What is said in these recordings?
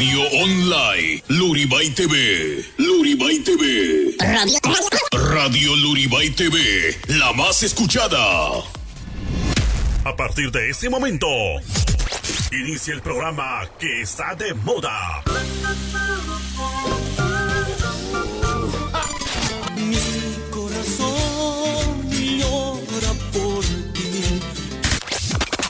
Radio Online, Luribay TV, Luribay TV. Radio, Radio Luribay TV, la más escuchada. A partir de ese momento, inicia el programa que está de moda.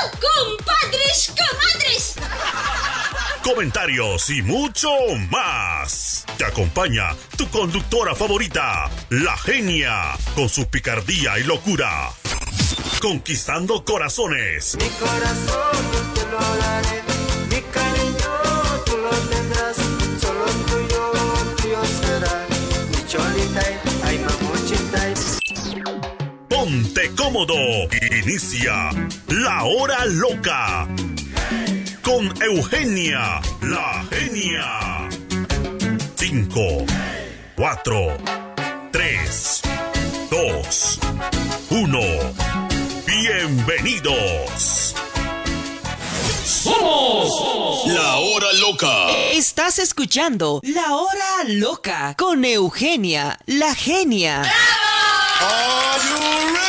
¡Compadres, comadres! Comentarios y mucho más. Te acompaña tu conductora favorita, la genia, con su picardía y locura. Conquistando corazones. Mi corazón te lo daré, cómodo. Inicia la hora loca. Con Eugenia, la genia. 5, 4, 3, 2, 1. Bienvenidos. ¡Somos! La hora loca. Estás escuchando La Hora Loca con Eugenia, la genia. Cómo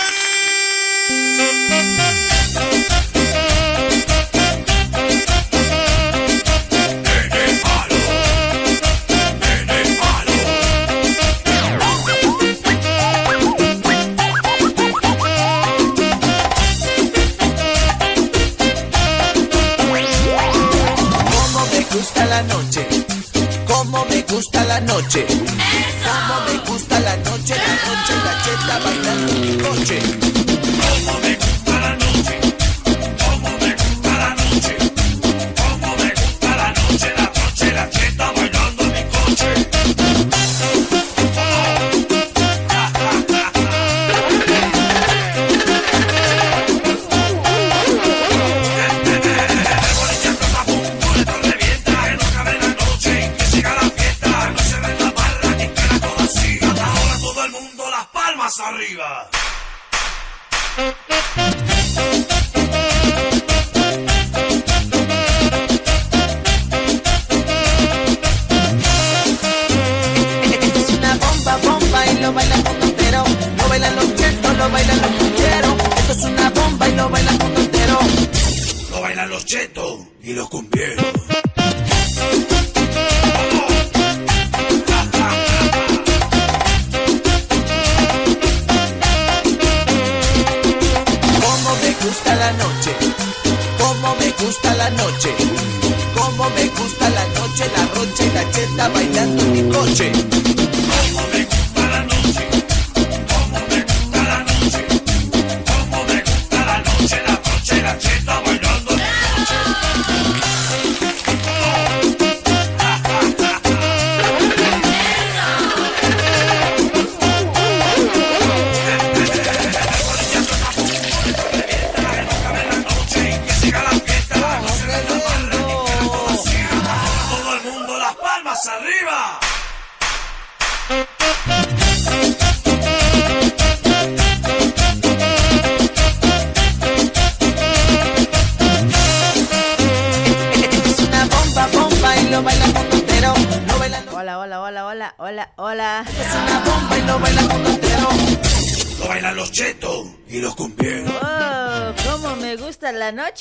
gusta la noche, cómo me gusta la noche, la noche, la cheta bailando mi coche. Y los cumbieros. Cómo me gusta la noche, cómo me gusta la noche, cómo me gusta la noche, la rocha y la cheta bailando en mi coche.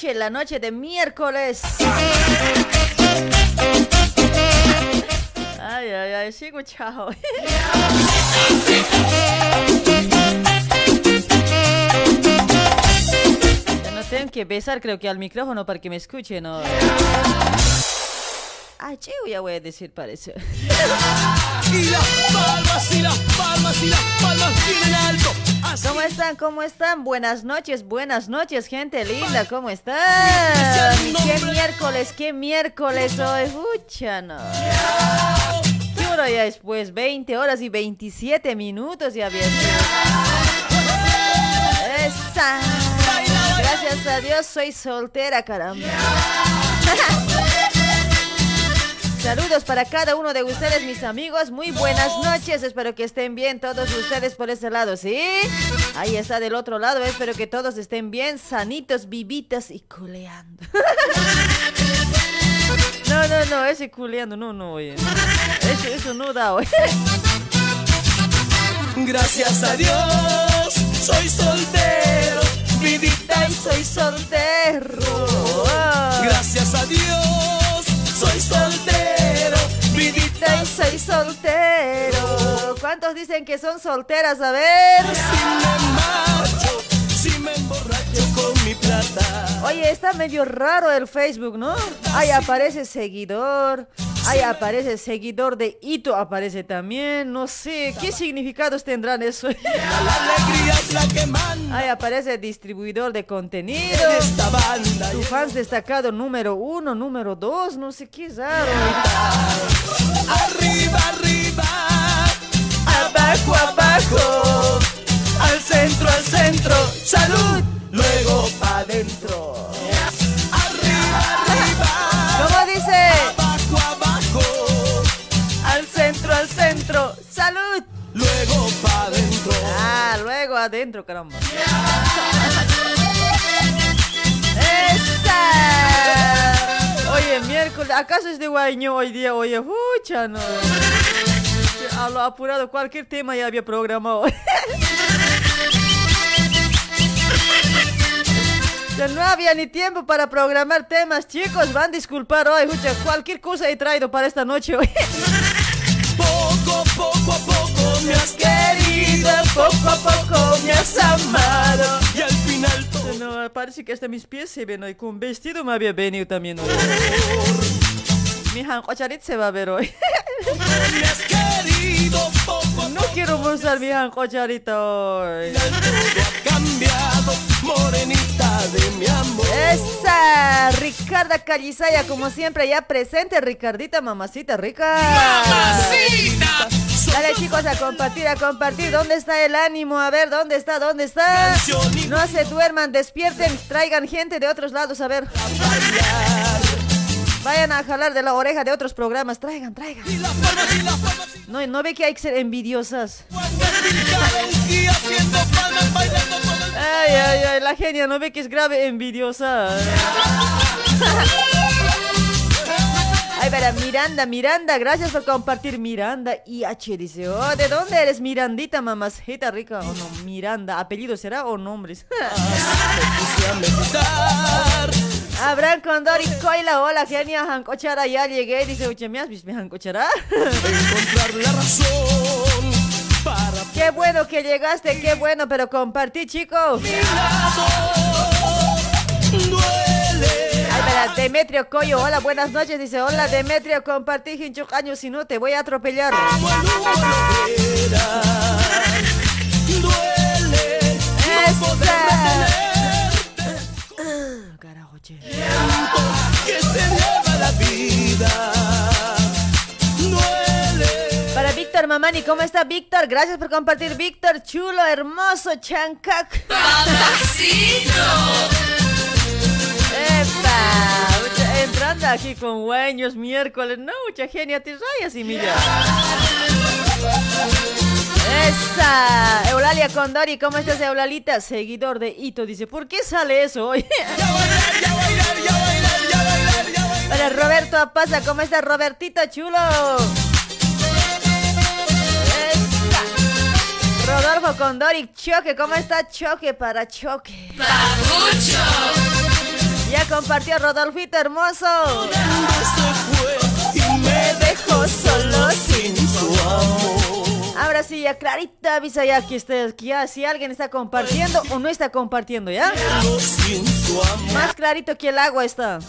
La noche de miércoles. Ay, ay, ay, sigo chao. No tengo que besar, creo que al micrófono para que me escuchen, ¿no? Ah, chivo, ya voy a decir, parece. Y las palmas, y palmas, y las palmas alto. ¿Cómo están? ¿Cómo están? Buenas noches, buenas noches, gente linda. ¿Cómo están? ¿Qué miércoles? ¿Qué miércoles hoy? Ucha, no. ¿Qué hora ya es? Pues 20 horas y 27 minutos ya bien. Esa. Gracias a Dios soy soltera, caramba. Saludos para cada uno de ustedes, mis amigos. Muy buenas noches. Espero que estén bien todos ustedes por ese lado, ¿sí? Ahí está del otro lado. Espero que todos estén bien, sanitos, vivitas y culeando. No, no, no, ese culeando, no, no, oye. Eso, eso no da, oye. Gracias a Dios, soy soltero, vidita y Soy soltero. Gracias a Dios, soy soltero, vidita soy soltero. ¿Cuántos dicen que son solteras? A ver. Si me marcho, si me emborracho con mi plata. Oye, está medio raro el Facebook, ¿no? Ahí aparece seguidor. Ahí aparece seguidor de Ito, aparece también. No sé, ¿qué significados tendrán eso? Ahí aparece distribuidor de contenido. Tu fans destacado número uno, número dos, no sé qué es raro. Arriba, arriba, abajo, abajo, al centro, al centro, salud, luego pa' dentro. Arriba, arriba, ¿Cómo dice? abajo, abajo, Al centro, al centro. ¡Salud! luego pa' dentro. Ah, luego adentro, caramba. ¡Esa! Oye, miércoles, ¿acaso es de Guaño hoy día? Oye, pucha, no. A lo apurado, cualquier tema ya había programado. Ya no había ni tiempo para programar temas, chicos. Van a disculpar hoy, pucha, cualquier cosa he traído para esta noche hoy. Poco, poco a poco me has querido, poco a poco me has amado. Y al final todo No, parece que hasta mis pies se ven hoy. Con vestido me había venido también hoy. Mi hancocharit se va a ver hoy. me has querido, poco a No quiero mostrar mi hancocharita hoy. Cambiado, morenita de mi amor. Esa Ricarda Calizaya, como siempre, ya presente. Ricardita, mamacita rica. Dale chicos a compartir, a compartir. ¿Dónde está el ánimo? A ver, ¿dónde está? ¿Dónde está? No se duerman, despierten, traigan gente de otros lados, a ver. Vayan a jalar de la oreja de otros programas, traigan, traigan. No, no ve que hay que ser envidiosas. Ay, ay, ay, la genia no ve que es grave envidiosa. Ay, para Miranda, Miranda, gracias por compartir Miranda IH. Dice, oh, ¿de dónde eres Mirandita, mamacita rica? O no, Miranda, ¿apellido será o nombres? Abraham Condori, Coila, hola, genia, Jancochara, ya llegué. Dice, oye, ¿me has visto mi Jancochara? Encontrar la razón para Qué bueno que llegaste, qué bueno, pero compartí, chico. duele. Ay, para Demetrio Coyo, hola, buenas noches. Dice, hola, Demetrio, compartí hinchuc años, si no te voy a atropellar. Retener Carajo, che. que se lleva la vida. Víctor Mamani, ¿cómo está Víctor? Gracias por compartir, Víctor. Chulo, hermoso, chancac. ¡Epa! Entrando aquí con hueños miércoles. No, mucha genia, te rayas y mira. Esa. Eulalia Condori, ¿cómo estás, Eulalita? Seguidor de Ito, dice, ¿por qué sale eso hoy? Para Roberto Apaza, ¿cómo estás, Robertito chulo? Rodolfo Condori, Choque, ¿cómo está Choque para Choque? Ya compartió Rodolfito hermoso. Se fue y me dejó solo sin su amor. Ahora sí, ya clarita avisa ya que, estés, que ya si alguien está compartiendo o no está compartiendo, ¿ya? Solo sin su amor. Más clarito que el agua está.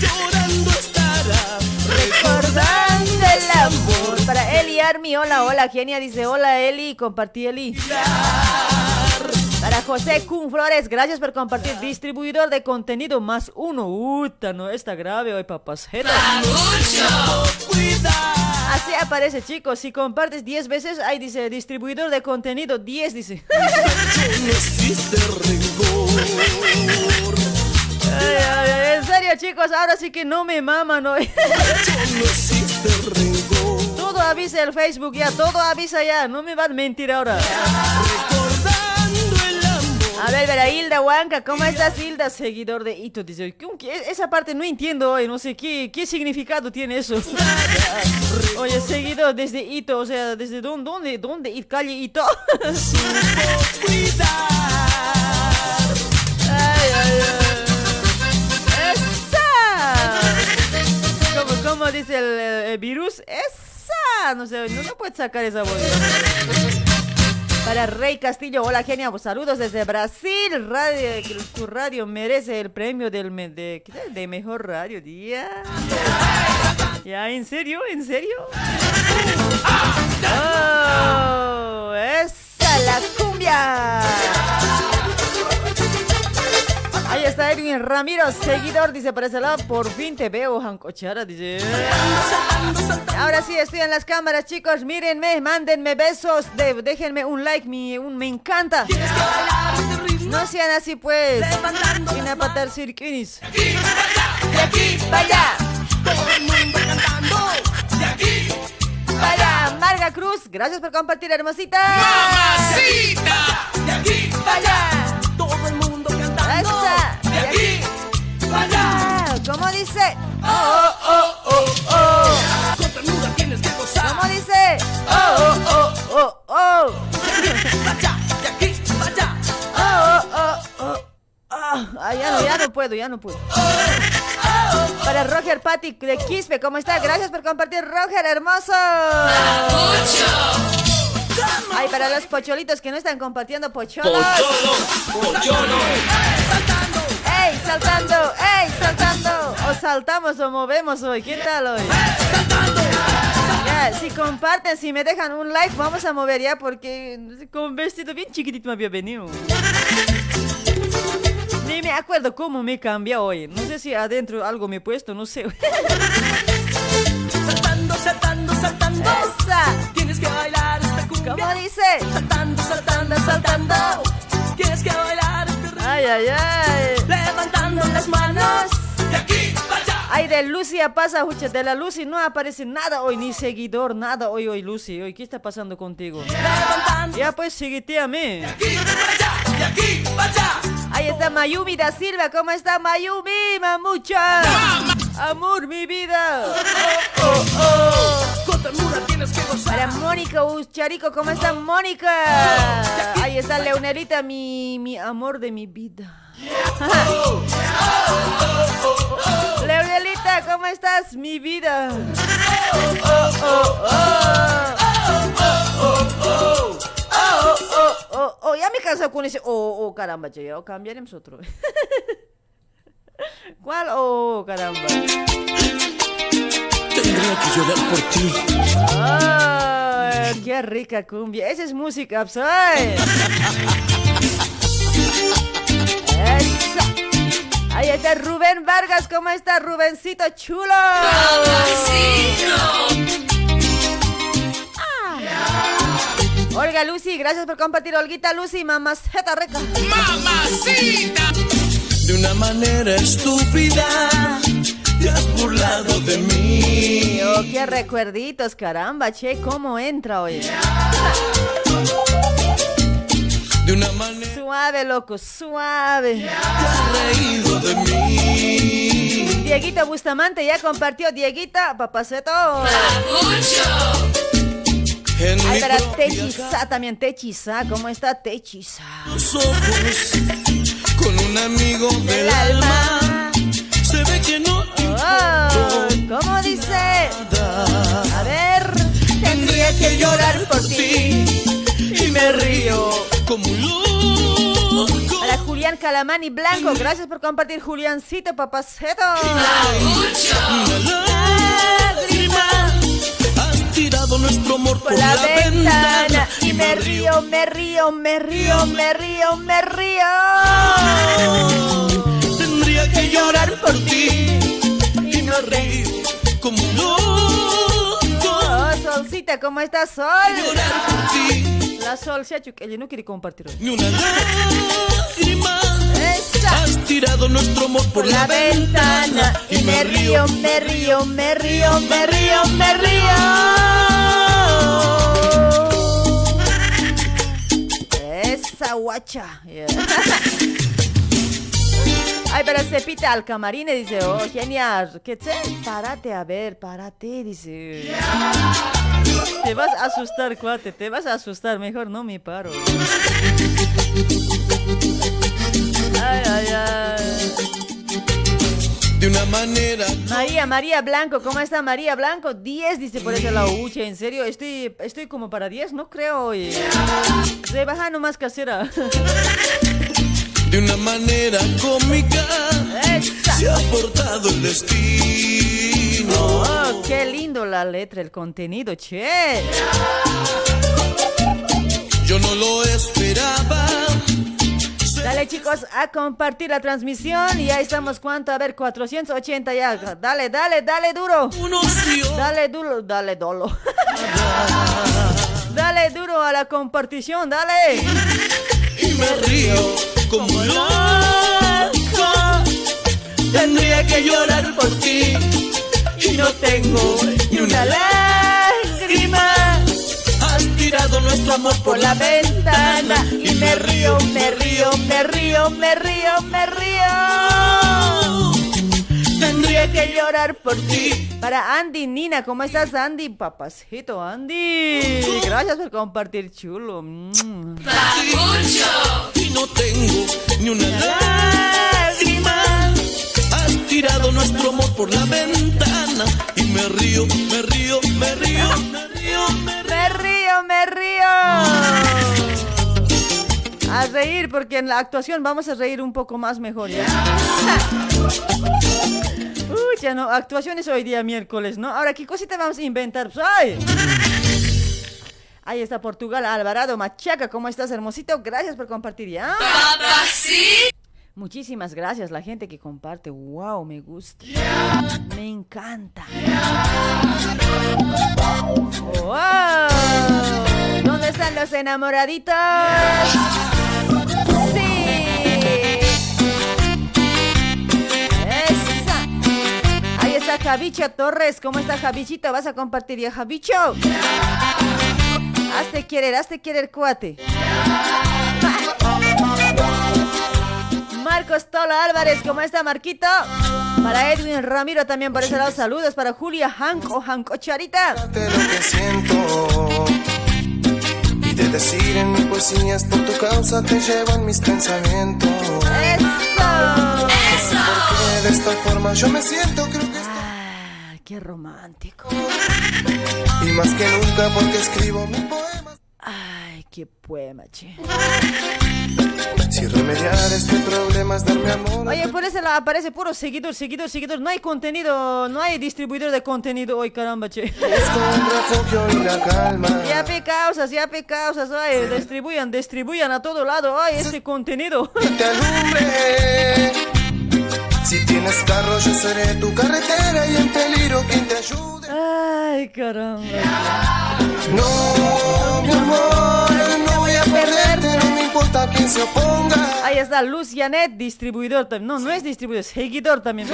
Llorando estará. Recordando el amor. Para Eli Army, hola, hola, genia, dice hola Eli, compartí Eli. Para José Kun Flores, gracias por compartir. Distribuidor de contenido más uno. Uta, no está grave hoy, papasjeta. Así aparece, chicos. Si compartes 10 veces, ahí dice distribuidor de contenido 10, dice. No. En serio, chicos, ahora sí que no me maman hoy. Todo avisa el Facebook ya, todo avisa ya. No me van a mentir ahora. A ver, ver, Hilda Huanca, ¿cómo estás, Hilda? Seguidor de Ito. Dice, ¿cómo que- esa parte no entiendo hoy, no sé qué, qué significado tiene eso. Oye, seguidor desde Ito, o sea, ¿desde dónde? ¿Dónde? ¿Dónde? ¿Y calle Ito? Ay, ay, ay. ¡Esa! ¿Cómo, cómo dice el, el- virus? ¡Esa! No sé, no, no puedes sacar esa voz. Para Rey Castillo, hola genia, pues, saludos desde Brasil. Radio, tu radio merece el premio del de mejor radio día. ¿Ya? ¿En serio? ¿En serio? ¡Oh! ¡Esa la cumbia! Ahí está Edwin Ramiro, seguidor, dice por ese lado, por fin te veo, Jancochara, dice. Ahora sí, estoy en las cámaras, chicos, mírenme, mándenme besos, de- déjenme un like, mi, un me encanta. No sean así pues, sin apatar cirquinis. De aquí para allá. Todo el mundo cantando. De aquí. Para Marga Cruz, gracias por compartir, hermosita. De aquí. Para allá. ¿Cómo dice? Oh, oh, oh, oh. Con ternura tienes que gozar. ¿Cómo dice? Oh, oh, oh, oh, oh. Vaya. De aquí. Vaya. Oh, oh, oh, oh. Ah, ya no, ya no puedo, ya no puedo. Para Roger Patti de Quispe, ¿cómo está? Gracias por compartir, Roger, hermoso. Ay, para los pocholitos que no están compartiendo pocholos. ¡Ey, saltando! ¡Ey, saltando! O saltamos o movemos hoy. ¿Qué tal hoy? Ya, si comparten, si me dejan un like, vamos a mover ya porque con un vestido bien chiquitito me había venido. Ni me acuerdo cómo me cambia hoy. No sé si adentro algo me he puesto, no sé. Saltando, saltando, saltando. ¡Esa! Tienes que bailar esta cumbia. ¿Cómo dice? Saltando, saltando, saltando. Tienes que bailar. Ay, ay, ay. Levantando las manos. De aquí. Vaya. Ay, de Lucia pasa, Jucha, de la Lucy no aparece nada hoy, ni seguidor, nada hoy, hoy, Lucy. Hoy, ¿qué está pasando contigo? Levantando. Ya pues, seguiteame. De aquí. Vaya. De aquí. Vaya. Ahí está Mayumi da Silva, ¿cómo está Mayumi, mamucha? Amor, mi vida. Oh, oh, oh. Para Mónica Ucharico, ¿cómo está Mónica? Ahí está Leonerita, mi, mi amor de mi vida. Leonelita, ¿cómo estás, mi vida? Cansé con ese. Oh, oh, caramba, che, ya cambiaremos otro. ¿Cuál? Oh, caramba. Tendría que llorar por ti. Ay, qué rica cumbia. Esa es música, ¿sabes? Ahí está Rubén Vargas. ¿Cómo está Rubencito chulo? Ah. Olga Lucy, gracias por compartir. Olguita Lucy, mamaceta rica. De una manera estúpida te has burlado de mí. Oh, qué recuerditos, caramba, che, cómo entra hoy. De una manera Suave, loco, suave. te has reído de mí. Dieguito Bustamante ya compartió. Dieguita, papaceto. En Ay, para Techiza también, Techiza. ¿Cómo está Techiza? los ojos con un amigo del Del alma. alma. Se ve que no Oh, ¿Cómo dice? nada. A ver, tendría que llorar por ti. Y me río como un loco. Para Julián Calamani Blanco, gracias por compartir, Juliancito, lágrima has tirado nuestro amor por la ventana y me río, me río, me río, me río, me río. Tendría que llorar por ti y no reír como loco. Oh, Solcita, ¿cómo estás, Sol? Llorar por ti, La Sol se ha hecho que ella no quiere compartir ni una lágrima. Has tirado nuestro amor por Por la ventana y me río, me río, me río, me río, me río. Esa guacha. Yeah. Ay, pero Cepita al camarín y dice, oh, genial, ¿qué te? Párate a ver, párate, dice. Te vas a asustar, cuate, te vas a asustar, mejor no me paro. De una manera María, María Blanco, ¿cómo está María Blanco? 10 dice por ese lado. Uche, en serio, estoy, estoy como para 10, no creo. oye. Se baja nomás casera. De una manera cómica Esa. se ha portado el destino. Oh, qué lindo la letra, el contenido, che. Yo no lo esperaba. Chicos a compartir la transmisión y ya estamos, ¿cuánto? A ver, 480 ya. Dale, dale, dale duro. Dale duro, dale dolo. dale duro a la compartición, dale. y me río como loco. Tendría que llorar por ti y no tengo ni una lágrima. Tirado nuestro amor por la ventana y me río, me río, me río, me río, me río. Tendría que llorar por ti. Para Andy, Nina, ¿cómo estás, Andy? Papacito, Andy. Gracias por compartir, chulo. Mm. y no tengo ni una lágrima. Tirado nuestro amor por la ventana y me río, me río, me río, me río, me río. Me río, me río. A reír, porque en la actuación vamos a reír un poco más mejor, ¿ya? Uy, ya no, actuaciones hoy día miércoles, ¿no? Ahora, ¿qué cosita vamos a inventar? Pues, ¡ay! Ahí está Portugal, Alvarado, Machaca, ¿cómo estás, hermosito? Gracias por compartir, ¿ya? Muchísimas gracias, la gente que comparte. Wow, me gusta. Me encanta. Wow. ¿Dónde están los enamoraditos? Sí. Esa. Ahí está Javicho Torres. ¿Cómo está Javichito? ¿Vas a compartir ya, Javicho? Hazte querer, hazte querer, cuate. Marcos Tolo Álvarez, ¿cómo está Marquito? Para Edwin Ramiro también por ese lado, saludos para Julia Hank o Hanko Charita. lo que siento y de decir en mi poesía es por tu causa te llevan mis pensamientos. ¡Eso! Porque de esta forma yo me siento, creo que Ah, qué romántico. y más que nunca porque escribo mis poemas. Ay, qué poema, che. Si remediar este problema es darme amor. Oye, por lado aparece puro seguidor, seguidor, seguidor. No hay contenido, no hay distribuidor de contenido hoy, caramba, che. Busco un refugio y la calma. Ya pe causas, ya pe causas, oye, distribuyan, distribuyan a todo lado, oye, este contenido. y te alumbre. Si tienes carro, yo seré tu carretera y en peligro quien te ayude. Ay, caramba. No, mi amor, no voy a perderte, no me importa quién se oponga. Ahí está Luz Janet, distribuidor también. No, no es distribuidor, es seguidor también.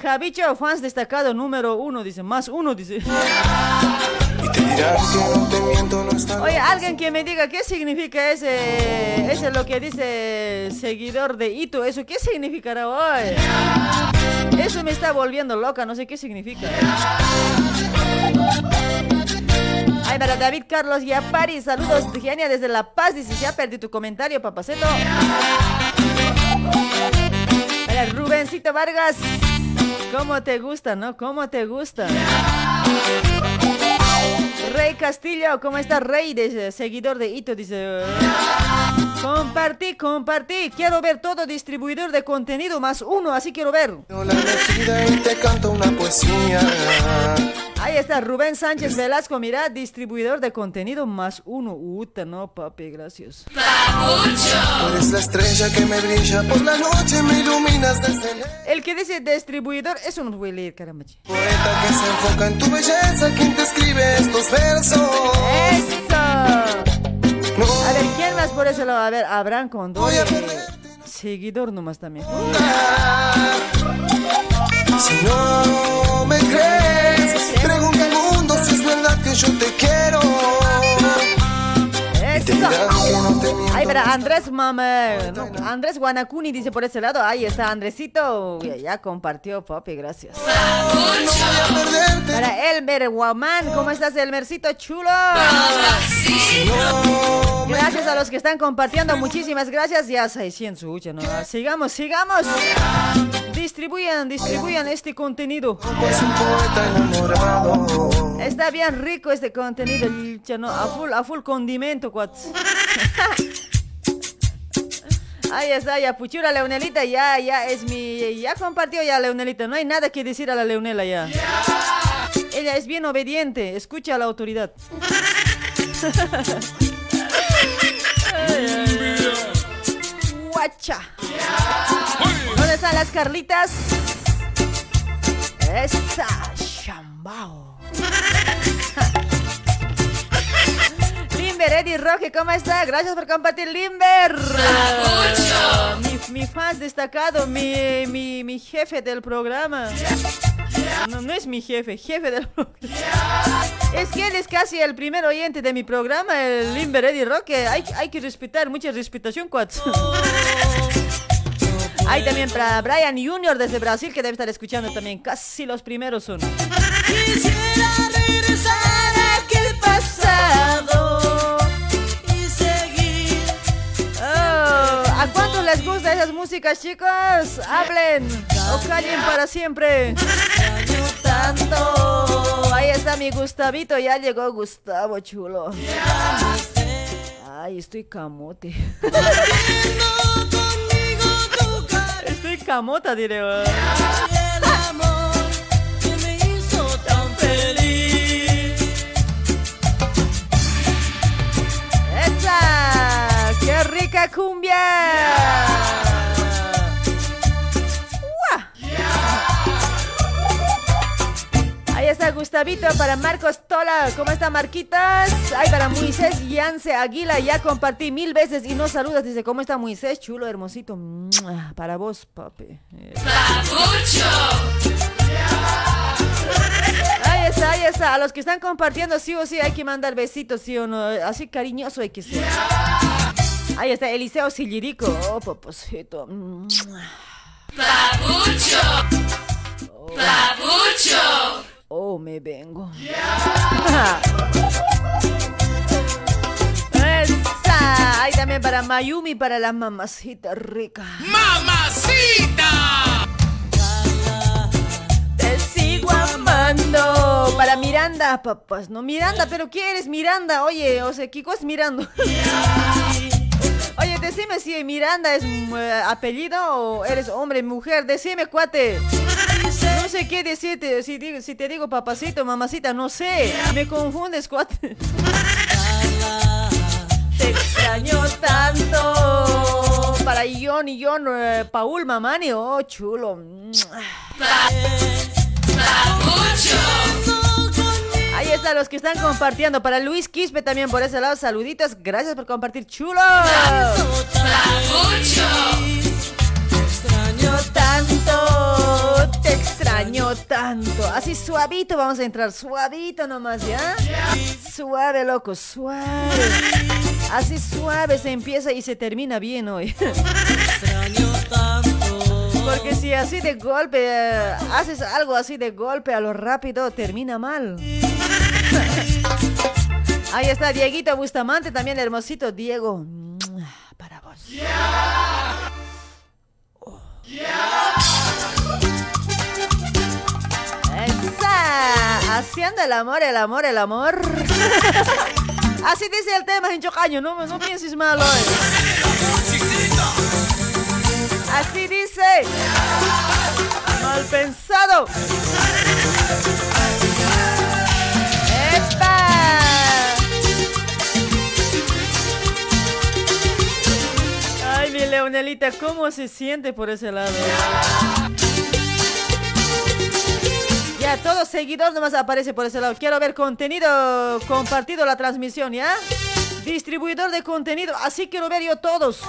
Javicho, fans destacado número uno, dice, más uno, dice. Oye, alguien que me diga qué significa ese, ese lo que dice seguidor de Ito, eso, ¿qué significará hoy? Eso me está volviendo loca, no sé qué significa. Ay, para David Carlos y a Paris, saludos, Genia desde La Paz, dice, ya perdí tu comentario, papaceto. Para Rubencito Vargas, ¿cómo te gusta, no? ¿Cómo te gusta? Rey Castillo, ¿cómo está Rey? Dice, seguidor de Ito, dice. Compartí, compartí. Quiero ver todo distribuidor de contenido más uno, así quiero ver. y te canto una poesía. Ahí está Rubén Sánchez Velasco, mira, distribuidor de contenido más uno. Uta, no, papi, gracias. Eres la estrella que me brilla por la noche, me iluminas desde el El que dice distribuidor, eso no voy a leer, caramba. poeta que se enfoca en tu belleza, quien te escribe estos versos. ¡Eso! No A ver, ¿quién más por ese lado? A ver, Abraham Condor. Seguidor nomás también. Si no me crees, pregunta al mundo si es verdad que yo te quiero. Ay, para Andrés Mama, no, Andrés Guanacuni dice por ese lado. Ahí está Andresito. Ya, ya compartió, papi, gracias. Para Elmer Guamán, ¿cómo estás, Elmercito chulo? Gracias a los que están compartiendo, muchísimas gracias. Ya 600, ucha, ¿no? Sigamos, sigamos. Distribuyan, distribuyan este contenido. es un poeta enamorado. Está bien rico este contenido. A full, a full condimento, Ahí está, ya puchura Leonelita, ya, ya es mi, ya compartió ya Leonelita, no hay nada que decir a la Leonela ya. Ella es bien obediente, escucha a la autoridad. Guacha. ¿Dónde están las Carlitas? Esa, Shambao. Limber, Eddie Roque, ¿cómo está? Gracias por compartir, Limber. Mi, mi fan destacado, mi, mi, mi jefe del programa. No, no es mi jefe, jefe del programa. Es que él es casi el primer oyente de mi programa, el Limber Eddie Roque. Hay, hay que respetar, mucha respetación, cuates. Hay también para Brian Junior desde Brasil que debe estar escuchando también. Casi los primeros son. Músicas, chicos? Hablen o callen para siempre. Tanto. Ahí está mi Gustavito, ya llegó Gustavo, chulo. Ay, estoy camote. Estoy camota, diré. ¡Esa! ¡Qué rica cumbia! ¡Uah! Ahí está Gustavito para Marcos Tola. ¿Cómo está Marquitas? Ay, para Moisés Yance Aguila. Ya compartí mil veces y no saludas. Dice, ¿cómo está Moisés? Chulo, hermosito. Para vos, papi. Eh. Ahí está, ahí está. A los que están compartiendo, sí o sí, hay que mandar besitos, sí o no. Así cariñoso hay que ser. Ahí está Eliseo Sillirico. Oh, paposito. Oh, me vengo. Esa. Ahí también para Mayumi, para la mamacita rica. Te sigo amando. Para Miranda, papás. No, Miranda, pero ¿qué eres Miranda? Oye, o sea, Kiko es Mirando. Oye, decime si Miranda es eh, apellido o eres hombre, mujer. Decime, cuate. No sé qué decirte. Si, digo- si te digo papacito, mamacita, no sé. Me confundes, cuate. Te extraño tanto. Para John y John, eh, Paul Mamani. Oh, chulo. Ahí están los que están compartiendo. Para Luis Quispe también por ese lado. Saluditos. Gracias por compartir. Chulo. extraño tanto. Te extraño tanto. Así suavito vamos a entrar. Suavito nomás, ¿ya? Suave, loco. Suave. Así suave se empieza y se termina bien hoy. Porque si así de golpe eh, haces algo así de golpe a lo rápido, termina mal. Ahí está Dieguito Bustamante, también el hermosito Diego. Para vos. Oh. Esa. Haciendo el amor, el amor, el amor. Así dice el tema, Hinchocaño, no, no pienses malo. Así dice. Mal pensado. ¡Epa! Ay, mi Leonelita, ¿cómo se siente por ese lado? Ya, todo seguidor nomás aparece por ese lado. Quiero ver contenido compartido la transmisión, ¿ya? Distribuidor de contenido, así quiero ver yo todos.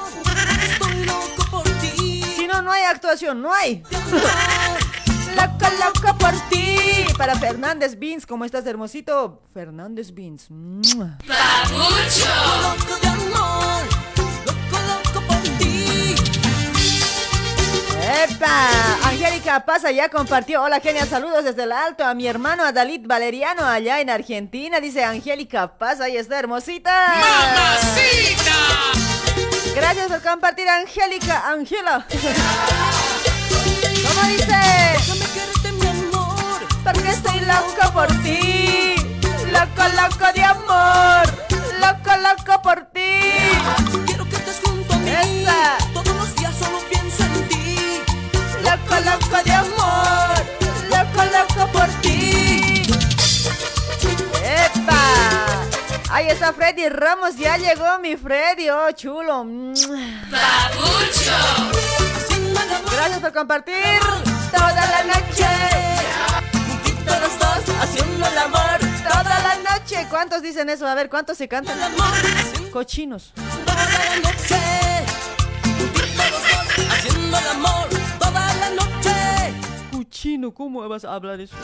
Si no, no hay actuación, no hay. Loco, loco por ti. Para Fernández Beans, ¿cómo estás, hermosito? Fernández Beans. ¡mua! Loco de amor, ¡Epa! Angélica Pasa ya compartió. Hola, genia. Saludos desde el alto a mi hermano Adalit Valeriano allá en Argentina. Dice Angélica Pasa. Ahí está, hermosita. ¡Mamacita! Gracias por compartir, Angélica. Angela. ¿Cómo dice? Déjame quererte, mi amor. Porque estoy loco por ti. Loco, loco de amor. Loco, loco por ti. Quiero que estés junto a mí. Esa. Loco, loco de amor. Loco, loco por ti. ¡Epa! Ahí está Freddy Ramos. Ya llegó mi Freddy. Oh, chulo. Amor Gracias por compartir. Toda la noche. los dos, haciendo el amor. Toda la noche. ¿Cuántos dicen eso? A ver, ¿cuántos se cantan? Cochinos. toda la noche. Los dos, haciendo el amor. Cochino, ¿cómo vas a hablar eso?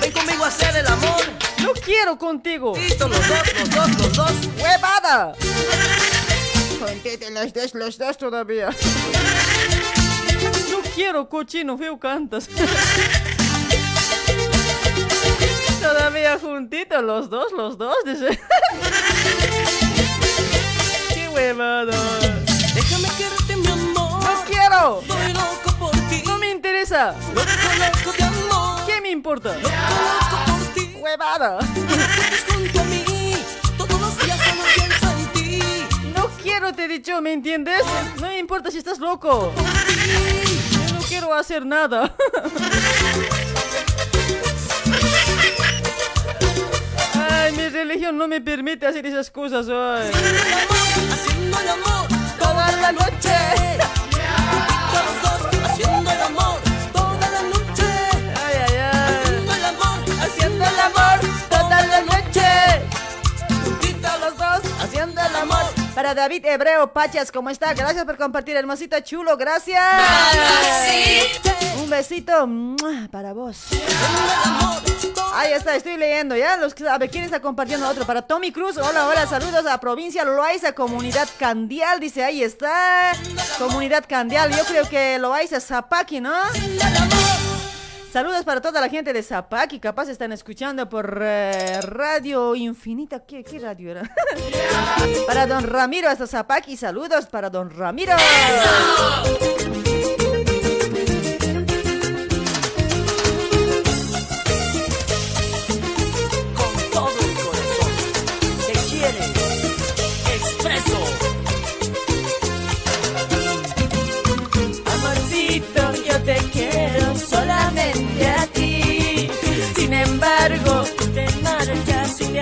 Ven conmigo a hacer el amor. No quiero contigo. Juntitos los dos, los dos, los dos. ¡Huevada! Contete los dos, los dos todavía. No quiero, cochino, feo cantas. Todavía juntitos, los dos, los dos, dice. ¡Qué huevada! Déjame quererte, mi amor. ¡No quiero! Interesa! ¿Qué me importa? ¡Huevada! No quiero, te he dicho, ¿me entiendes? No me importa si estás loco. Yo no quiero hacer nada. Ay, mi religión no me permite hacer esas cosas hoy. Toda la noche. Para David Hebreo Pachas, ¿cómo está? Gracias por compartir, hermosito chulo. Gracias. Un besito para vos. Ahí está, estoy leyendo ya. Los que, a ver, ¿quién está compartiendo otro? Para Tommy Cruz. Hola, hola, saludos a Provincia Loaiza, Comunidad Candial. Dice, ahí está. Comunidad Candial. Yo creo que Loaiza Zapaki, ¿no? Saludos para toda la gente de Zapaki. Capaz están escuchando por eh, Radio Infinita. ¿Qué, radio era? para don Ramiro hasta Zapaki. Saludos para don Ramiro.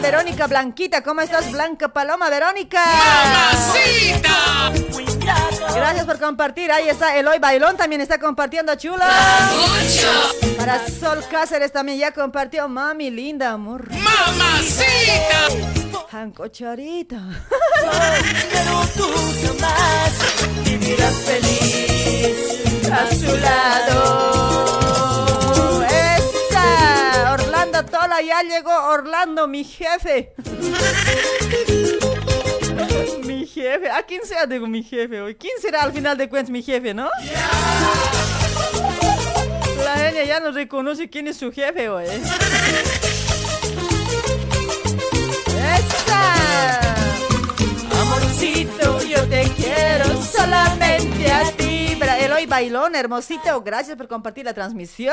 Verónica Blanquita. ¿Cómo estás, Blanca Paloma? Verónica. ¡Mamacita! Gracias por compartir. Ahí está Eloy Bailón también está compartiendo, chula. Para Sol Cáceres también ya compartió. Mami, linda, amor. ¡Mamacita! Hanco Chorito. Pero tú jamás vivirás feliz A su lado. Tola, ya llegó Orlando, mi jefe. mi jefe. ¿A quién sea, digo, mi jefe hoy? ¿Quién será al final de cuentas mi jefe, no? La genia ya no reconoce quién es su jefe hoy. ¡Esa! Amorcito, yo te quiero solamente a ti. Eloy Bailón, hermosito, gracias por compartir la transmisión.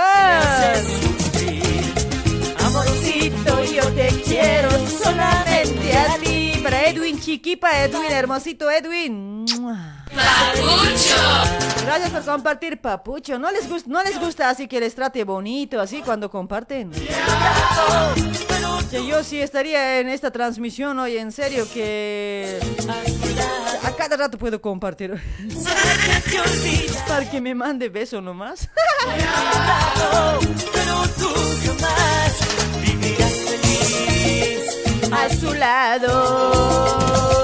Amorcito, yo te quiero solamente a ti. Para Edwin Chiquipa, Edwin, hermosito Edwin. ¡Mua! Gracias por compartir, papucho. No les gusta, no les gusta así que les trate bonito, así cuando comparten. Que yo sí estaría en esta transmisión hoy, en serio que a cada rato puedo compartir. Para que me mande beso nomás. Pero tú jamás vivirás feliz. A su lado.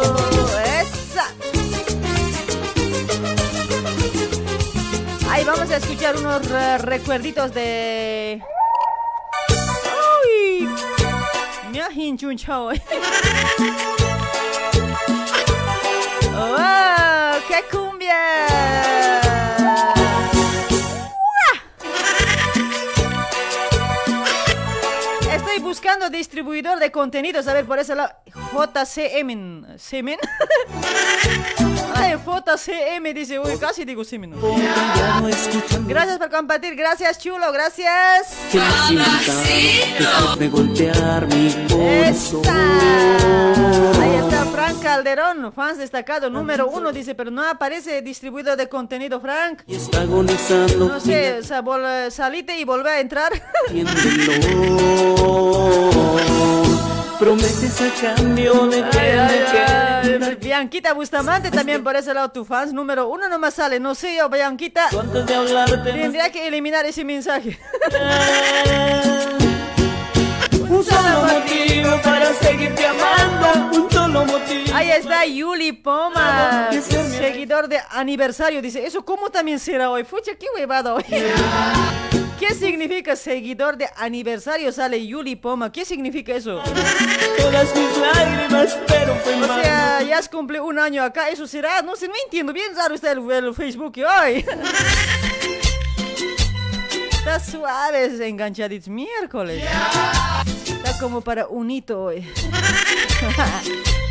Vamos a escuchar unos recuerditos de. ¡Uy! Me ha. ¡Oh! ¡Qué cumbia! Buscando distribuidor de contenidos. A ver, por eso la JCM. ¿Semen? Ay, JCM dice, uy, casi digo semen. Gracias por compartir, gracias chulo, gracias. que me golpear mi. Ahí está Frank Calderón, fans destacado número uno, dice, pero no aparece distribuidor de contenido, Frank. No sé, salite y volvé a entrar. Prometes a cambio de que Ay, me ay. Bianquita Bustamante también por ese lado, tu fans número uno nomás sale. No sé yo, Bianquita. Antes de hablarte Tendría que eliminar ese mensaje. Un solo motivo para seguirte amando. Un solo motivo. Ahí está Yuli Poma, seguidor de aniversario. Dice, ¿eso cómo también será hoy? Fucha, qué huevada hoy. ¿Qué significa seguidor de aniversario? Sale Yuli Poma. ¿Qué significa eso? Todas mis lágrimas, pero O sea, ya has cumplido un año acá, eso será, no sé, no entiendo, bien raro está el, el Facebook hoy. Está suave, es enganchadito miércoles. Está como para un hito hoy.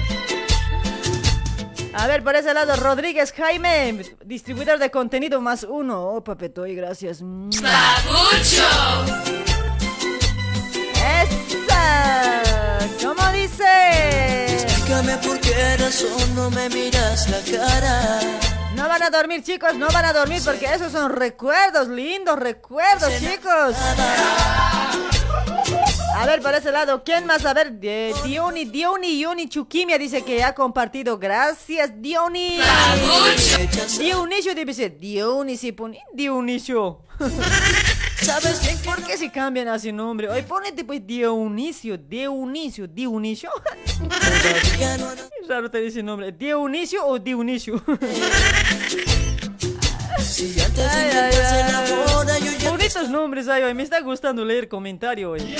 A ver, por ese lado, Rodríguez Jaime, distribuidor de contenido más uno. Oh, papetoy, gracias. ¡Esa! ¿Cómo dice? Explícame por qué razón no me miras la cara. No van a dormir, chicos, no van a dormir porque esos son recuerdos, lindos recuerdos, chicos. A ver, por ese lado, ¿quién más? A ver, de Dioni, Dioni, Yoni Chukimia dice que ha compartido. Gracias, Dioni. Dionisio dice, Dionisio, pone Dionisio. ¿Sabes bien ¿Por qué se cambian así nombre? Oye, ponete pues Dionisio, Dionisio, Dionisio. raro te dice nombre, Dionisio o Dionisio. Si antes Ay, de ay, se enamora, yo ya Bonitos nombres hay hoy, me está gustando leer comentario hoy.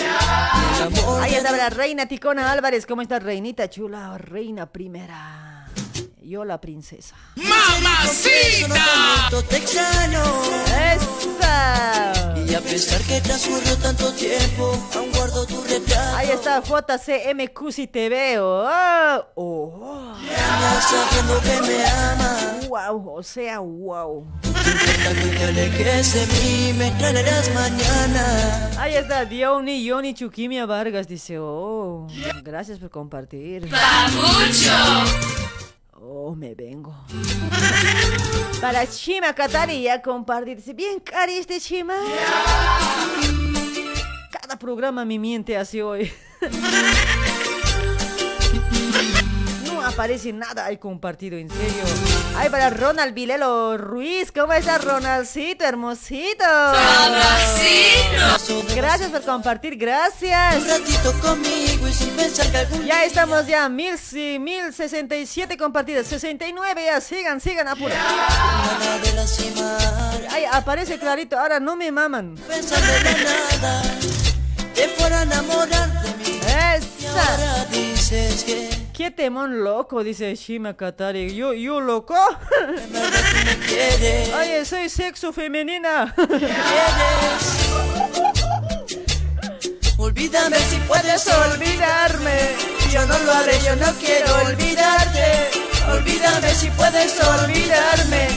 amor Ahí está la reina Ticona Álvarez, ¿cómo está reinita chula? Reina primera. Yo la princesa. ¡Mamacita! ¡Esa! Y a pesar que transcurrió tanto tiempo, aún guardo tu retrato. Ahí está JCMQ si te veo. Oh, oh. Ya sabiendo que me ama. Wow, o sea, wow. Ahí está Diony Yoni Chukimia Vargas, dice, oh, gracias por compartir. Oh, me vengo. Para Chima Katari ya compartir. Dice, bien cari este Chima. Cada programa me miente así hoy. Aparece nada ahí compartido, en serio. Ay, para Ronald Vilelo Ruiz, ¿cómo está Ronaldcito, hermosito? Gracias por compartir, gracias. Un ratito conmigo y sin pensar que algún Ya estamos ya, mil, sí, mil sesenta y siete compartidas, 69 ya, sigan, sigan, apura. nada de lastimar. Ay, aparece clarito, ahora no me maman. Pensar de la nada, te fuera a enamorar de mí. Y Esa. ahora dices que Qué temón loco, dice Shima Katari. Yo, yo loco. Oye, soy sexo femenina. Olvídame si puedes olvidarme. Yo no lo haré, yo no quiero olvidarte. Olvídame si puedes olvidarme.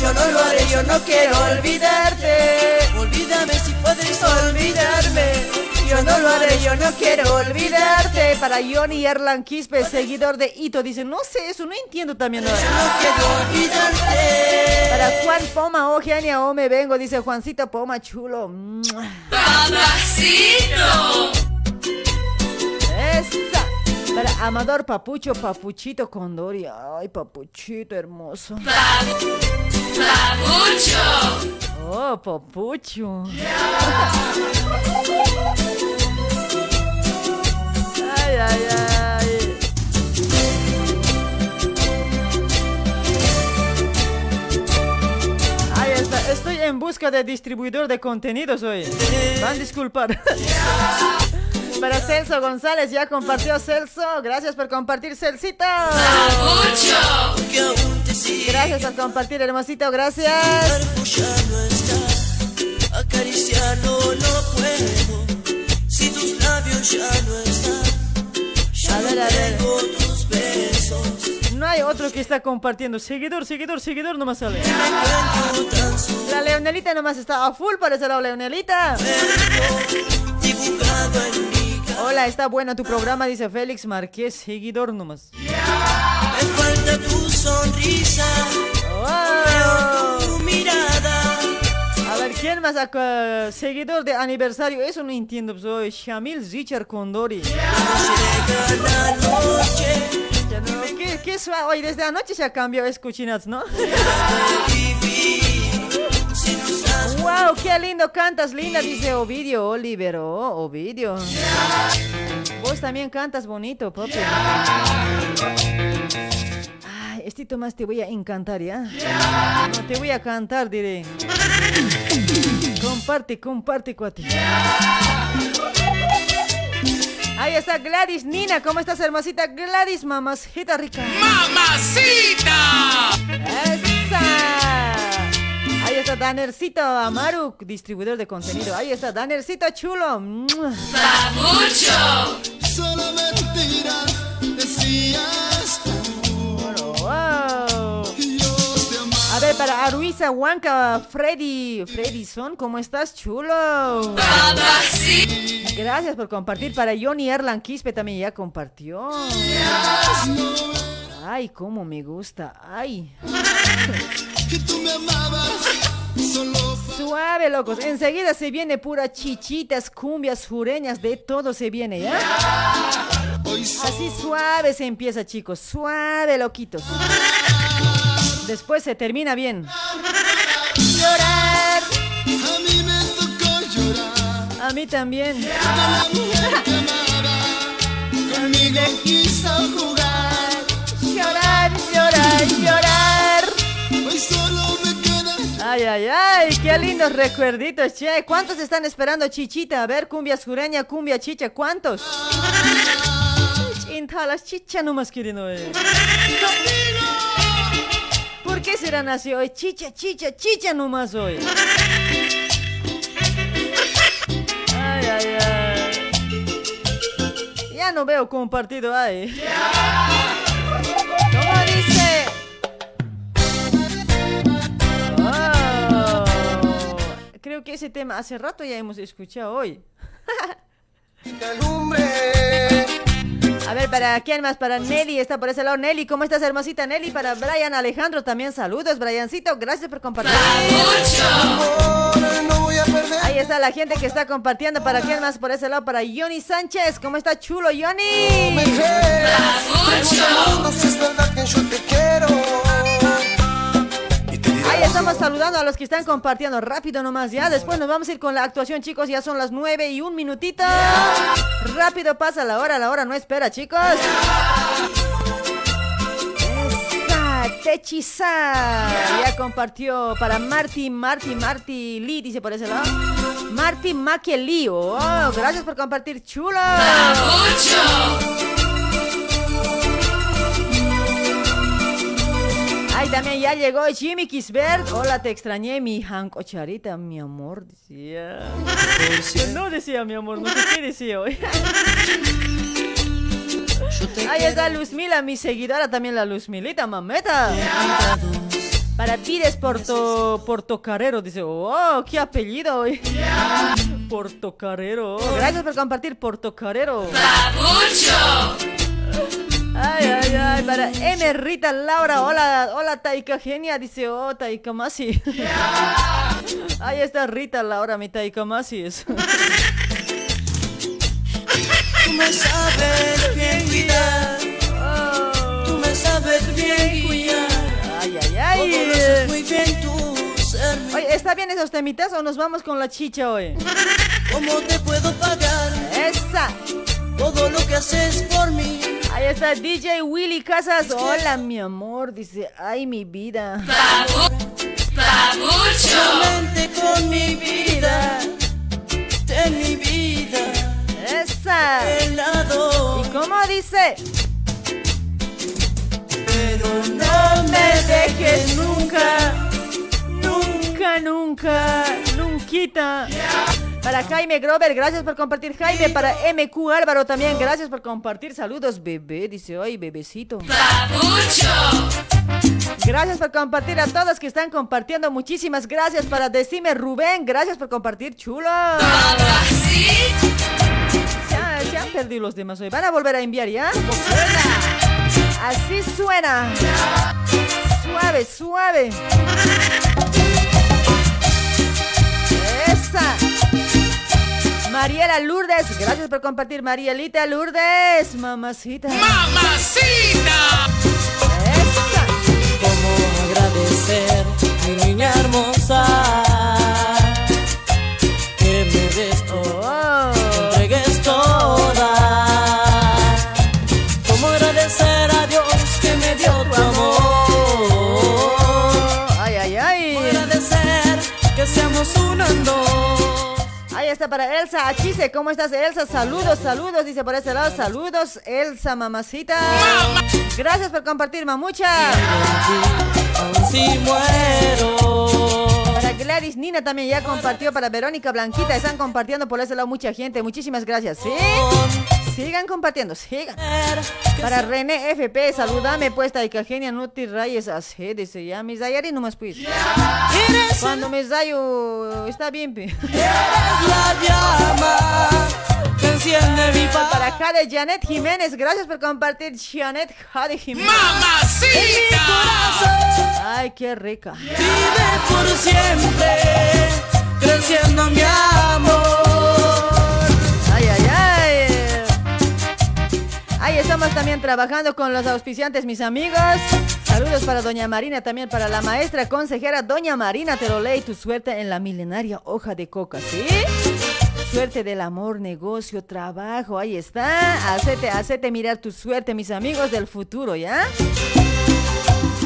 Yo no lo haré, yo no quiero olvidarte. Olvídame si puedes olvidarme. Yo no lo haré, yo no quiero olvidarte. Para Johnny Erlan Quispe, seguidor de Ito, dice, no sé eso, no entiendo también. ¿no? No quiero olvidarte. Para Juan Poma, oh genia, oh me vengo, dice Juancito Poma, chulo. Para Amador Papucho, Papuchito Condori. Ay, Papuchito hermoso. Oh, Papucho. Ay, ay, ay. Ahí está. Estoy en busca de distribuidor de contenidos hoy. Van a disculpar. Para Celso González, ya compartió Celso. Gracias por compartir, sigue. Gracias por compartir, hermosito. Gracias. Acariciarlo no puedo. Si tus labios ya no están. Ya A ver, no a ver. tengo tus besos. No hay otro que está compartiendo. Seguidor, seguidor, seguidor, nomás sale. La Leonelita nomás está a full para ese lado, Leonelita. Dibujado en mi cara. Hola, está bueno tu programa, dice Félix Márquez. Seguidor nomás. Me falta tu sonrisa. Wow. Tu mirada. A ver, ¿quién más acá? Seguidor de aniversario. Eso no entiendo. Soy Shamil Zichar Condori. ¿Qué, qué? Oye, desde anoche se ha cambiado. Vivir. Si no wow, qué lindo cantas, linda, dice Ovidio Oliver. Oh, Ovidio. Vos también cantas bonito, papi. Ay, estito más te voy a encantar, ¿ya? No, te voy a cantar, diré. Comparte, comparte, cuate. Ahí está Gladys Nina. ¿Cómo estás, hermosita? Gladys, mamacita rica. ¡Mamacita! ¡Esa! Ahí está Danercito Amaru, distribuidor de contenido. Ahí está Danercito chulo. ¡Mua! Solo mentiras decías. A ver, para Aruisa Huanca, Freddy, Freddy Son, ¿cómo estás, chulo? Gracias por compartir. Para Johnny Erlan Quispe también ya compartió. Ay, cómo me gusta. Ay. Que tú me amabas, solo Suave, locos. Enseguida se viene pura chichitas, cumbias, jureñas, de todo se viene, ¿ya? Así suave se empieza, chicos. Suave, loquitos. Después se termina bien. Llorar. a mí me tocó llorar. A mí también. La mujer que amaba conmigo quiso jugar. Llorar, llorar, llorar. Ay, ay, ay, qué lindos recuerditos, che. ¿Cuántos están esperando chichita? A ver, cumbia sureña, cumbia chicha, ¿cuántos? Intalas chicha nomás quieren oír. ¿Por qué serán así hoy? Chicha, chicha, chicha nomás hoy. Ay, ay, ay. Ya no veo compartido ahí. Creo que ese tema hace rato ya hemos escuchado hoy. A ver, ¿para quién más? Para Nelly, está por ese lado. Nelly, ¿cómo estás, hermosita Nelly? Para Brian Alejandro también saludos. Briancito, gracias por compartir. Amor, no voy a perder. Ahí está la gente que está compartiendo. ¿Para quién más? Por ese lado, para Johnny Sánchez. ¿Cómo está chulo, Johnny? Ahí estamos saludando a los que están compartiendo. Rápido nomás, ya. Después nos vamos a ir con la actuación, chicos. Ya son las 9 y un minutito. Rápido pasa la hora. La hora no espera, chicos. Techiza. Ya compartió para Marty, Marty, Marty Lee, dice por ese lado. Marty Maquieli. Oh, gracias por compartir, chulo. También ya llegó Jimmy Kisbert. Hola, te extrañé, mi Hanko Charita, mi amor, decía. No decía mi amor, no sé qué decía hoy. Ahí está Luzmila, mi seguidora también, la Luzmilita, mameta. Para Pides Porto, Portocarrero, dice, oh, qué apellido hoy. Portocarrero. Gracias por compartir, Portocarrero. Ay, ay, ay, para M. Rita Laura, hola, hola Taika Genia, dice, oh, Taika Masi. Ahí está Rita Laura, mi Taika Masi es. Tú me sabes bien cuidar, tú me sabes bien cuidar. Ay, ay, ay. muy bien ser. Oye, ¿está bien esos temitas o nos vamos con la chicha hoy? ¿Cómo te puedo pagar Esa. todo lo que haces por mí? Ahí está DJ Willy Casas. Hola, mi amor. Dice, ay, mi vida. Solamente con mi vida, de mi vida, Esa. el lado. ¿Y cómo dice? Pero no me dejes nunca. Nunca, nunca. Nunquita. Para Jaime Grover, gracias por compartir, Jaime. Para MQ Álvaro también, gracias por compartir. Saludos, bebé. Dice, ay, bebecito. Gracias por compartir a todos que están compartiendo. Muchísimas gracias para Decime Rubén. Gracias por compartir, chulo. Se han, se han perdido los demás hoy. Van a volver a enviar, ¿ya? Así suena. Suave, suave. Esa. Mariela Lourdes, gracias por compartir. Marielita Lourdes, mamacita. ¡Mamacita! Esa. ¿Cómo agradecer, mi niña hermosa? Está para Elsa Achise. ¿Cómo estás, Elsa? Saludos, saludos. Dice por ese lado. Saludos, Elsa, mamacita. Gracias por compartir, mamucha. Aun si muero. Para Gladys Nina también ya compartió. Para Verónica Blanquita. Están compartiendo por ese lado mucha gente. Muchísimas gracias. ¿Sí? Sigan compartiendo, sigan. Para René FP, saludame puesta y Cagenia Nuti Rayes así, dice ya, mis dayari nomás pues. Cuando me dayo está bien, pe. La llama que enciende mi paz. Para Jade Janet Jiménez, gracias por compartir, Janet Jade Jiménez. ¡Mamacita! Ay, qué rica. Vive por siempre, creciendo mi amor. También trabajando con los auspiciantes, mis amigos. Saludos para Doña Marina, también para la maestra consejera Doña Marina Teroley, tu suerte en la milenaria hoja de coca, ¿sí? Suerte del amor, negocio, trabajo, ahí está. Hacete, hacete mirar tu suerte, mis amigos del futuro, ¿ya?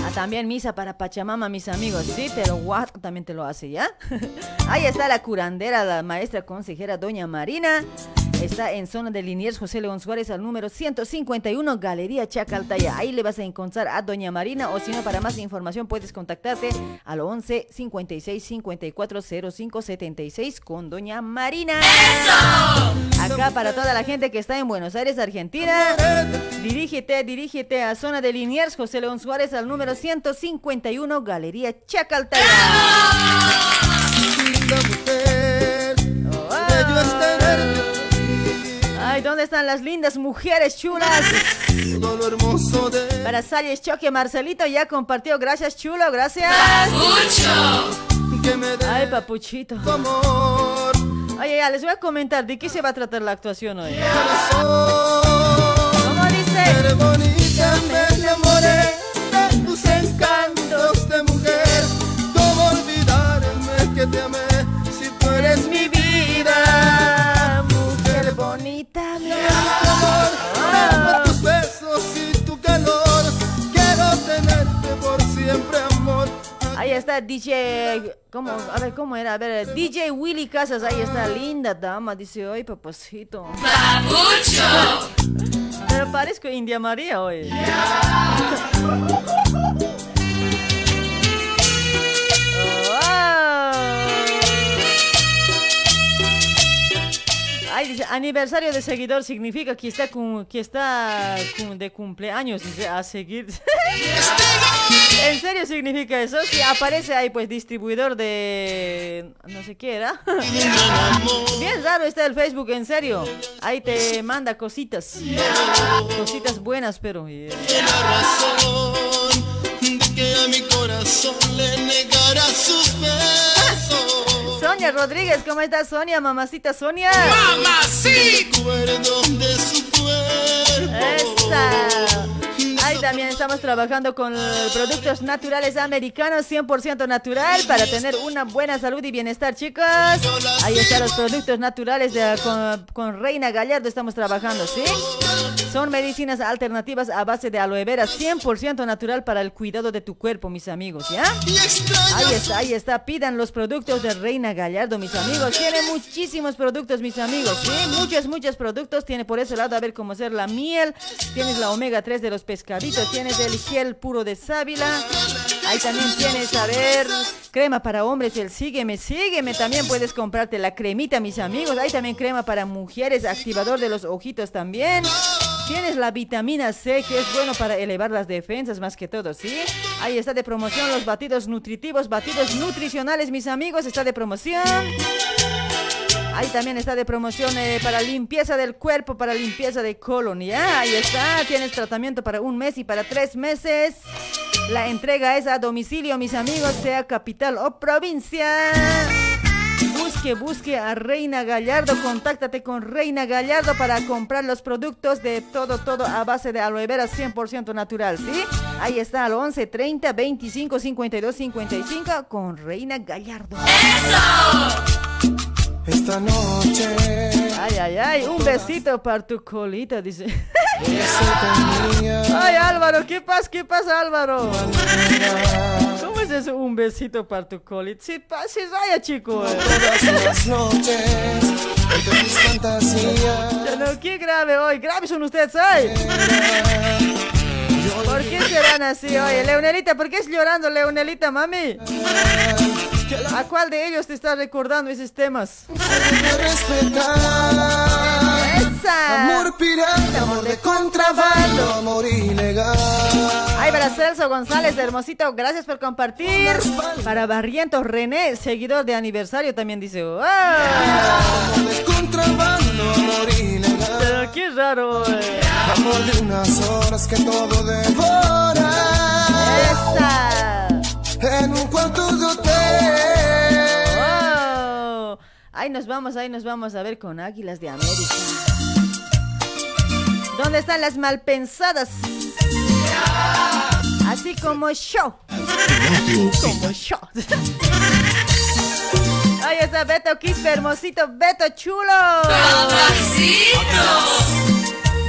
Ah, también misa para Pachamama, mis amigos. Sí, te lo guardo, también te lo hace, ¿ya? Ahí está la curandera, la maestra consejera Doña Marina. Está en zona de Liniers José León Suárez al número 151, Galería Chacaltaya. Ahí le vas a encontrar a Doña Marina o si no, para más información puedes contactarte al 11 56 54 05 76 con Doña Marina. Acá para toda la gente que está en Buenos Aires, Argentina. Dirígete, dirígete a zona de Liniers José León Suárez al número 151, Galería Chacaltaya. Tenerte Ay, ¿dónde están las lindas mujeres chulas? todo lo hermoso de Para Salles Choque, Marcelito ya compartió. Gracias, chulo, gracias. dé Ay, papuchito. Oye, ya les voy a comentar de qué se va a tratar la actuación hoy. ¿Cómo dice? bonita, me enamoré de tus encantos de mujer. ¿Cómo olvidarme que te amé está DJ, ¿cómo? A ver, ¿cómo era? A ver, DJ Willy Casas, ahí está, linda dama, dice, ay, papacito. Pero parezco India María hoy. Aniversario de seguidor significa que está, cum- que está de cumpleaños, a seguir. ¿En serio significa eso? Si aparece ahí, pues, distribuidor de... no sé qué era. Bien raro está el Facebook, en serio. Ahí te manda cositas. Cositas buenas, pero... yeah. de que a mi corazón le negara sus besos. Sonia Rodríguez, ¿cómo estás, Sonia? Mamacita Sonia. Cuerpo. Esa. Ahí también estamos trabajando con productos naturales americanos, 100% natural, para tener una buena salud y bienestar, chicos. Ahí están los productos naturales de- con, con Reina Gallardo, estamos trabajando, ¿sí? Son medicinas alternativas a base de aloe vera, 100% natural para el cuidado de tu cuerpo, mis amigos, ¿ya? Ahí está, ahí está. Pidan los productos de Reina Gallardo, mis amigos. Tiene muchísimos productos, mis amigos. ¿sí? Muchos, muchos productos. Tiene por ese lado, a ver cómo ser la miel. Tienes la omega 3 de los Tienes el gel puro de sábila. Ahí también tienes, a ver, crema para hombres, el sígueme, sígueme. También puedes comprarte la cremita, mis amigos. Hay también crema para mujeres, activador de los ojitos también. Tienes la vitamina C, que es bueno para elevar las defensas más que todo, ¿sí? Ahí está de promoción los batidos nutritivos, batidos nutricionales, mis amigos, está de promoción. Ahí también está de promoción eh, para limpieza del cuerpo, para limpieza de colon, ¿ya? Ahí está, tienes tratamiento para un mes y para tres meses. La entrega es a domicilio, mis amigos, sea capital o provincia. Busque, busque a Reina Gallardo, contáctate con Reina Gallardo para comprar los productos de todo, todo a base de aloe vera 100% natural, ¿sí? Ahí está al 11 30 25 52 55 con Reina Gallardo. Esta noche Ay, ay, ay, un besito para tu colita, dice. Ay, Álvaro, ¿qué pasa? ¿Qué pasa, Álvaro? ¿Cómo es eso? Un besito para tu colita. Sí, pa- sí, vaya, chico. Todas las noches entre mis fantasías. Pero qué grave hoy. Graves son ustedes hoy. ¿Por qué serán así hoy? Leonelita, ¿por qué es llorando, Leonelita, mami? ¿A cuál de ellos te está recordando esos temas? ¡Esa! Amor pirata, amor de contrabando, amor ilegal. Ay, para Celso González, hermosito, gracias por compartir. Para Barrientos René, seguidor de aniversario, también dice. ¡Wow! Amor de contrabando, amor ilegal. Pero qué raro. eh. Amor de unas horas que todo devora. ¡Esa! En un cuarto de hotel. ¡Wow! Ahí nos vamos, ahí nos vamos a ver con Águilas de América. ¿Dónde están las malpensadas? Así como yo. Como yo. Ahí está Beto Quispe, hermosito, Beto chulo.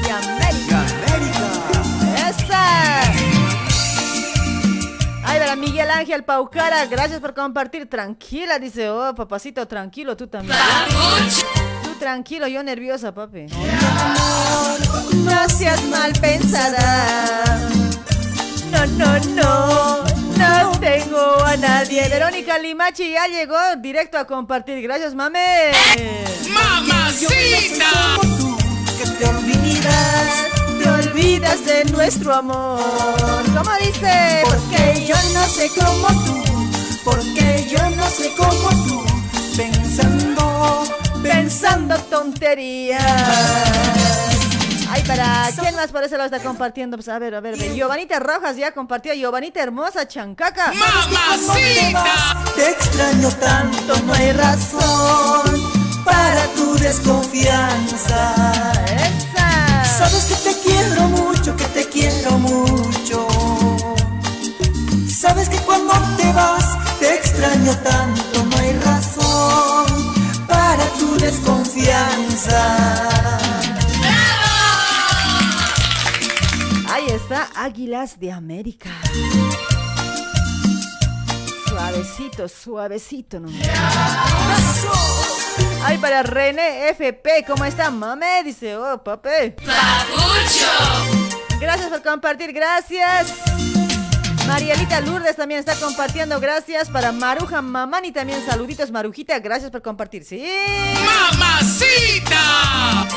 De América. Miguel Ángel Paucara, gracias por compartir. Tranquila, dice, oh, papacito, tranquilo, tú también. Tú tranquilo, yo nerviosa, papi. No seas mal pensada. No, no, no. No tengo a nadie. Verónica Limachi ya llegó directo a compartir. Gracias, mame. ¡Mamacita! Que te olvidas, olvidas de nuestro amor. ¿Cómo dice? porque yo no sé como tú, porque yo no sé como tú, pensando, Pensando tonterías. Ay, para quién más por eso lo está compartiendo. Pues a ver, a ver, ver. Giovanita Rojas ya compartió. Giovanita hermosa, chancaca. Te extraño tanto, no hay razón para tu desconfianza. Esa. Sabes que te quiero mucho, que te quiero mucho. Sabes que cuando te vas te extraño tanto, no hay razón para tu desconfianza. Ahí está, Águilas de América. Suavecito, suavecito, ¿no? Ay, para René FP, ¿cómo está, mame? Dice, oh, papi. Gracias por compartir, gracias. Marielita Lourdes también está compartiendo, gracias. Para Maruja Mamani también, saluditos, Marujita, gracias por compartir, sí. ¡Mamacita!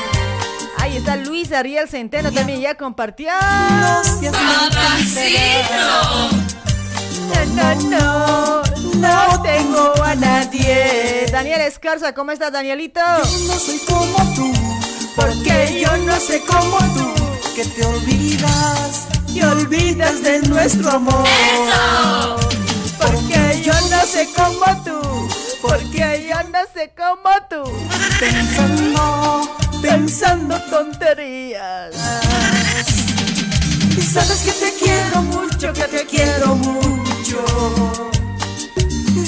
Ahí está Luis Ariel Centeno también ya compartió. No, no, no, no tengo a nadie. Daniel Escarza, ¿cómo estás, Danielito? Yo no soy como tú, porque yo no sé como tú, que te olvidas, te olvidas de nuestro amor. Porque yo no sé como tú, porque yo no sé como tú. Pensando, Pensando tonterías. y sabes que te quiero mucho, que te quiero mucho.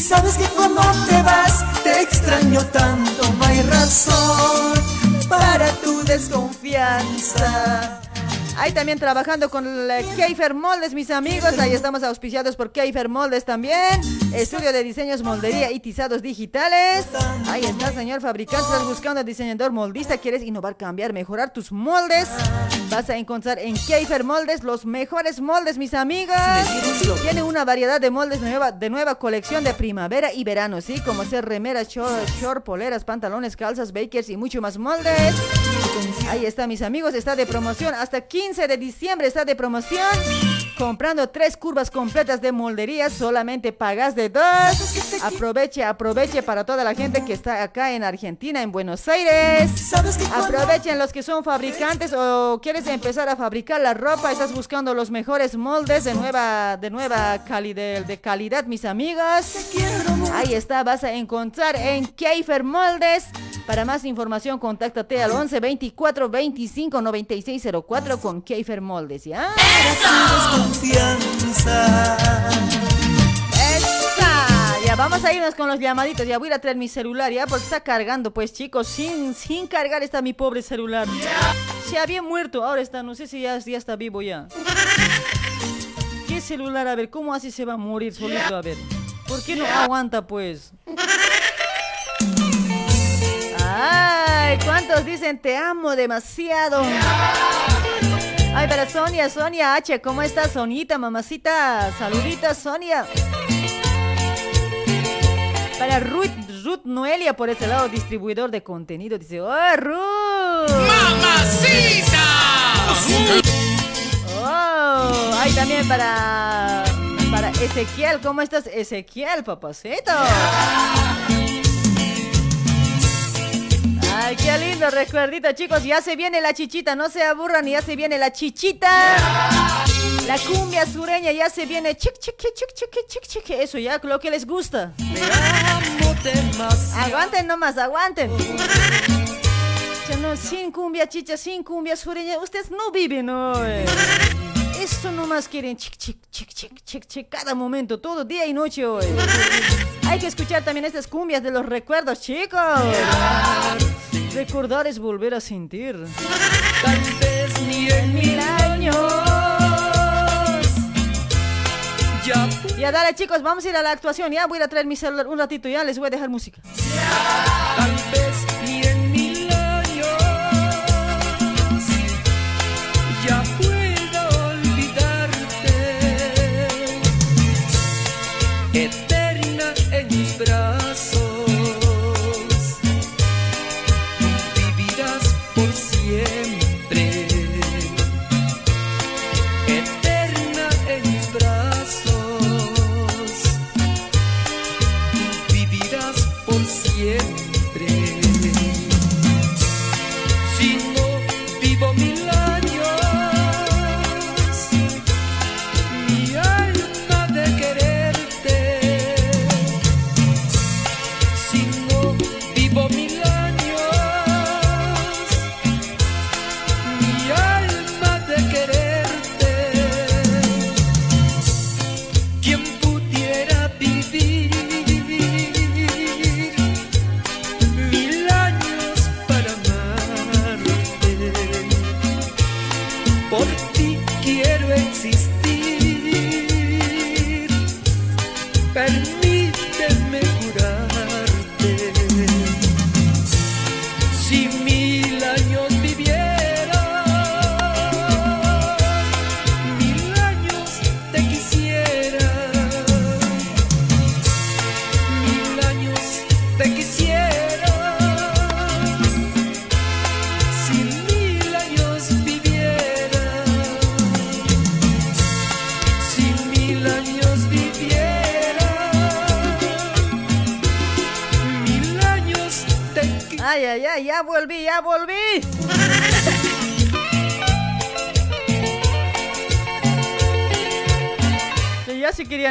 Sabes que cuando te vas te extraño tanto, no hay razón para tu desconfianza. Ahí también trabajando con el Keifer Moldes, mis amigos. Ahí estamos auspiciados por Keifer Moldes también. Estudio de diseños, moldería y tizados digitales. Ahí está, señor fabricante. Estás buscando diseñador moldista. ¿Quieres innovar, cambiar, mejorar tus moldes? Vas a encontrar en Keifer Moldes los mejores moldes, mis amigos. Tiene una variedad de moldes nueva, de nueva colección de primavera y verano, ¿sí? Como ser remeras, short, short, poleras, pantalones, calzas, bakers y mucho más moldes. Ahí está, mis amigos. Está de promoción hasta 15 de diciembre. Está de promoción. Comprando tres curvas completas de moldería, solamente pagas de dos. Aproveche, aproveche para toda la gente que está acá en Argentina, en Buenos Aires. Aprovechen los que son fabricantes o quieres empezar a fabricar la ropa. Estás buscando los mejores moldes de nueva, de nueva cali- de, calidad, mis amigos. Ahí está, vas a encontrar en Keifer Moldes. Para más información, contáctate al 11 24 25 96 04 con Keifer Moldes, ¿ya? Confianza. Ya vamos a irnos con los llamaditos. Ya voy a traer mi celular, ya, porque está cargando, pues, chicos. Sin, sin cargar está mi pobre celular. Se había muerto, ahora está, no sé si ya, ya está vivo ya. ¿Qué celular? A ver, ¿cómo así se va a morir solito? A ver. ¿Por qué no aguanta, pues? Ay, ¿cuántos dicen te amo demasiado? Ay, para Sonia, Sonia H, ¿cómo estás, Sonita, mamacita? Saluditos, Sonia. Para Ruth, Ruth Noelia, por ese lado, distribuidor de contenido, dice, ¡Oh, Ruth! ¡Mamacita! ¡Oh! Ay, también para... Para Ezequiel, ¿cómo estás, Ezequiel, papacito? Ay, qué lindo recuerdito, chicos. Ya se viene la chichita, no se aburran, ya se viene la chichita. La cumbia sureña ya se viene. Chic, chic, chic, chic, chic, chic. Eso ya, lo que les gusta. Aguanten nomás, aguanten. No, sin cumbia chicha, sin cumbia sureña, ustedes no viven, ¿no? Esto nomás quieren chic, chic, chic, chic, chic, chic, cada momento, todo día y noche hoy. Hay que escuchar también estas cumbias de los recuerdos, chicos. Recordar es volver a sentir. Tal vez ni en mil años. Ya Ya dale, chicos, vamos a ir a la actuación. Ya voy a traer mi celular un ratito, ya les voy a dejar música. Tal vez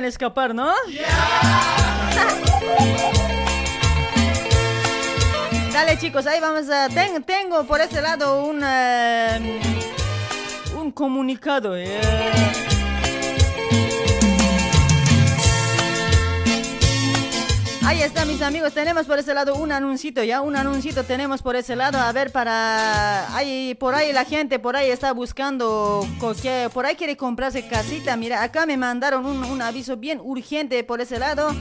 escapar, ¿no? Dale chicos, ahí vamos a... ten- tengo por este lado un... eh, un comunicado. eh. Está, mis amigos. Tenemos por ese lado un anuncito, ya un anuncito tenemos por ese lado. A ver, para. Ahí, por ahí la gente por ahí está buscando. Por ahí quiere comprarse casita. Mira, acá me mandaron un, un aviso bien urgente por ese lado.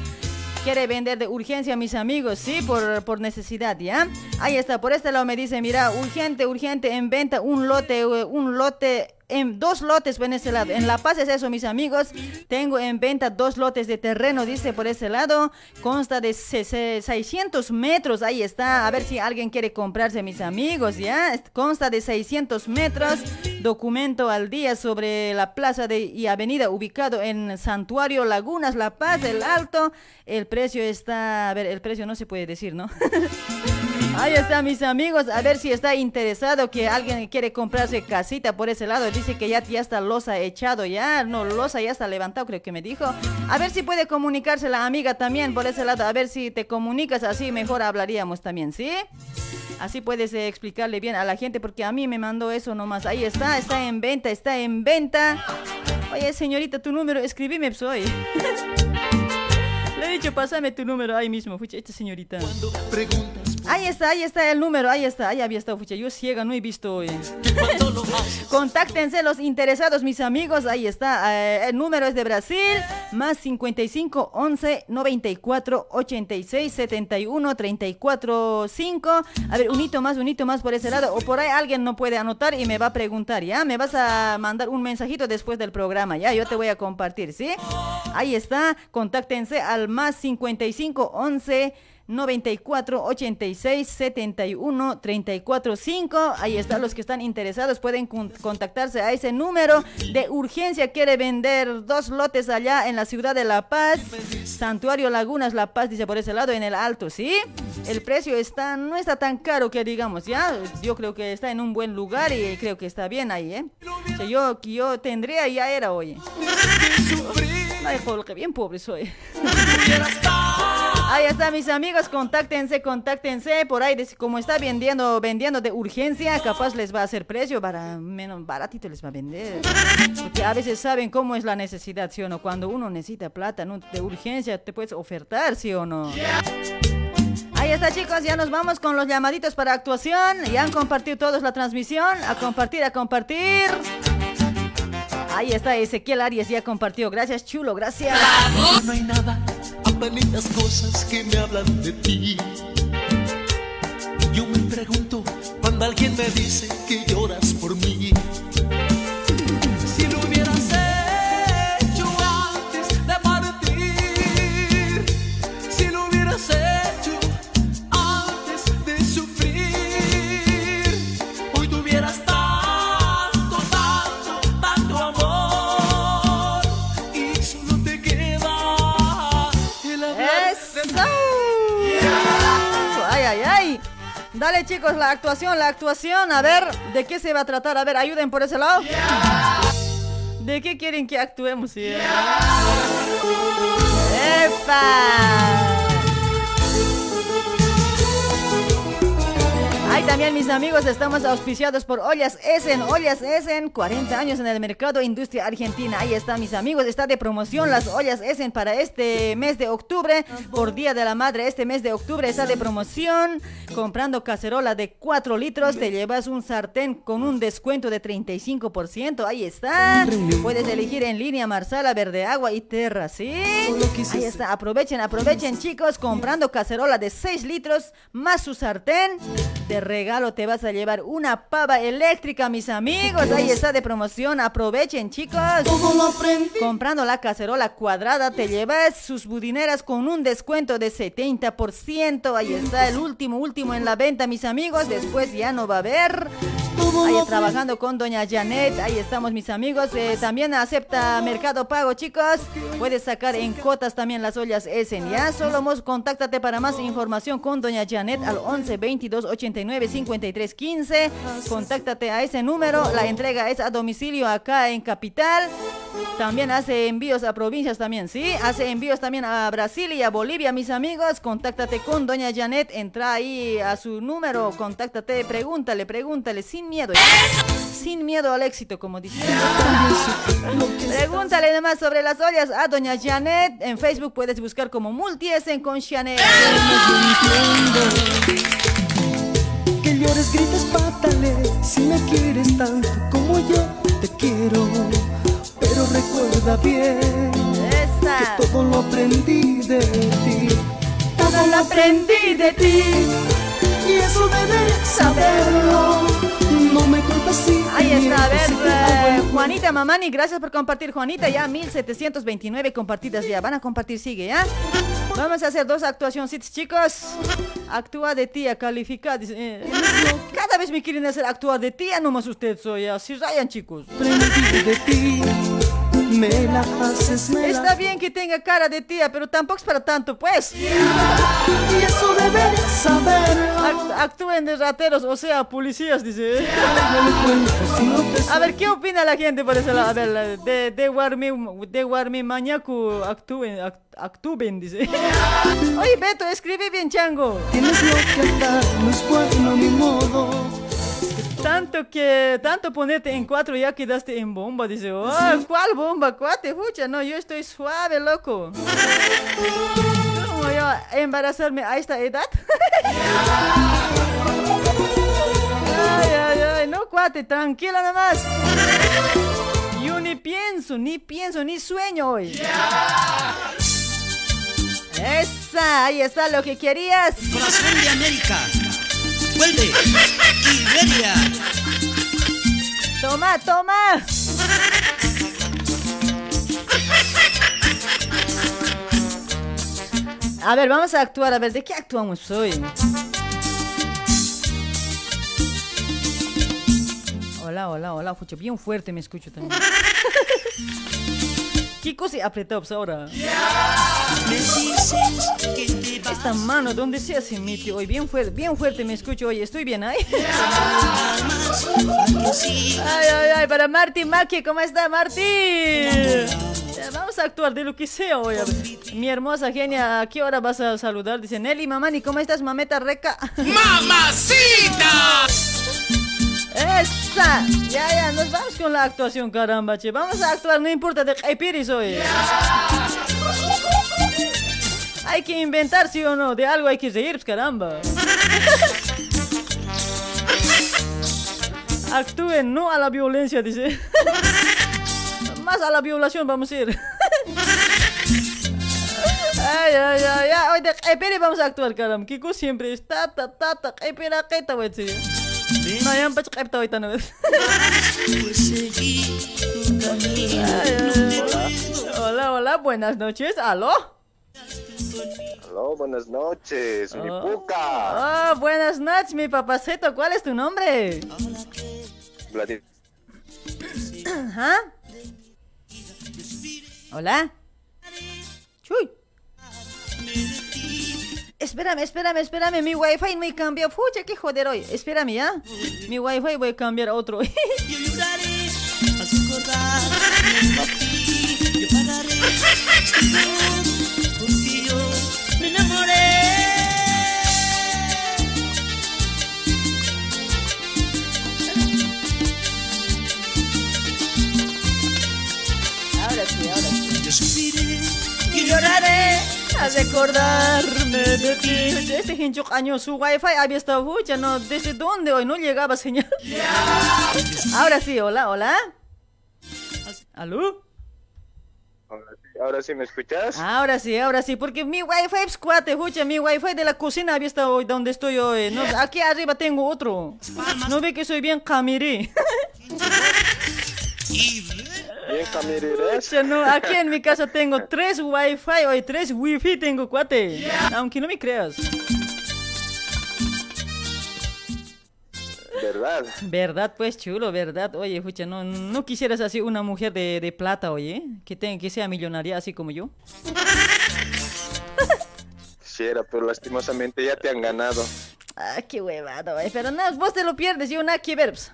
Quiere vender de urgencia, mis amigos, sí, por, por necesidad, ¿ya? Ahí está, por este lado me dice, mira, urgente, urgente, en venta un lote, eh, un lote, en dos lotes en ese lado. En La Paz es eso, mis amigos. Tengo en venta dos lotes de terreno, dice por ese lado. Consta de se- se- 600 metros, ahí está. A ver si alguien quiere comprarse, mis amigos, ¿ya? Consta de 600 metros. Documento al día sobre la plaza de, y avenida ubicado en Santuario Lagunas, La Paz, El Alto. El precio está, a ver, el precio no se puede decir, ¿no? Ahí está, mis amigos. A ver si está interesado que alguien quiere comprarse casita por ese lado. Dice que ya, ya está losa echado, ya. No, losa ya está levantado, creo que me dijo. A ver si puede comunicarse la amiga también por ese lado. A ver si te comunicas así, mejor hablaríamos también, ¿sí? Así puedes eh, explicarle bien a la gente porque a mí me mandó eso nomás. Ahí está, está en venta, está en venta. Oye, señorita, tu número, escribime, soy. Le he dicho, pásame tu número ahí mismo, esta señorita. Ahí está, ahí está el número, ahí está, ahí había estado, fucha, yo ciega, no he visto hoy. Contáctense los interesados, mis amigos, ahí está, eh, el número es de Brasil, más 55 11 94 86 71 34 5. A ver, un hito más, un hito más por ese lado, o por ahí alguien no puede anotar y me va a preguntar, ¿ya? Me vas a mandar un mensajito después del programa, ¿ya? Yo te voy a compartir, ¿sí? Ahí está, contáctense al más 55 11 94 86 71 34 5. Ahí están los que están interesados. Pueden con- contactarse a ese número de urgencia. Quiere vender dos lotes allá en la ciudad de La Paz. Santuario Lagunas La Paz, dice por ese lado, en el alto, ¿sí? El precio está, no está tan caro que digamos, ¿ya? Yo creo que está en un buen lugar y creo que está bien ahí, ¿eh? Yo, que yo tendría, ya era, oye. Ay, joder, que bien pobre soy. Ahí está, mis amigos, contáctense, contáctense. Por ahí, como está vendiendo, vendiendo de urgencia, capaz les va a hacer precio para menos baratito les va a vender. Porque a veces saben cómo es la necesidad, ¿sí o no? Cuando uno necesita plata de urgencia, te puedes ofertar, ¿sí o no? Ahí está, chicos, ya nos vamos con los llamaditos para actuación. Ya han compartido todos la transmisión. A compartir, a compartir. Ahí está Ezequiel Arias, ya compartió. Gracias, chulo, gracias. No hay nada, apenas cosas que me hablan de ti. Yo me pregunto cuando alguien me dice que lloras por mí. Dale, chicos, la actuación, la actuación. A ver, ¿de qué se va a tratar? A ver, ayuden por ese lado. ¿De qué quieren que actuemos? sí? ¡Epa! Ay, también mis amigos, estamos auspiciados por Ollas Essen. Ollas Essen, 40 años en el mercado industria argentina. Ahí está, mis amigos, está de promoción las Ollas Essen para este mes de octubre, por Día de la Madre. Este mes de octubre está de promoción. Comprando cacerola de 4 litros, te llevas un sartén con un descuento de 35%. Ahí está. Puedes elegir en línea Marsala, Verde Agua y Terra, ¿sí? Ahí está, aprovechen, aprovechen, chicos. Comprando cacerola de 6 litros más su sartén. De regalo te vas a llevar una pava eléctrica, mis amigos. Ahí está de promoción. Aprovechen, chicos. Comprando la cacerola cuadrada, te llevas sus budineras con un descuento de 70%. Ahí está el último, último en la venta, mis amigos. Después ya no va a haber. Ahí trabajando con doña Janet, ahí estamos mis amigos. Eh, también acepta Mercado Pago, chicos. Puedes sacar en cuotas también las ollas Essen, ¿ya? Solo mos, contáctate para más información con doña Janet al 11 22 89 53 15. Contáctate a ese número. La entrega es a domicilio acá en Capital. También hace envíos a provincias también, ¿sí? Hace envíos también a Brasil y a Bolivia, mis amigos. Contáctate con doña Janet. Entra ahí a su número. Contáctate, pregúntale, pregúntale, sin miedo. Sin miedo al éxito, como dice. Pregúntale además sobre las ollas a doña Janet. En Facebook puedes buscar como Multiesen con Janet. Llores, grites, pátale Si me quieres tanto como yo te quiero. Pero recuerda bien Que todo lo aprendí de ti. Todo lo aprendí de ti. Y eso debes saberlo Ahí está, a ver, eh. Juanita Mamani, gracias por compartir, Juanita, ya 1729 compartidas ya, van a compartir, sigue, ¿ya? Vamos a hacer dos actuaciones, chicos. Actúa de tía, califica, dice, eh, cada vez me quieren hacer actuar de tía, nomás usted soy, así rayan, chicos. De Me la haces, me la Está bien que tenga cara de tía, pero tampoco es para tanto, pues. Y eso actúen de rateros, o sea, policías, dice. A ver, ¿qué opina la gente por eso? A ver, de, de Warmi, de Warmi Mañaco, actúen, act- actúen, dice. Oye, Beto, escribe bien, chango. Tienes lo que atar, no es bueno ni modo Tanto que, tanto ponerte en cuatro ya quedaste en bomba, dice. Oh, ¿cuál bomba? Cuate, fucha, no, yo estoy suave, loco. ¿Cómo yo embarazarme a esta edad? Ay, ay, ay, no, cuate, tranquila nomás. Yo ni pienso, ni pienso, ni sueño hoy. Esa, ahí está lo que querías. Corazón de América. Vuelve. Toma, toma. A ver, vamos a actuar. A ver, ¿de qué actuamos hoy? Hola, hola, hola. Fucha, bien fuerte me escucho también. ¿Qué cosa apretados ahora? Esta mano, ¿dónde se hace metió hoy? Bien fuerte, bien fuerte me escucho hoy. Estoy bien ahí. Ay, ay, ay, para Marty Maki, ¿cómo está Marty? Ya, Vamos a actuar de lo que sea hoy. a ver. Mi hermosa genia, ¿a qué hora vas a saludar? Dice Nelly, mamani, ¿cómo estás, mameta reca? ¡Mamacita! ¡Esa! Ya, ya, nos vamos con la actuación, caramba, che. Vamos a actuar, no importa de qué piris hoy. Hay que inventar, sí o no, de algo hay que reír, pues, caramba. Actúen, no a la violencia, dice. Más a la violación vamos a ir. Ay, ay, ay, ay, hoy de Epiri vamos a actuar, caramba. Kiko siempre está, ta, ta, ta, Epira, ¿qué te voy a decir? No, ya empezó a ahorita. Hola, hola, buenas noches. ¿Aló? Aló, buenas noches, mi Oh. puca. Oh, buenas noches, mi papacito. ¿Cuál es tu nombre? Vladimir. ¿Ah? ¿Hola? Chuy. Espérame, espérame, espérame. Mi wifi me cambió. Fucha, qué joder hoy. Espérame, ¿ya? Mi wifi voy a cambiar a otro. A de ti. Yo pagaré porque yo me enamoré. Ahora sí, ahora sí. Yo sufriré Y lloraré a recordarme de ti. Este hincho año su wifi había estado fucha, no, ¿desde dónde hoy? No llegaba señal. Ahora sí, hola, hola. ¿Aló? Ahora sí- Ahora sí me escuchas. Ahora sí, ahora sí, porque mi wifi es cuate, fucha, mi wifi de la cocina había estado hoy donde estoy hoy. No, aquí arriba tengo otro. No ve que soy bien camirí. Pucha, no, aquí en mi casa tengo tres wifi, hoy tres wifi tengo cuate. Aunque no me creas. verdad. Verdad, pues chulo, verdad. Oye, fucha, no, no quisieras así una mujer de, de plata, oye, que tenga que sea millonaria así como yo. Quisiera, pero lastimosamente ya te han ganado. Ah, qué huevado, oye, pero no, vos te lo pierdes, yo nada que ver. pues.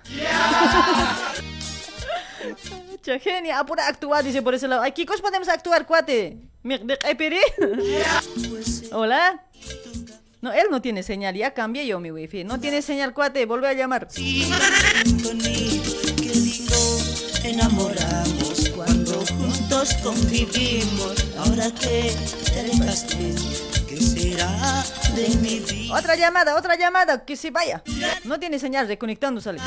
Genia, apura actuar, dice por ese lado. Ay, ¿qué cosa podemos actuar, cuate? ¿Me, me pere? Hola. No, él no tiene señal, ya cambié yo mi wifi. No tiene señal, cuate, vuelve a llamar. enamoramos cuando juntos convivimos. Ahora que te ¿qué será de mi vida? Otra llamada, otra llamada, que se vaya. No tiene señal, reconectando sale.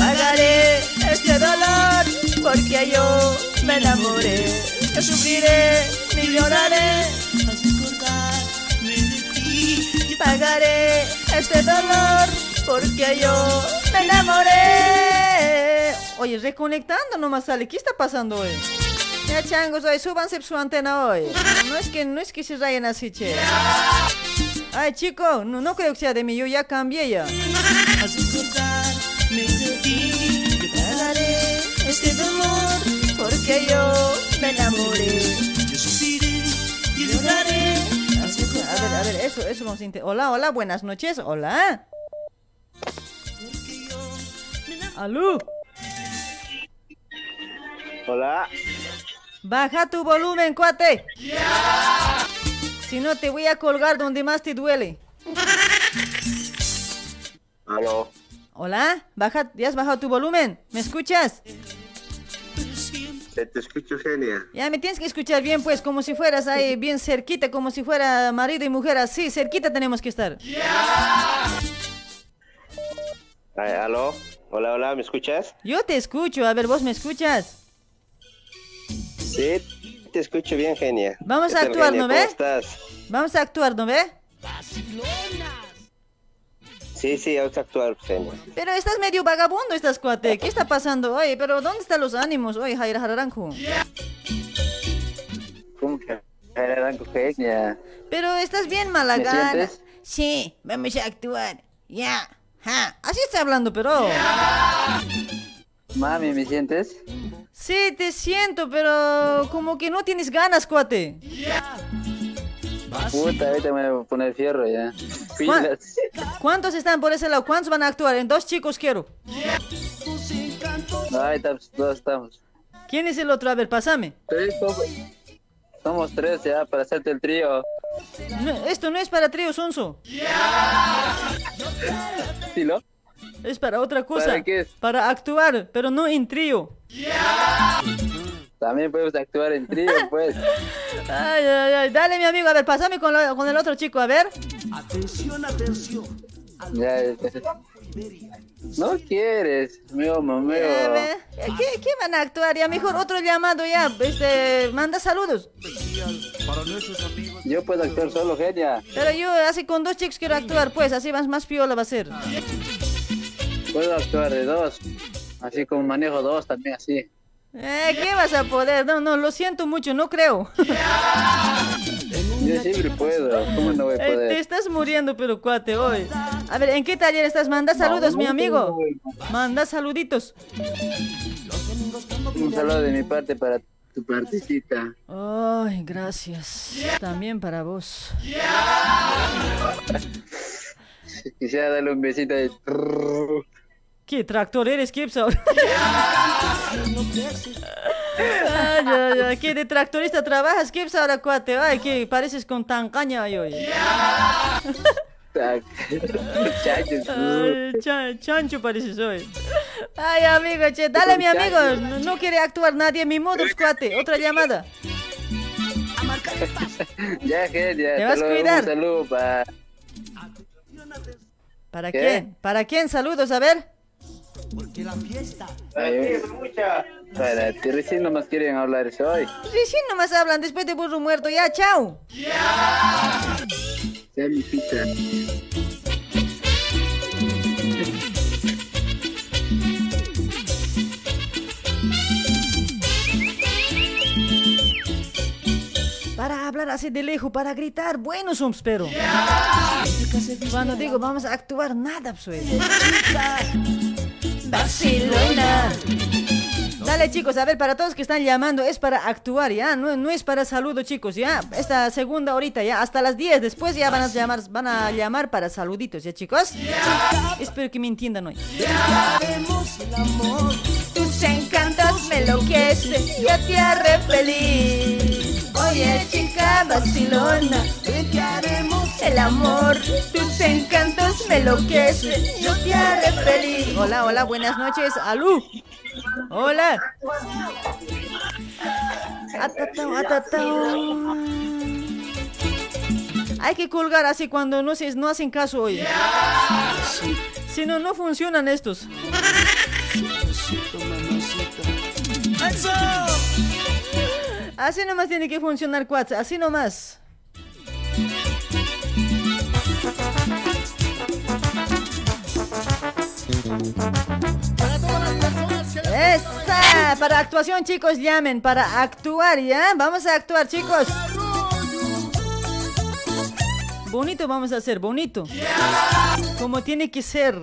Pagaré este dolor porque yo me enamoré. Yo sufriré y lloraré. Pagaré este dolor porque yo me enamoré. Oye, reconectando nomás sale. ¿Qué está pasando hoy? Ya changos, hoy súbanse su antena hoy. No es que, no es que se rayen así, che. Ay, chico, no, no creo que sea de mí, yo ya cambié ya. Este dolor porque yo me enamoré. Yo sufriré y lloraré. A ver, a ver, eso, eso vamos a intentar. Hola, hola, buenas noches, hola. Aló, Hola. baja tu volumen, cuate. Si no, te voy a colgar donde más te duele. Aló. Hola, baja, ¿ya has bajado tu volumen? ¿Me escuchas? Se te escucho, genia. Ya me tienes que escuchar bien, pues, como si fueras ahí bien cerquita, como si fuera marido y mujer así, cerquita tenemos que estar. Ay, aló. Hola, hola, ¿me escuchas? Yo te escucho, a ver, vos me escuchas. Sí, te escucho bien, genia. Vamos ¿Qué a actuar, genia? ¿no ¿Cómo ve? estás? Vamos a actuar, ¿no ve? Sí, sí, vamos a actuar, genia. Pero estás medio vagabundo, estás cuate. ¿Qué está pasando? Oye, pero ¿dónde están los ánimos? Oye, Jaira Jararanjo. ¿Cómo que? Aranco, genia. Pero estás bien mala ¿Me gana. sientes? Sí, vamos a actuar. Ya. Ja. Así está hablando, pero. Mami, ¿me sientes? Sí, te siento, pero como que no tienes ganas, cuate. Puta, ahorita me voy a poner fierro ya. ¿Cuán- Pilas. ¿Cuántos están por ese lado? ¿Cuántos van a actuar? En dos chicos quiero. Ahí estamos, todos estamos. ¿Quién es el otro? A ver, pásame. Tres, somos, somos tres ya para hacerte el trío. No, esto no es para trío Sonso. ¿Sí, lo? Es para otra cosa. ¿Para qué es? Para actuar, pero no en trío. También podemos actuar en trío, pues. Ay, ay, ay. Dale, mi amigo. A ver, pásame con, la- con el otro chico. A ver. Atención, atención. Ya, ya. No quieres, mío, mameo. ¿Qué, qué van a actuar? Ya mejor otro llamado ya. Este, manda saludos. Para nuestros amigos. Yo puedo actuar solo, genia. Pero yo así con dos chicos quiero actuar, pues. Así más, más piola va a ser. Puedo actuar de dos. Así como manejo dos también, así. Eh, ¿Qué vas a poder? No, no, lo siento mucho, no creo. Yo siempre puedo. ¿Cómo no voy a Eh, te poder? estás muriendo, pero cuate, hoy. A ver, ¿en qué taller estás? Manda saludos, mi amigo. Manda saluditos. Un saludo de mi parte para tu partecita. Ay, gracias. También para vos. Quisiera darle un besito de... ¿Qué tractor eres, Kips? ahora? Ay, ay, ay, ¿Qué de tractorista trabajas, Kips, ahora, cuate? Ay, que pareces con tan caña hoy. hoy. Chachos. Ay, cha- chancho pareces hoy. Ay, amigo, che, dale, mi amigo. No, no quiere actuar nadie, mi modo, cuate. Otra llamada. Ya, genia. Te vas a cuidar. Un saludo para... ¿Para ¿Qué? quién? ¿Para quién? Saludos, a ver. Porque la fiesta. Para ti, recién nomás quieren hablar eso hoy. Recién nomás hablan después de burro muerto. Ya, chao. Sea mi pizza. Para hablar así de lejos, para gritar. Bueno somos, pero. Cuando digo vamos a actuar, nada, pues. Barcelona. Dale chicos, a ver, para todos que están llamando, es para actuar, ¿ya? No, no es para saludo, chicos, ¿ya? Esta segunda horita, ¿ya? Hasta las 10, después ya van a llamar, van a llamar para saluditos, ¿ya chicos? Espero que me entiendan hoy. Tus encantos me enloquecen, yo te haré feliz. Oye, chica Barcelona, ¿qué haremos? El amor, tus encantos me enloquecen, yo te haré feliz. Hola, hola, buenas noches, Alú. Hola. Atatao, atatao. Hay que colgar así cuando no, se, no hacen caso hoy. Si no, no funcionan estos. Así nomás tiene que funcionar Quats, así nomás. Esa, para actuación chicos, llamen, para actuar, ¿ya? Vamos a actuar chicos. Bonito vamos a hacer, bonito. Como tiene que ser.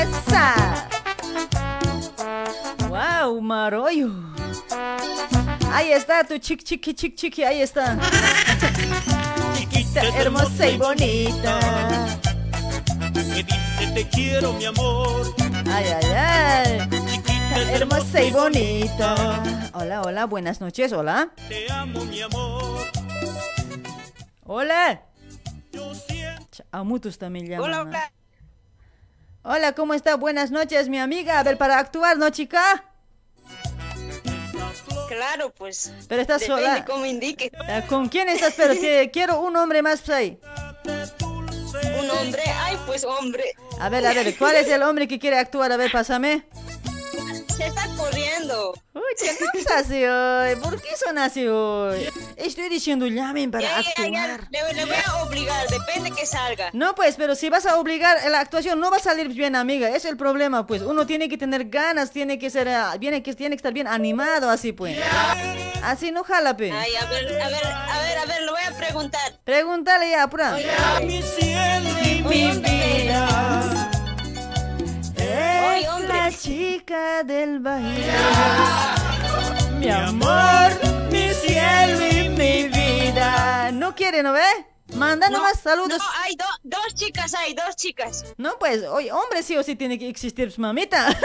Esa. Wow, marollo. Ahí está tu chic chiqui chic chiqui, ahí está. Chiquita, hermosa y bonita. Que dice te quiero mi amor. Ay, ay, ay. Hermosa y bonita. Hola, hola, buenas noches, hola. Te amo mi amor. Hola. Ch- Amutus también llaman. Hola, hola. Hola, ¿cómo está? Buenas noches, mi amiga. A ver, para actuar, ¿no, chica? Claro, pues. Pero estás sola. cómo indique. ¿Con quién estás? Pero te- quiero un hombre más ahí. Un hombre, ay, pues hombre. A ver, a ver, ¿cuál es el hombre que quiere actuar? A ver, pásame. Se está corriendo. Uy, ¿qué pasa así hoy? ¿Por qué son así hoy? Estoy diciendo llamen para Ya, ya, ya, actuar. Le, le voy a obligar, depende que salga. No, pues, pero si vas a obligar la actuación no va a salir bien, amiga. Es el problema, pues. Uno tiene que tener ganas, tiene que ser, ah, que tiene que estar bien animado, así pues. Así no jala, pe. Ay, a ver, a ver, a ver, a ver, lo voy a preguntar. Pregúntale ya, apura. Mi cielo y mi vida. Es la chica del baile. Mi amor, mi cielo y mi vida. No quiere, ¿no ve? Manda nomás saludos. No, hay do- dos chicas, hay dos chicas. No, pues, oye, hombre sí o sí tiene que existir, mamita.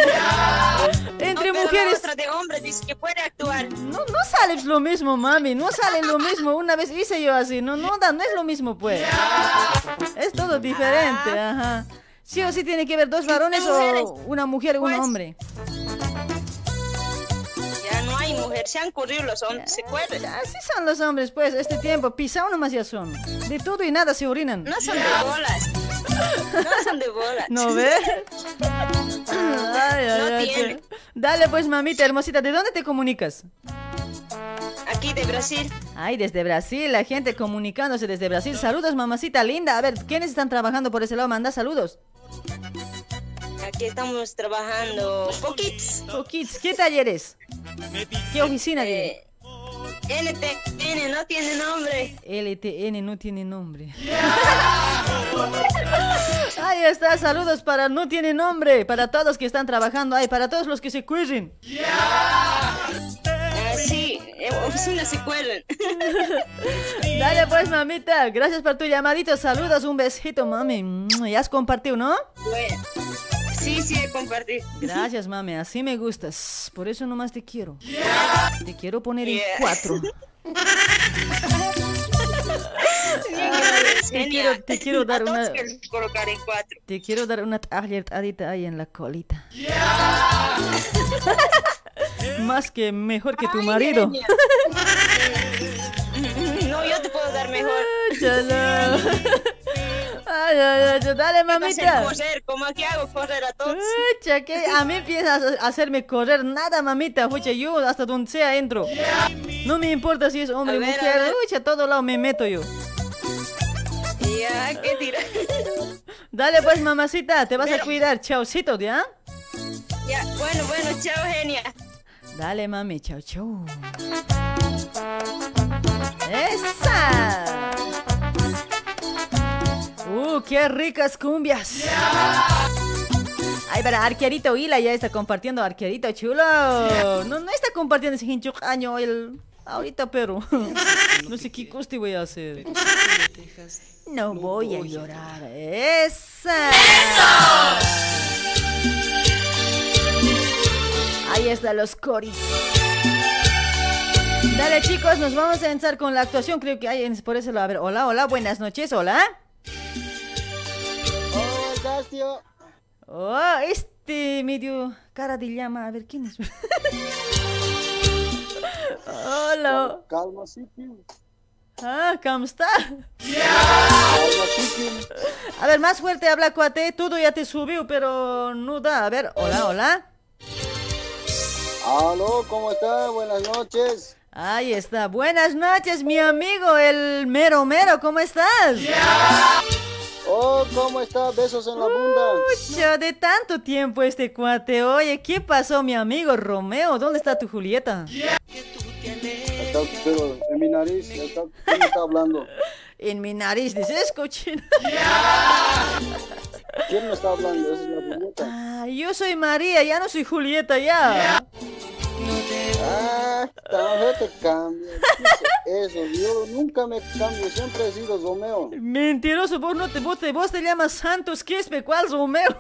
Entre No, pero la mujeres. otra de hombre dice que puede actuar. No, no sale lo mismo, mami. No sale lo mismo. Una vez hice yo así. No, no, da, no es lo mismo, pues. Es todo diferente, ajá. Sí o sí tiene que ver dos varones o una mujer y un Pues, hombre. Ya no hay mujer, se han corrido los hombres, ¿se acuerdan? Así son los hombres, pues, este tiempo. Pisado nomás ya son. De todo y nada se orinan. No son de bolas. No son de bolas. ¿No ve? Ay, ay, No tiene. Dale, pues, mamita hermosita. ¿De dónde te comunicas? Aquí de Brasil. Ay, desde Brasil, la gente comunicándose desde Brasil. Saludos, mamacita linda. A ver, ¿quiénes están trabajando por ese lado? Manda saludos. Aquí estamos trabajando poquitos. Poquitos. ¿Qué talleres? ¿Qué oficina Eh, tiene? NTN no tiene nombre. LTN no tiene nombre. Ahí está, saludos para no tiene nombre, para todos que están trabajando ahí, para todos los que se cuiden. Sí, eh, oficina se acuerdan. Dale pues, mamita, gracias por tu llamadito, saludos, un besito, mami. Ya has compartido, ¿no? Bueno, sí, sí, he compartido. Gracias, mami, así me gustas, por eso nomás te quiero. Te quiero poner en Yeah. cuatro. Sí, te quiero- te quiero dar una- colocar en cuatro. Te quiero dar una tallertadita ahí en la colita. Más que mejor que tu Ay, marido. No, yo te puedo dar mejor. Chala. Ay, ay, ay, dale, mamita. correr, como aquí hago correr a todos. Pucha, que a mí empiezas a hacerme correr nada, mamita. Pucha, yo hasta donde sea entro. No me importa si es hombre o mujer. ver. Pucha, a todo lado me meto yo. Ya, qué tira. Dale pues, mamacita, te vas a cuidar. Chaucito, ¿ya? Ya, bueno, bueno, chao, genia. Dale, mami, chau, chau. ¡Esa! ¡Uh, qué ricas cumbias! Ay, para Arquerito Hila ya está compartiendo, Arquerito chulo. No, no está compartiendo ese hinchuk año el... Ahorita, pero... No sé qué coste voy a hacer. No voy a llorar. ¡Esa! Ahí están los coris. Dale chicos, nos vamos a empezar con la actuación. Creo que hay en- por eso lo a ver. Hola, hola, buenas noches, hola. Hola, tío. Oh, este medio cara de llama. A ver, ¿quién es? hola. Calma, tío. Ah, ¿cómo está? A ver, más fuerte habla, cuate. Todo ya te subió, pero no da. A ver, hola, hola. Aló, ¿cómo está? Buenas noches. Ahí está. Buenas noches, mi amigo, el mero mero. ¿Cómo estás? Oh, ¿cómo está? Besos en la bunda. Pucha, de tanto tiempo este cuate. Oye, ¿qué pasó, mi amigo Romeo? ¿Dónde está tu Julieta? Está, pero en mi nariz, está, ¿quién está hablando? En mi nariz, dices, cochino. ¿Quién me está hablando? Esa es la Julieta. Ah, yo soy María, ya no soy Julieta, ya. Ah, no te cambias. ¿Qué es Eso, yo nunca me cambio, siempre he sido Romeo. Mentiroso, vos, no te, vos, te, vos te llamas Santos Quispe, ¿cuál Romeo?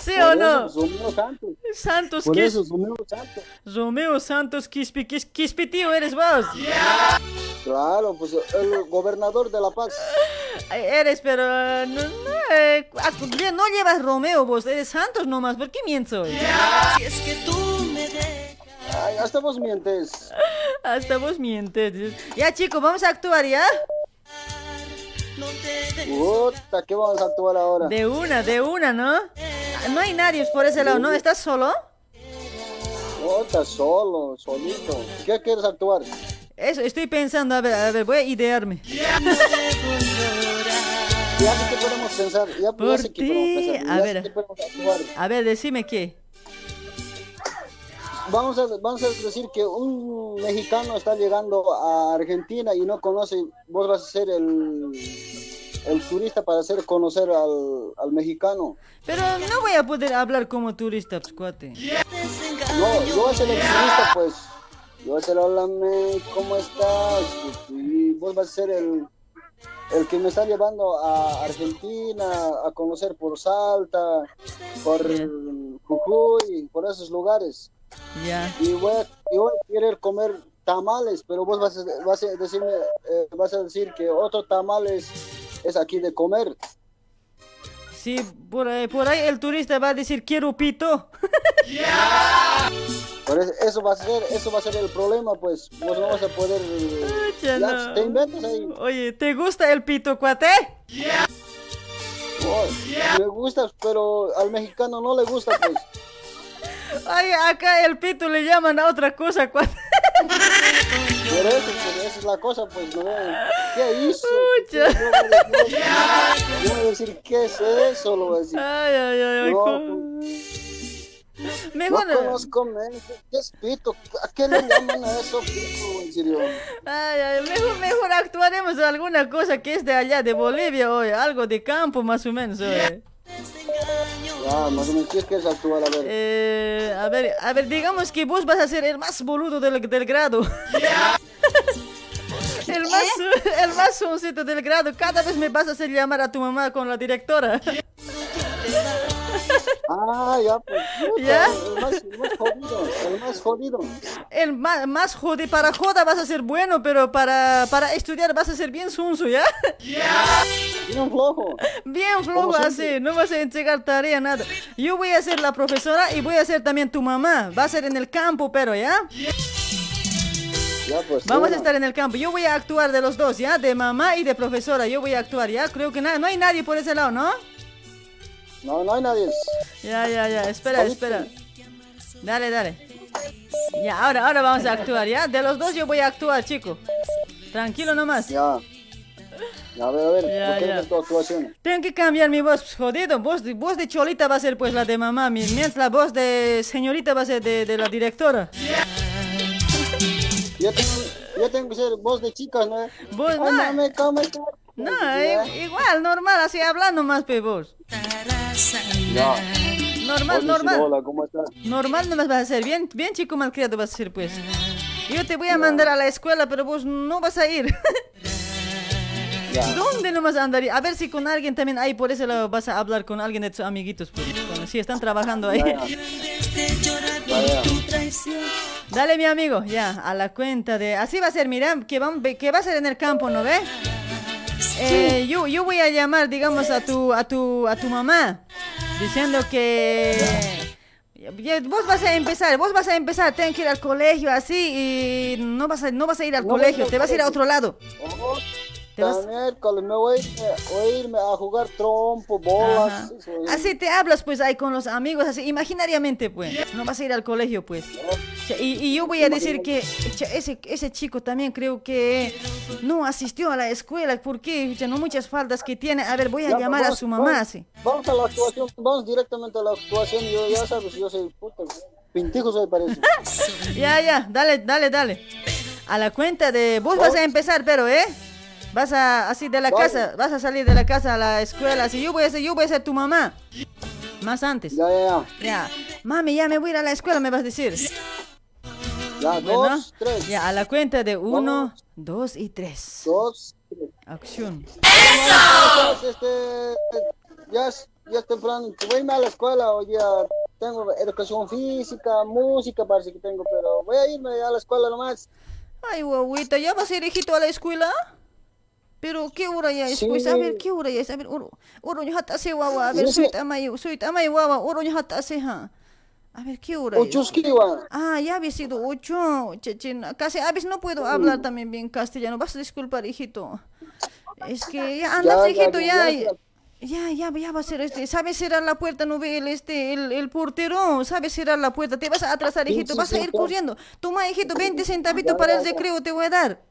¿Sí o Por no? eso, Romeo Santos. Santos Por Quispe. eso, Romeo Santos. Romeo Santos Quispe, Quis, Quispe tío eres vos. Claro, pues el gobernador de La Paz. Eres, pero no, no, eh, ah, ya no llevas Romeo vos, eres Santos nomás, ¿por qué miento? Si es que tú me dejas. Ay, hasta vos mientes. Hasta vos mientes. Ya chicos, vamos a actuar ya. Puta, ¿qué vamos a actuar ahora? De una, de una, ¿no? Ah, No hay nadie por ese lado, ¿no? ¿Estás solo? Puta, solo, solito. ¿Qué quieres actuar? Eso, estoy pensando, a ver, a ver, voy a idearme. Ya sé que podemos pensar. Ya, ya Por podemos ti, pensar. a ya ver. A ver, decime qué. Vamos a, vamos a decir que un mexicano está llegando a Argentina y no conoce, vos vas a ser el, el turista para hacer conocer al, al mexicano. Pero no voy a poder hablar como turista, pues, cuate. No, yo voy a ser el turista, pues. Yo voy a ser, hola, me, ¿cómo estás? Y vos vas a ser el, el que me está llevando a Argentina a conocer por Salta, por Jujuy, por esos lugares. Ya. Y voy a, y voy a querer comer tamales, pero vos vas a, vas a decirme, eh, vas a decir que otro tamales es aquí de comer. Sí, por ahí, por ahí el turista va a decir, quiero pito. Por eso, eso va a ser, eso va a ser el problema, pues vos no vas a poder. Ya ya, no. te inventas ahí. Oye, ¿te gusta el pito, cuate? Oh, me gusta, pero al mexicano no le gusta, pues. Ay, acá el pito le llaman a otra cosa, cuate. Por eso, pues, esa es la cosa, pues, ¿no? ¿Qué hizo? Pucha. Yo voy a- decir, ¿qué es eso? Lo voy a decir. Ay, ay, ay, ay. No, ¿cómo? Mejor no conozco, men. ¿Qué es pito? ¿A qué le llaman a eso pito? En serio. Ay, ay, mejor, mejor actuaremos alguna cosa que es de allá, de Bolivia, oye. Algo de campo, más o menos, oye. Ya, más o menos, ¿qué quieres actuar? A ver. Eh, a ver, a ver, digamos que vos vas a ser el más boludo del, del grado. El más, el más soncito del grado. Cada vez me vas a hacer llamar a tu mamá con la directora. Ah, ya, pues. puta, ¿Ya? El más, el más jodido, el más jodido. El más, más jode, para joda vas a ser bueno, pero para, para estudiar vas a ser bien sunso, ¿ya? Bien flojo. Bien flojo así, siempre. no vas a entregar tarea, nada. Yo voy a ser la profesora y voy a ser también tu mamá. Va a ser en el campo, pero, ¿ya? Ya, pues. Vamos a estar en el campo. Yo voy a actuar de los dos, ¿ya? De mamá y de profesora. Yo voy a actuar, ¿ya? Creo que na- no hay nadie por ese lado, ¿no? No, no hay nadie. Ya, ya, ya. Espera, espera. Dale, dale. Ya, ahora, ahora vamos a actuar, ¿ya? De los dos yo voy a actuar, chico. Tranquilo nomás. Ya. A ver, a ver, Ya, ¿qué ya. es tu actuación? Tengo que cambiar mi voz, jodido. Voz de, voz de cholita va a ser pues la de mamá, mi- mientras la voz de señorita va a ser de, de la directora. Yo tengo, yo tengo que ser voz de chicas, ¿no? Vos, Ay, no. No, i- igual, normal, así hablando más, pe vos. Ya. Normal, Oye, normal. Hola, ¿cómo estás? Normal no vas a ser, bien, bien chico malcriado vas a ser, pues. Yo te voy a mandar a la escuela, pero vos no vas a ir. ¿Dónde no vas a andar? A ver si con alguien también ahí, por eso lo vas a hablar con alguien de tus amiguitos, pues. Bueno, si están trabajando ahí. Dale, mi amigo, ya, a la cuenta de... Así va a ser, mira, que, van, que va a ser en el campo, ¿no ves? Eh, yo, yo voy a llamar, digamos, a tu, a tu, a tu mamá, diciendo que... Vos vas a empezar, vos vas a empezar, tenés que ir al colegio así y no vas a, no vas a ir al No colegio, te vas a ir a otro lado. Te vas- me voy a irme, voy a jugar trompo, bolas. Eso, Así te hablas pues ahí con los amigos, así imaginariamente pues. No vas a ir al colegio pues. Y, y yo voy a decir que ese, ese chico también creo que no asistió a la escuela porque no muchas faltas que tiene. A ver, voy a Ya, llamar a su mamá vamos, así. Vamos a la actuación, vamos directamente a la actuación. Yo ya sabes, yo soy puta, pintijo soy parece. Ya, ya, dale, dale, dale. A la cuenta de... Vos vas a empezar, pero, ¿eh? Vas a, así de la Vale. casa, vas a salir de la casa a la escuela, así yo voy a ser, yo voy a ser tu mamá. Más antes. Ya, ya, ya. Ya. Mami, ya me voy a ir a la escuela, me vas a decir. Ya, Bueno, dos, tres. Ya, a la cuenta de uno, dos y tres. Dos, Acción. ¡Eso! Este, ya, es, ya es temprano. Voy a irme a la escuela. Hoy ya tengo educación física, música, parece que tengo, pero voy a irme a la escuela nomás. Ay, guaguita, ¿ya vas a ir, hijito, a la escuela? Pero, ¿qué hora ya es? Sí. Pues, a ver, ¿qué hora ya es? A ver, yo hasta hace guagua. A ver, soy tamayo, soy tamayo guagua, hasta hace, ja. A ver, ¿qué hora es? Ochuskiwa. Ah, ya había sido ocho, chechina. Casi, a veces no puedo hablar también bien castellano. Vas a disculpar, hijito. Es que ya andas, hijito, ya, ya. ya. Ya, ya, va a ser este. ¿Sabes cerrar la puerta? No ve el, este, el, el portero. ¿Sabes cerrar la puerta? Te vas a atrasar, hijito. vas a ir corriendo. Toma, hijito, 20 centavitos para el recreo te voy a dar.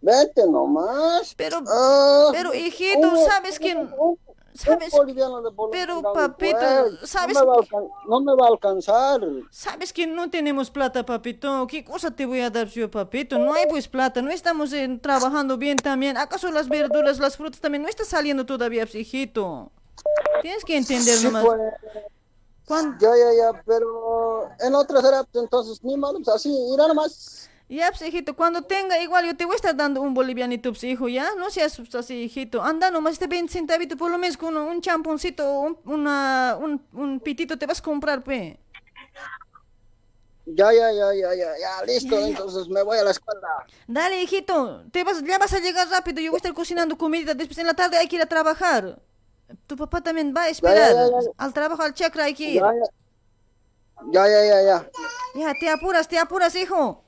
Vete nomás. Pero, Ah, pero, hijito, un- ¿sabes que un- ¿Sabes? un boliviano de Bolivia, Pero, papito, pues, ¿sabes No me, alcan- no me va a alcanzar. ¿Sabes que no tenemos plata, papito? ¿Qué cosa te voy a dar yo, papito? No hay pues plata, no estamos eh, trabajando bien también. ¿Acaso las verduras, las frutas también no está saliendo todavía, pues, hijito? Tienes que entender Sí, nomás. pues, ¿Cuán- Ya, ya, ya, pero en otras era, entonces, ni malo, pues, así, irá nomás. Ya, pues, hijito, cuando tenga, igual yo te voy a estar dando un bolivianito, pues, hijo, ¿ya? No seas pues, así, hijito. Anda nomás este 20 centavitos, por lo menos con un champoncito, un, una, un, un pitito te vas a comprar, pe. Ya, ya, ya, ya, ya, ya, listo, entonces me voy a la escuela. Dale, hijito, te vas, ya vas a llegar rápido. Yo voy a estar cocinando comida. Después en la tarde hay que ir a trabajar. Tu papá también va a esperar. ya. Al trabajo, al chakra hay que ir. Ya, ya, ya, ya. Ya, te apuras, te apuras, hijo.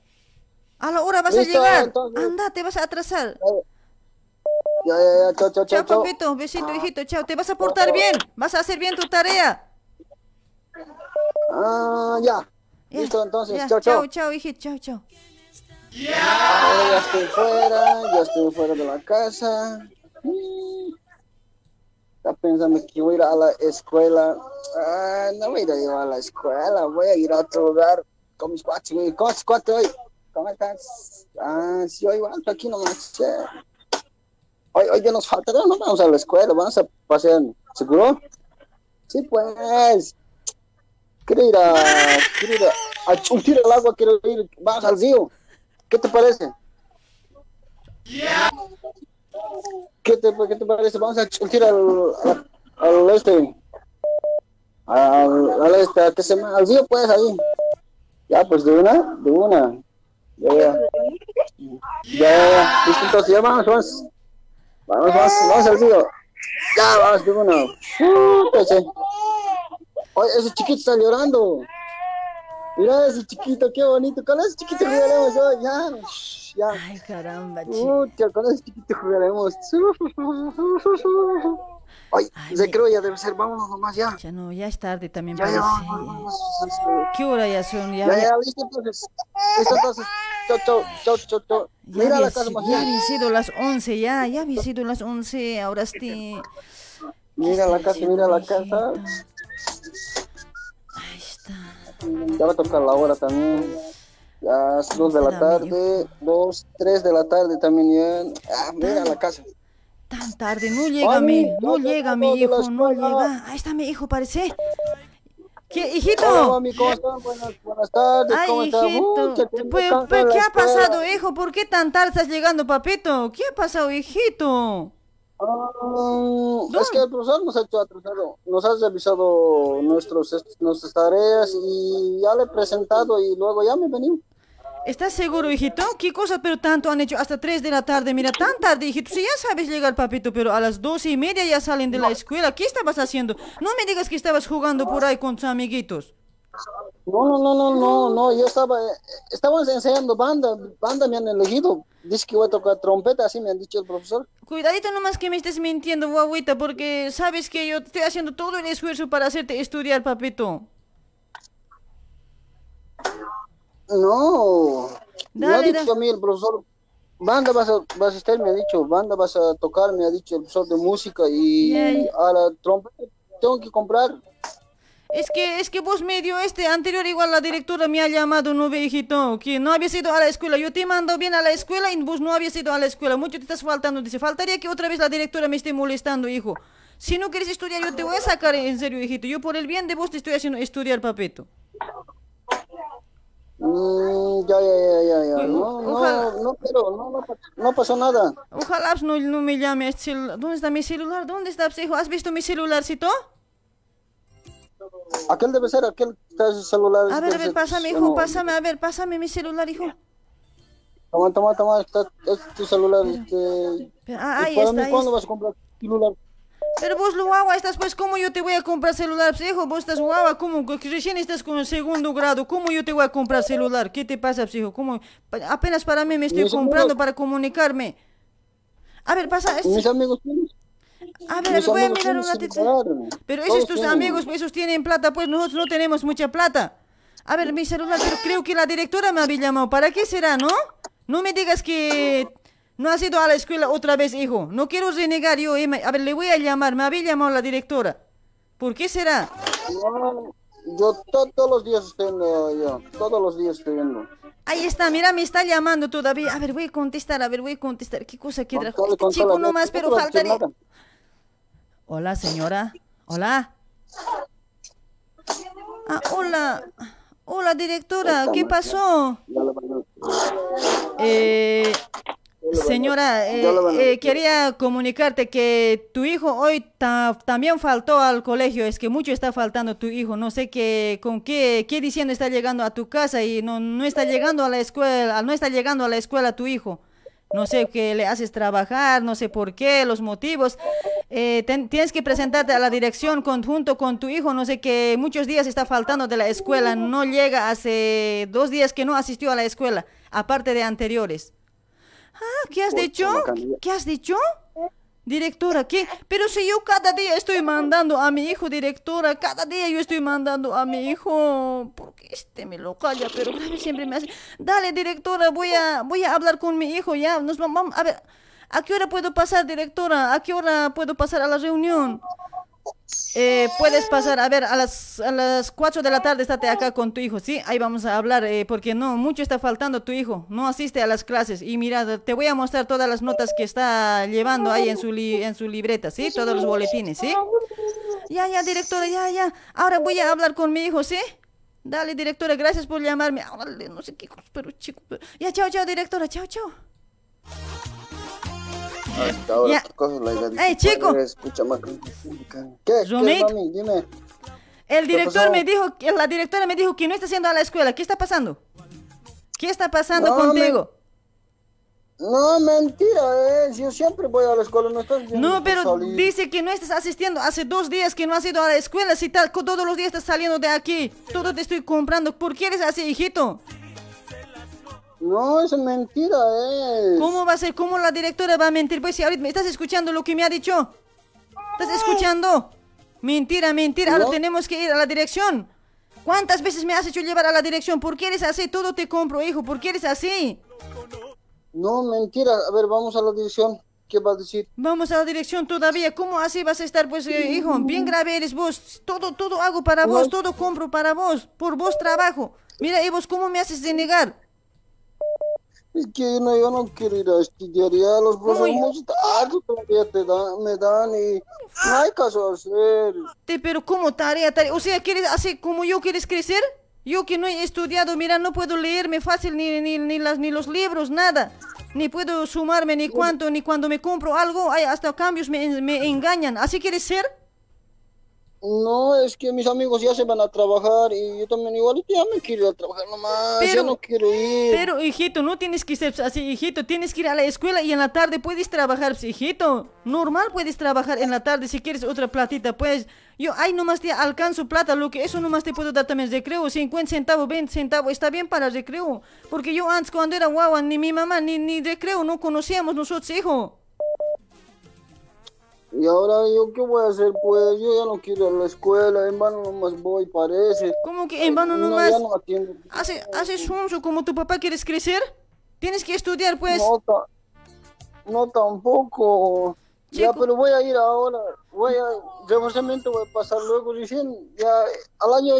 A la hora vas Listo, a llegar. entonces. Anda, te vas a atrasar. Ya, ya, ya, chao, chao, Chao, chao, papito. Besito, hijito. Chao. Te vas a portar bien. Vas a hacer bien tu tarea. Ah, ya. Ya, Listo, entonces, ya, chao, chao, chao. chao, hijito. Chao, chao. Ya estoy fuera, ya estoy fuera de la casa. Está pensando que voy a ir a la escuela. Ah, no voy a ir a la escuela, voy a ir a otro lugar con mis cuates. güey. ¿Cómo estás, cuate, hoy? ¿Cómo estás? Ah, sí, hoy igual, aquí nomás. che. Hoy, hoy ya nos falta, no vamos a la escuela, vamos a pasear. ¿Seguro? Sí, pues. Quiero ir a, quiero ir a, a el agua, quiero ir, vamos al río. ¿Qué te parece? ¿Qué te, qué te parece? Vamos a chuntir al, al, al este, al, al este, ¿qué se llama? Al río, pues, ahí. Ya, pues, de una, de una. Ya, ya. Ya, ya, ya. Vamos, vamos. Vamos, vamos, vamos al río. Ya, vamos, de eh. Oye, ese chiquito está llorando. Mira ese chiquito, qué bonito. Con ese chiquito jugaremos hoy, ya. ya. Ay, caramba, Pucha, con ese chiquito jugaremos. Ay, se creo ya debe ser, vámonos nomás ya. Ya no, ya es tarde también. Ya, ya, parece. ¿Qué hora ya son? Ya, Ya, ya- listo entonces. Listo entonces. Chau, chau, chau, chau, chau. Ya Mira había la casa ya había sido las 11, ya, ya había sido las 11, ahora sí. Mira la casa, mira la casa. Ahí está. Ya va a tocar la hora también. Las 2 de la tarde, 2, 3 de la tarde también ya. Ah, mira la casa. Tan tarde, no llega Ay, mi, no llega mi hijo, no llega. Ahí está mi hijo, parece. ¿Qué, Hola, hijito? mami, ¿cómo están? Buenas, buenas tardes, Ay, ¿cómo hijito. Pues, pues, ¿Qué ha pasado, hijo? ¿Por qué tan tarde estás llegando, papito? ¿Qué ha pasado, hijito? Ah, es que el profesor nos ha hecho atrasado, nos ha revisado nuestros, nuestras tareas y ya le he presentado y luego ya me vení. ¿Estás seguro, hijito? ¿Qué cosas pero tanto han hecho hasta 3 de la tarde? Mira, tan tarde, hijito. Si ya sabes llegar, papito, pero a las doce y media ya salen de la escuela. ¿Qué estabas haciendo? No me digas que estabas jugando por ahí con tus amiguitos. No, no, no, no, no, no, yo estaba, eh, estábamos enseñando banda, banda me han elegido, dice que voy a tocar trompeta, así me han dicho el profesor. Cuidadito nomás que me estés mintiendo, guaguita, porque sabes que yo estoy haciendo todo el esfuerzo para hacerte estudiar, papito. No, me ha Dale, dicho dale. a mí el profesor, banda vas a, vas a estar, me ha dicho, banda vas a tocar, me ha dicho el profesor de música y a la trompeta tengo que comprar. Es que, es que vos medio este anterior igual la directora me ha llamado, no ve, hijito, que no habías ido a la escuela. Yo te mando bien a la escuela y vos no habías ido a la escuela. Mucho te estás faltando. Dice, faltaría que otra vez la directora me esté molestando, hijo. Si no quieres estudiar, yo te voy a sacar en serio, hijito. Yo por el bien de vos te estoy haciendo estudiar, papito. Mm, ya, ya, ya, ya, ya, no, no, no, pero no, no, no pasó nada. Ojalá pues, no, no me llame este. ¿Dónde está mi celular? ¿Dónde está, hijo? ¿Has visto mi celularcito? Aquel debe ser, aquel celular. A ver, a debe ver, pásame, no. hijo, pásame, a ver, pásame mi celular, hijo. Toma, toma, toma, está, es tu celular. Este, Ah, ahí ¿y para está, mí ahí cuándo está. vas a comprar tu celular? Pero vos lo guagua estás, pues, ¿cómo yo te voy a comprar celular? Pues, hijo, vos estás guagua, ¿cómo? Recién estás con el segundo grado, ¿cómo yo te voy a comprar celular? ¿Qué te pasa, pues, hijo? ¿Cómo? Apenas para mí me estoy Mis comprando amigos- para comunicarme. A ver, pasa. es- Mis amigos. A ver, mis voy a mirar un ratito. Pero esos tus tienen. amigos, pues, esos tienen plata, pues nosotros no tenemos mucha plata. A ver, mi celular, pero creo que la directora me había llamado. ¿Para qué será, no? No me digas que no has ido a la escuela otra vez, hijo. No quiero renegar yo. eh, A ver, le voy a llamar. Me había llamado la directora. ¿Por qué será? No, yo to- todos los días estoy viendo, yo, todos los días estoy viendo. Ahí está, mira, me está llamando todavía. A ver, voy a contestar, a ver, voy a contestar. ¿Qué cosa que trajo? Este chico no- nomás, no pero faltaría. Hola, señora. Hola. Ah, hola. Hola, directora. ¿Qué pasó? Eh, señora, eh, eh, quería comunicarte que tu hijo hoy ta- también faltó al colegio. Es que mucho está faltando tu hijo. No sé qué, con qué, qué diciendo está llegando a tu casa y no, no está llegando a la escuela, no está llegando a la escuela tu hijo. No sé qué le haces trabajar, no sé por qué, los motivos. Eh, ten- tienes que presentarte a la dirección conjunto con tu hijo. No sé qué, muchos días está faltando de la escuela. No llega hace dos días que no asistió a la escuela, aparte de anteriores. Ah, ¿qué has dicho? ¿Qué has dicho? Directora, ¿qué? Pero si yo cada día estoy mandando a mi hijo, directora, cada día yo estoy mandando a mi hijo, porque este me lo calla, pero siempre me hace. Dale, directora, voy a, voy a hablar con mi hijo, ya, nos vam- vamos, a ver, ¿a qué hora puedo pasar, directora? ¿A qué hora puedo pasar a la reunión? Eh, puedes pasar, a ver, a las, a las 4 de la tarde estate acá con tu hijo, ¿sí? Ahí vamos a hablar, eh, porque no, mucho está faltando tu hijo, no asiste a las clases. Y mira, te voy a mostrar todas las notas que está llevando ahí en su, li- en su libreta, ¿sí? Todos los boletines, ¿sí? Ya, ya, directora, ya, ya. Ahora voy a hablar con mi hijo, ¿sí? Dale, directora, gracias por llamarme. Órale, no sé qué pero chico. Ya, chao, chao, directora, chao, chao. Hasta ahora la Ey, chico. Escucha, ¿Qué? ¿Qué, mami? Dime. El ¿Qué director me dijo, la directora me dijo que no está haciendo a la escuela. ¿Qué está pasando? ¿Qué está pasando No, contigo? No, mentira, eh. Yo siempre voy a la escuela, no estás viendo No, pero salir. dice que no estás asistiendo. Hace dos días que no has ido a la escuela. Si tal, todos los días estás saliendo de aquí. Todo te estoy comprando. ¿Por qué eres así, hijito? No, es mentira, eh. ¿Cómo va a ser? ¿Cómo la directora va a mentir? Pues si ahorita me estás escuchando lo que me ha dicho. ¿Estás escuchando? Mentira, mentira. Ahora No. tenemos que ir a la dirección. ¿Cuántas veces me has hecho llevar a la dirección? ¿Por qué eres así? Todo te compro, hijo. ¿Por qué eres así? No, mentira. A ver, vamos a la dirección. ¿Qué va a decir? Vamos a la dirección todavía. ¿Cómo así vas a estar, pues, eh, hijo? Bien grave eres vos. Todo, todo hago para vos. Todo compro para vos. Por vos trabajo. Mira, y vos, ¿cómo me haces denegar? Es que no, yo no quiero ir a estudiar ya, los profesores mucho tarde todavía te dan, me dan y no hay caso hacer. Te- Pero como tarea, tarea, o sea, ¿quieres hacer como yo quieres crecer? Yo que no he estudiado, mira, no puedo leerme fácil ni, ni, ni, las, ni los libros, nada. Ni puedo sumarme ni cuánto, ni cuando me compro algo, hay hasta cambios me, me engañan. ¿Así quieres ser? No, es que mis amigos ya se van a trabajar y yo también igual ya me quiero ir a trabajar nomás, ya no quiero ir. Pero, hijito, no tienes que ser así, hijito. Tienes que ir a la escuela y en la tarde puedes trabajar, hijito. Normal puedes trabajar en la tarde si quieres otra platita, pues. Yo, ay, nomás te alcanzo plata, lo que eso nomás te puedo dar también recreo. 50 centavos, 20 centavos, está bien para recreo. Porque yo antes cuando era guagua, ni mi mamá, ni, ni recreo, no conocíamos nosotros, hijo. Y ahora yo qué voy a hacer pues, yo ya no quiero ir a la escuela, en vano nomás voy, parece. ¿Cómo que en vano No, nomás? ya no atiendo. Hace, haces sonso como tu papá quieres crecer. Tienes que estudiar, pues. No, ta- no tampoco. Ya, pero voy a ir ahora. Voy a, reforzamiento voy a pasar luego recién. Ya, al año,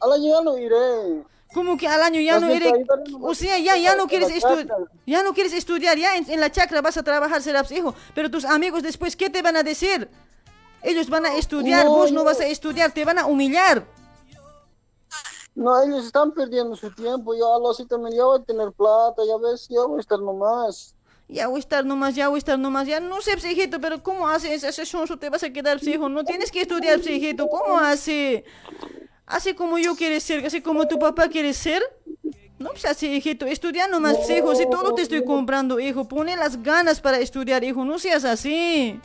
al año ya no iré. ¿Cómo que al año ya no no O sea, ya, ya no quieres estudiar. Ya no quieres estudiar, ya en, en la chacra vas a trabajar, serás hijo. Pero tus amigos después, ¿qué te van a decir? Ellos van a estudiar, No, vos no no. vas a estudiar, te van a humillar. No, ellos están perdiendo su tiempo. Yo a los también ya voy a tener plata, ya ves, ya voy a estar nomás. Ya voy a estar nomás, ya voy a estar nomás, ya no sé, pues, hijito, pero ¿cómo haces sonso? Te vas a quedar, pues, hijo. No tienes que estudiar, pues, hijito. ¿Cómo hace? Así como yo quieres ser, así como tu papá quiere ser. No, pues así, hijito, estudia nomás, pues, hijo. Si todo te estoy comprando, hijo. Pone las ganas para estudiar, hijo. No seas así.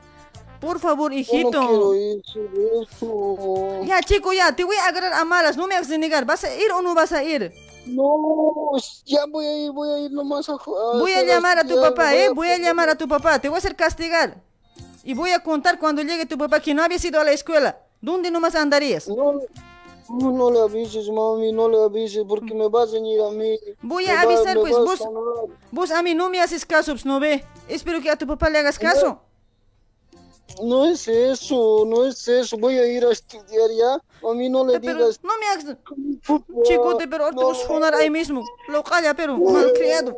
Por favor, hijito. no quiero eso. Ya, chico, ya, te voy a agarrar a malas, no me hagas negar. ¿Vas a ir o no vas a ir? No, ya voy a ir, voy a ir nomás a ju- Voy a llamar a tu papá, ¿eh? Voy a llamar a tu papá, te voy a hacer castigar. Y voy a contar cuando llegue tu papá que no habías ido a la escuela. ¿Dónde nomás andarías? No, no, no le avises, mami, no le avises, porque me vas a venir a mí. Voy a avisar, pues, vos, vos a mí no me haces caso, pues, no ve. Espero que a tu papá le hagas caso. No es eso, no es eso, voy a ir a estudiar ya. A mí no le digas. No me hagas. Chicote, pero te vas a sonar ahí mismo. Lo calla, pero malcriado.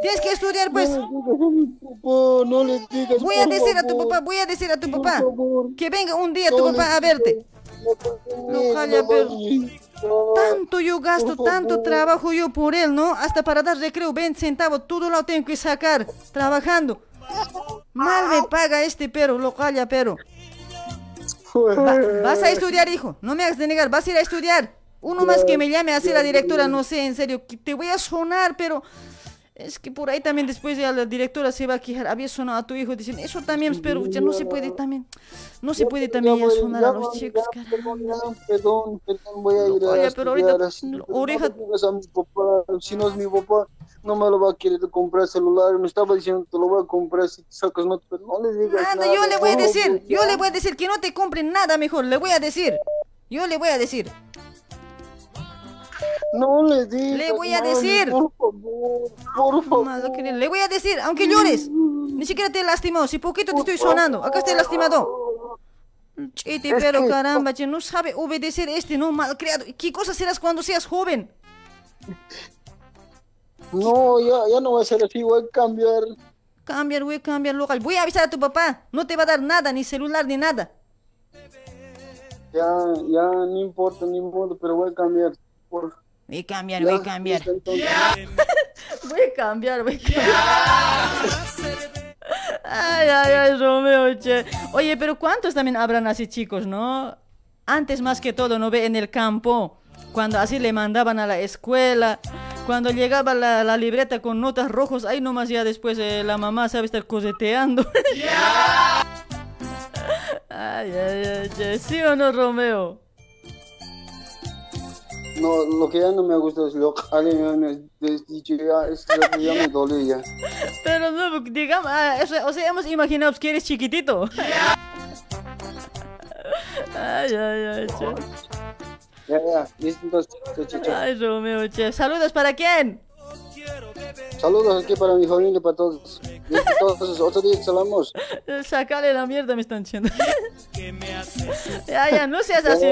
Tienes que estudiar, pues. No le digas. Voy a decir a tu papá, voy a decir a tu papá que venga un día tu No papá a verte. No pero vayas. tanto yo gasto, tanto trabajo yo por él, ¿no? Hasta para dar recreo 20 centavos, todo lo tengo que sacar, trabajando. Mal me paga este perro, lo calla, pero. Va- vas a estudiar, hijo, no me hagas de negar, vas a ir a estudiar. Uno más que me llame así la directora, no sé, en serio, que te voy a sonar, pero es que por ahí también después ya la directora se va a quejar. Había sonado a tu hijo diciendo, eso también, pero ya no se puede también, no se puede también ya sonar a los chicos, ya, Perdón, perdón, voy a ir a Oye, pero ahorita, oreja- No si no es mi papá, no me lo va a querer comprar celular. Me estaba diciendo, te lo voy a comprar si sacas nota, pero no le digas Nada, yo le voy a decir, yo le voy a decir que no te compren nada mejor, le voy a decir. Yo le voy a decir. No le digas. Le voy a mami, decir. Por favor, por favor. Le voy a decir, aunque llores. Ni siquiera te lastimó, si poquito te estoy sonando. Acá estoy lastimado. Chete, pero caramba, che, no sabe obedecer este, no malcriado. ¿Qué cosa serás cuando seas joven? No, ya, ya no va a ser así, voy a cambiar. Cambiar, voy a cambiar local. Voy a avisar a tu papá. No te va a dar nada, ni celular, ni nada. Ya, ya, no importa, ni modo, pero voy a cambiar. Por... Voy a cambiar, voy a cambiar. Voy a cambiar, voy a cambiar. Ay, ay, ay, Romeo, che. Oye, pero ¿cuántos también habrán así chicos, no? Antes más que todo, ¿no ve? En el campo, cuando así le mandaban a la escuela, cuando llegaba la, la libreta con notas rojos, ahí nomás ya después eh, la mamá sabe estar coseteando. ay, ay, ay, che. ¿Sí o no, Romeo? No, lo que ya no me gusta es lo que alguien me ya, es lo que ya me duele ya. Pero no, digamos, ah, o sea, hemos imaginado que eres chiquitito. Ay, ay, ay, che. Ya, ya, listo. Ay, Romeo, che. ¿Saludos para quién? Saludos aquí para mi familia, para todos. Listo, entonces, otro día salamos. Sácale la mierda, me están diciendo. Ya, ya, no seas así.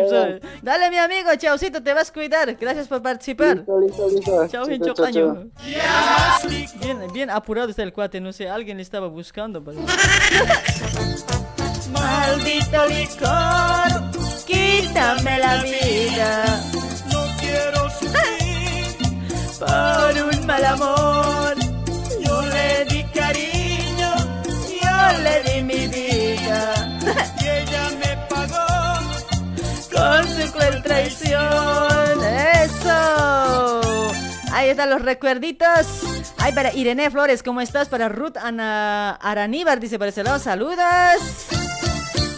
Dale, mi amigo, chaucito, te vas a cuidar. Gracias por participar. Listo, listo, listo. Chao, Chao, bien chao, chao. chocaño. Bien, bien apurado está el cuate, no sé, alguien le estaba buscando. pues. Maldito licor, quítame la vida. No quiero Por un mal amor, yo le di cariño, yo le di mi vida. y ella me pagó. Con su cruel traición. ¡Eso! Ahí están los recuerditos. Ay, para Irene Flores, ¿cómo estás? Para Ruth Ana Araníbar, dice por ese lado, saludos.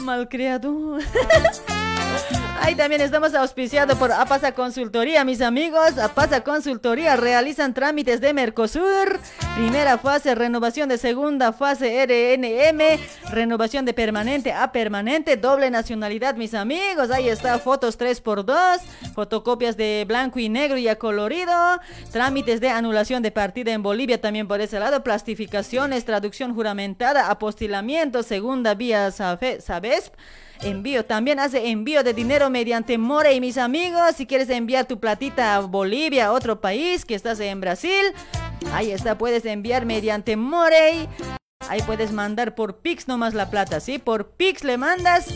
Malcriado. Ahí también estamos auspiciados por Apasa Consultoría, mis amigos. Apasa Consultoría realizan trámites de Mercosur. Primera fase, renovación de segunda fase RNM. Renovación de permanente a permanente. Doble nacionalidad, mis amigos. Ahí está, fotos 3x2. Fotocopias de blanco y negro y a colorido. Trámites de anulación de partida en Bolivia también por ese lado. Plastificaciones, traducción juramentada, apostilamiento, segunda vía Sabe- Sabesp. Envío, también hace envío de dinero mediante More y mis amigos. Si quieres enviar tu platita a Bolivia, otro país, que estás en Brasil, ahí está, puedes enviar mediante Morey. Ahí puedes mandar por Pix nomás la plata, ¿sí? Por Pix le mandas,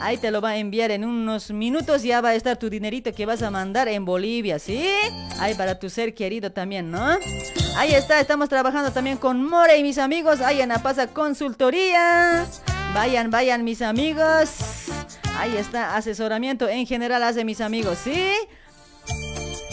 ahí te lo va a enviar en unos minutos, ya va a estar tu dinerito que vas a mandar en Bolivia, ¿sí? Ahí para tu ser querido también, ¿no? Ahí está, estamos trabajando también con More y mis amigos, ahí en Apasa Consultoría. Vayan, vayan mis amigos. Ahí está, asesoramiento en general hace mis amigos, ¿sí?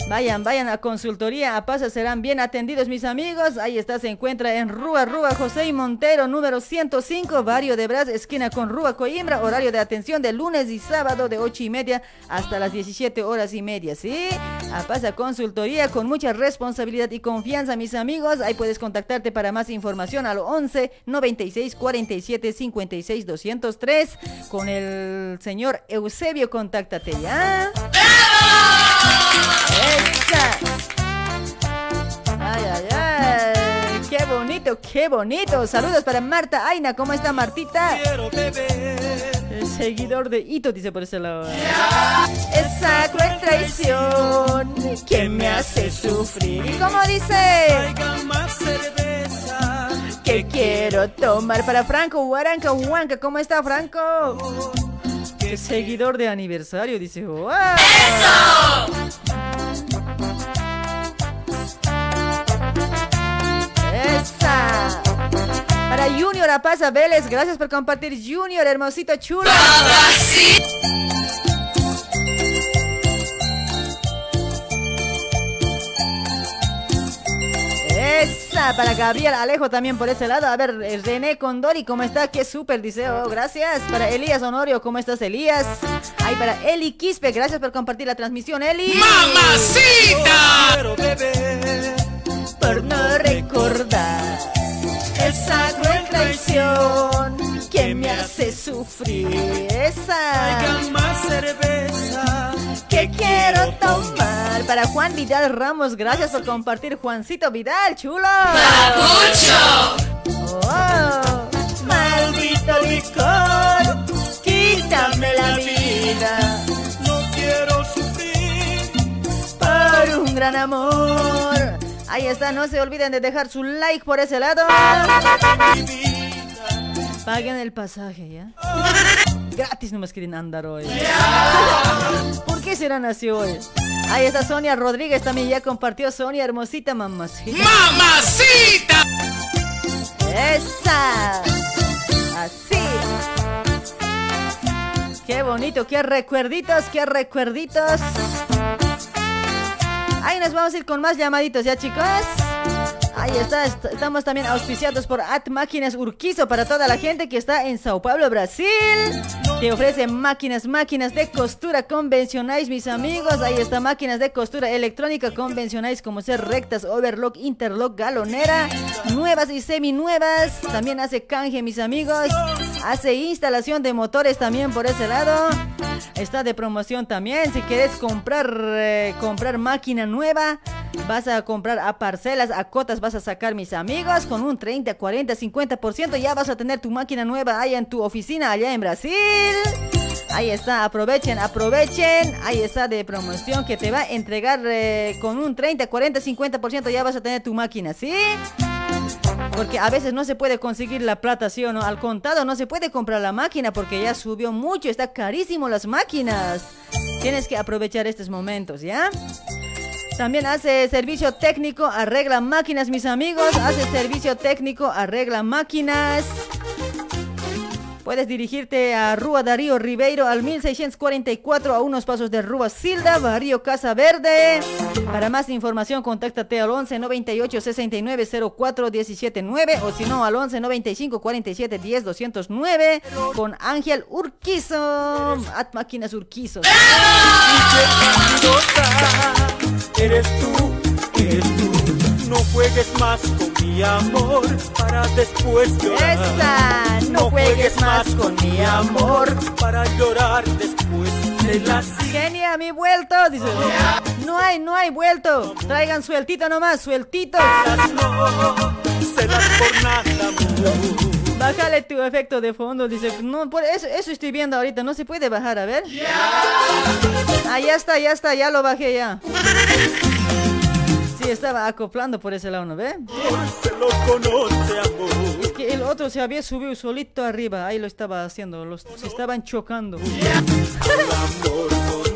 Vayan, vayan a consultoría, a paso serán bien atendidos mis amigos. Ahí está, se encuentra en Rúa, Rúa, José y Montero, número 105, barrio de Bras, esquina con Rúa, Coimbra. Horario de atención de lunes y sábado de 8 y media hasta las 17 horas y media, ¿sí? A pasa consultoría con mucha responsabilidad y confianza, mis amigos. Ahí puedes contactarte para más información al 11 96 47 56 203 con el señor Eusebio. Contáctate ya. ¡Ay, ay, ay! ¡Qué bonito, qué bonito! Saludos para Marta Aina. ¿Cómo está Martita? El seguidor de Ito dice por ese lado. Esa cruel traición que me hace sufrir. ¿Y cómo dice? Que quiero tomar para Franco Huaranca Huanca. ¿Cómo está Franco? Seguidor de aniversario dice. ¡Wow! ¡Esa! Para Junior Apaza Vélez, gracias por compartir Junior, hermosito chulo. Esa, para Gabriel Alejo también por ese lado. A ver, eh, René Condori, ¿cómo está? Qué súper, dice. Oh, gracias. Para Elías Honorio, ¿cómo estás, Elías? Ay, para Eli Quispe, gracias por compartir la transmisión, Eli. Quiero beber por no recordar esa cruel traición que me hace sufrir. Esa Traigan más cerveza que quiero tomar. Para Juan Vidal Ramos, gracias por compartir, Juancito Vidal, chulo. Oh. Maldito licor, quítame la vida No quiero sufrir por un gran amor. Ahí está, no se olviden de dejar su like por ese lado. Paguen el pasaje, ¿ya? Gratis nomás quieren andar hoy. ¿Por qué serán así hoy? Ahí está Sonia Rodríguez, también ya compartió Sonia, hermosita mamacita. ¡Mamacita! ¡Esa! Así. Qué bonito, qué recuerditos, qué recuerditos. Ahí nos vamos a ir con más llamaditos, ¿ya chicos? Ahí está, est- estamos también auspiciados por At Máquinas Urquizo para toda la gente que está en Sao Paulo, Brasil. Te ofrece máquinas, máquinas de costura convencionales, mis amigos. Ahí está, máquinas de costura electrónica convencionales como ser rectas, overlock, interlock, galonera, nuevas y seminuevas. También hace canje, mis amigos. Hace instalación de motores también por ese lado. Está de promoción también. Si quieres comprar, eh, comprar máquina nueva, vas a comprar a parcelas, a cotas, vas a sacar, mis amigos, con un 30, 40, 50%. Ya vas a tener tu máquina nueva allá en tu oficina, allá en Brasil. Ahí está, aprovechen, aprovechen. Ahí está de promoción que te va a entregar eh, con un 30, 40, 50% ya vas a tener tu máquina, ¿sí? Porque a veces no se puede conseguir la plata, ¿sí o no? Al contado no se puede comprar la máquina porque ya subió mucho, está carísimo las máquinas. Tienes que aprovechar estos momentos, ¿ya? También hace servicio técnico, arregla máquinas, mis amigos. Hace servicio técnico, arregla máquinas. Puedes dirigirte a Rúa Darío Ribeiro al 1644 a unos pasos de Rúa Silda, Barrio Casa Verde. Para más información, contáctate al 11 98 69 04 17 9 o si no al 11 95 47 10 209 con Ángel Urquizo. At Máquinas Urquizo. Eres tú, eres tú. No juegues más con mi amor para después llorar. Esa, no juegues más con mi amor para llorar después de las Genia, mi vuelto, dice. No hay, no hay vuelto. Traigan sueltito nomás, sueltito. serás por nada, amor. Bájale tu efecto de fondo, dice. No, por eso, eso estoy viendo ahorita, no se puede bajar, a ver. Ah, ya está, ya está, ya lo bajé ya. Sí, estaba acoplando por ese lado, ¿no ve? Se lo conoce, amor. Es que el otro se había subido solito arriba, ahí lo estaba haciendo, los, se estaban chocando. Con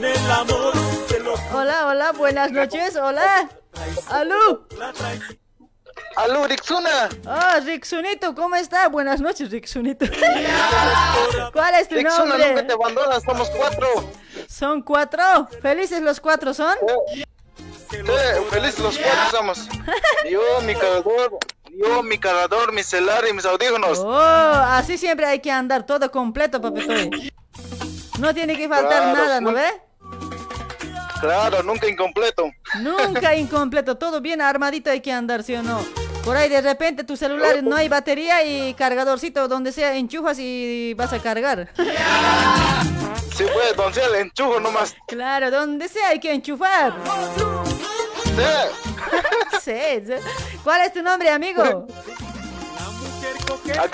el amor se lo Hola, hola, buenas noches, hola. ¡Aló! ¡Aló, Rixuna! Ah, Rixunito, ¿cómo está? Buenas noches, Rixunito. ¿Cuál es tu Rixuna, nombre? nunca te abandonas, somos cuatro. ¿Son cuatro? ¿Felices los cuatro son? Sí, felices los cuatro somos. Yo, mi cargador, yo, mi cargador, mi celular y mis audífonos. Oh, así siempre hay que andar todo completo, papetoy. No tiene que faltar Claro, nada, ¿no sí. ve? Claro, nunca incompleto. Nunca incompleto, todo bien armadito hay que andar, ¿sí o no? Por ahí de repente tu celular no hay batería y cargadorcito donde sea enchufas y vas a cargar. Si puedes, don el enchujo nomás. Claro, donde sea hay que enchufar. Sí, sí. ¿Cuál es tu nombre, amigo?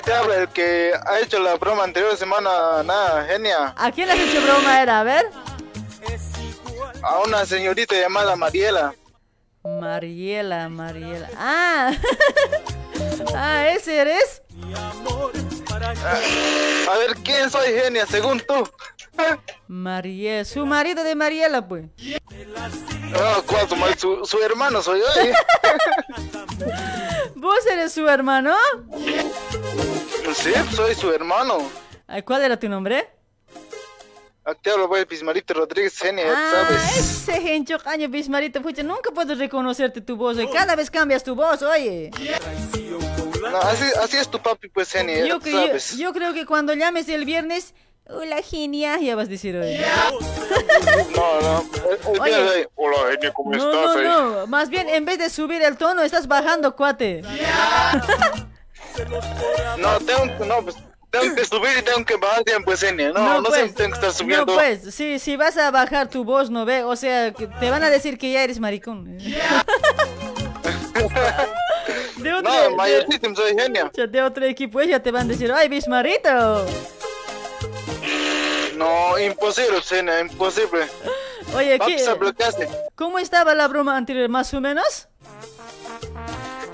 Habla el que ha hecho la broma anterior semana, nada, genia. ¿A quién le has hecho broma era? A ver. A una señorita llamada Mariela. Mariela, Mariela. Ah, ah, ese eres. A ver, ¿quién soy, genia, según tú? Mariela, su marido de Mariela, pues. No, ¿cuál? Su, su, su hermano soy yo. ¿eh? ¿Vos eres su hermano? Sí, soy su hermano. ¿Cuál era tu nombre? Te habla, pues, Bismarito Rodríguez, genia, Ah, ¿sabes? ese gencho caño bismarito, pucha, nunca puedo reconocerte tu voz, oye. cada vez cambias tu voz, oye. No, así, así es tu papi, pues, genia, Yo, yo, creo que cuando llames el viernes, hola genia, ya vas a decir hoy. No, no. el- el Oye. de Hola, genia, ¿cómo No, estás? no, eh? no, más bien en vez de subir el tono, estás bajando, cuate. No, tengo, no, pues, tengo que subir y tengo que bajar bien, pues, genia. No, no, siempre tengo que estar subiendo. No, pues, sí, si vas a bajar tu voz, ¿no ve? O sea, que te van a decir que ya eres maricón. De otro, No, mayorcísimo soy genia. de, de otro equipo, ya te van a decir, ay, bismarito. No, imposible, pues, genia, imposible. Oye, ¿qué. ¿cómo estaba la broma anterior, más o menos?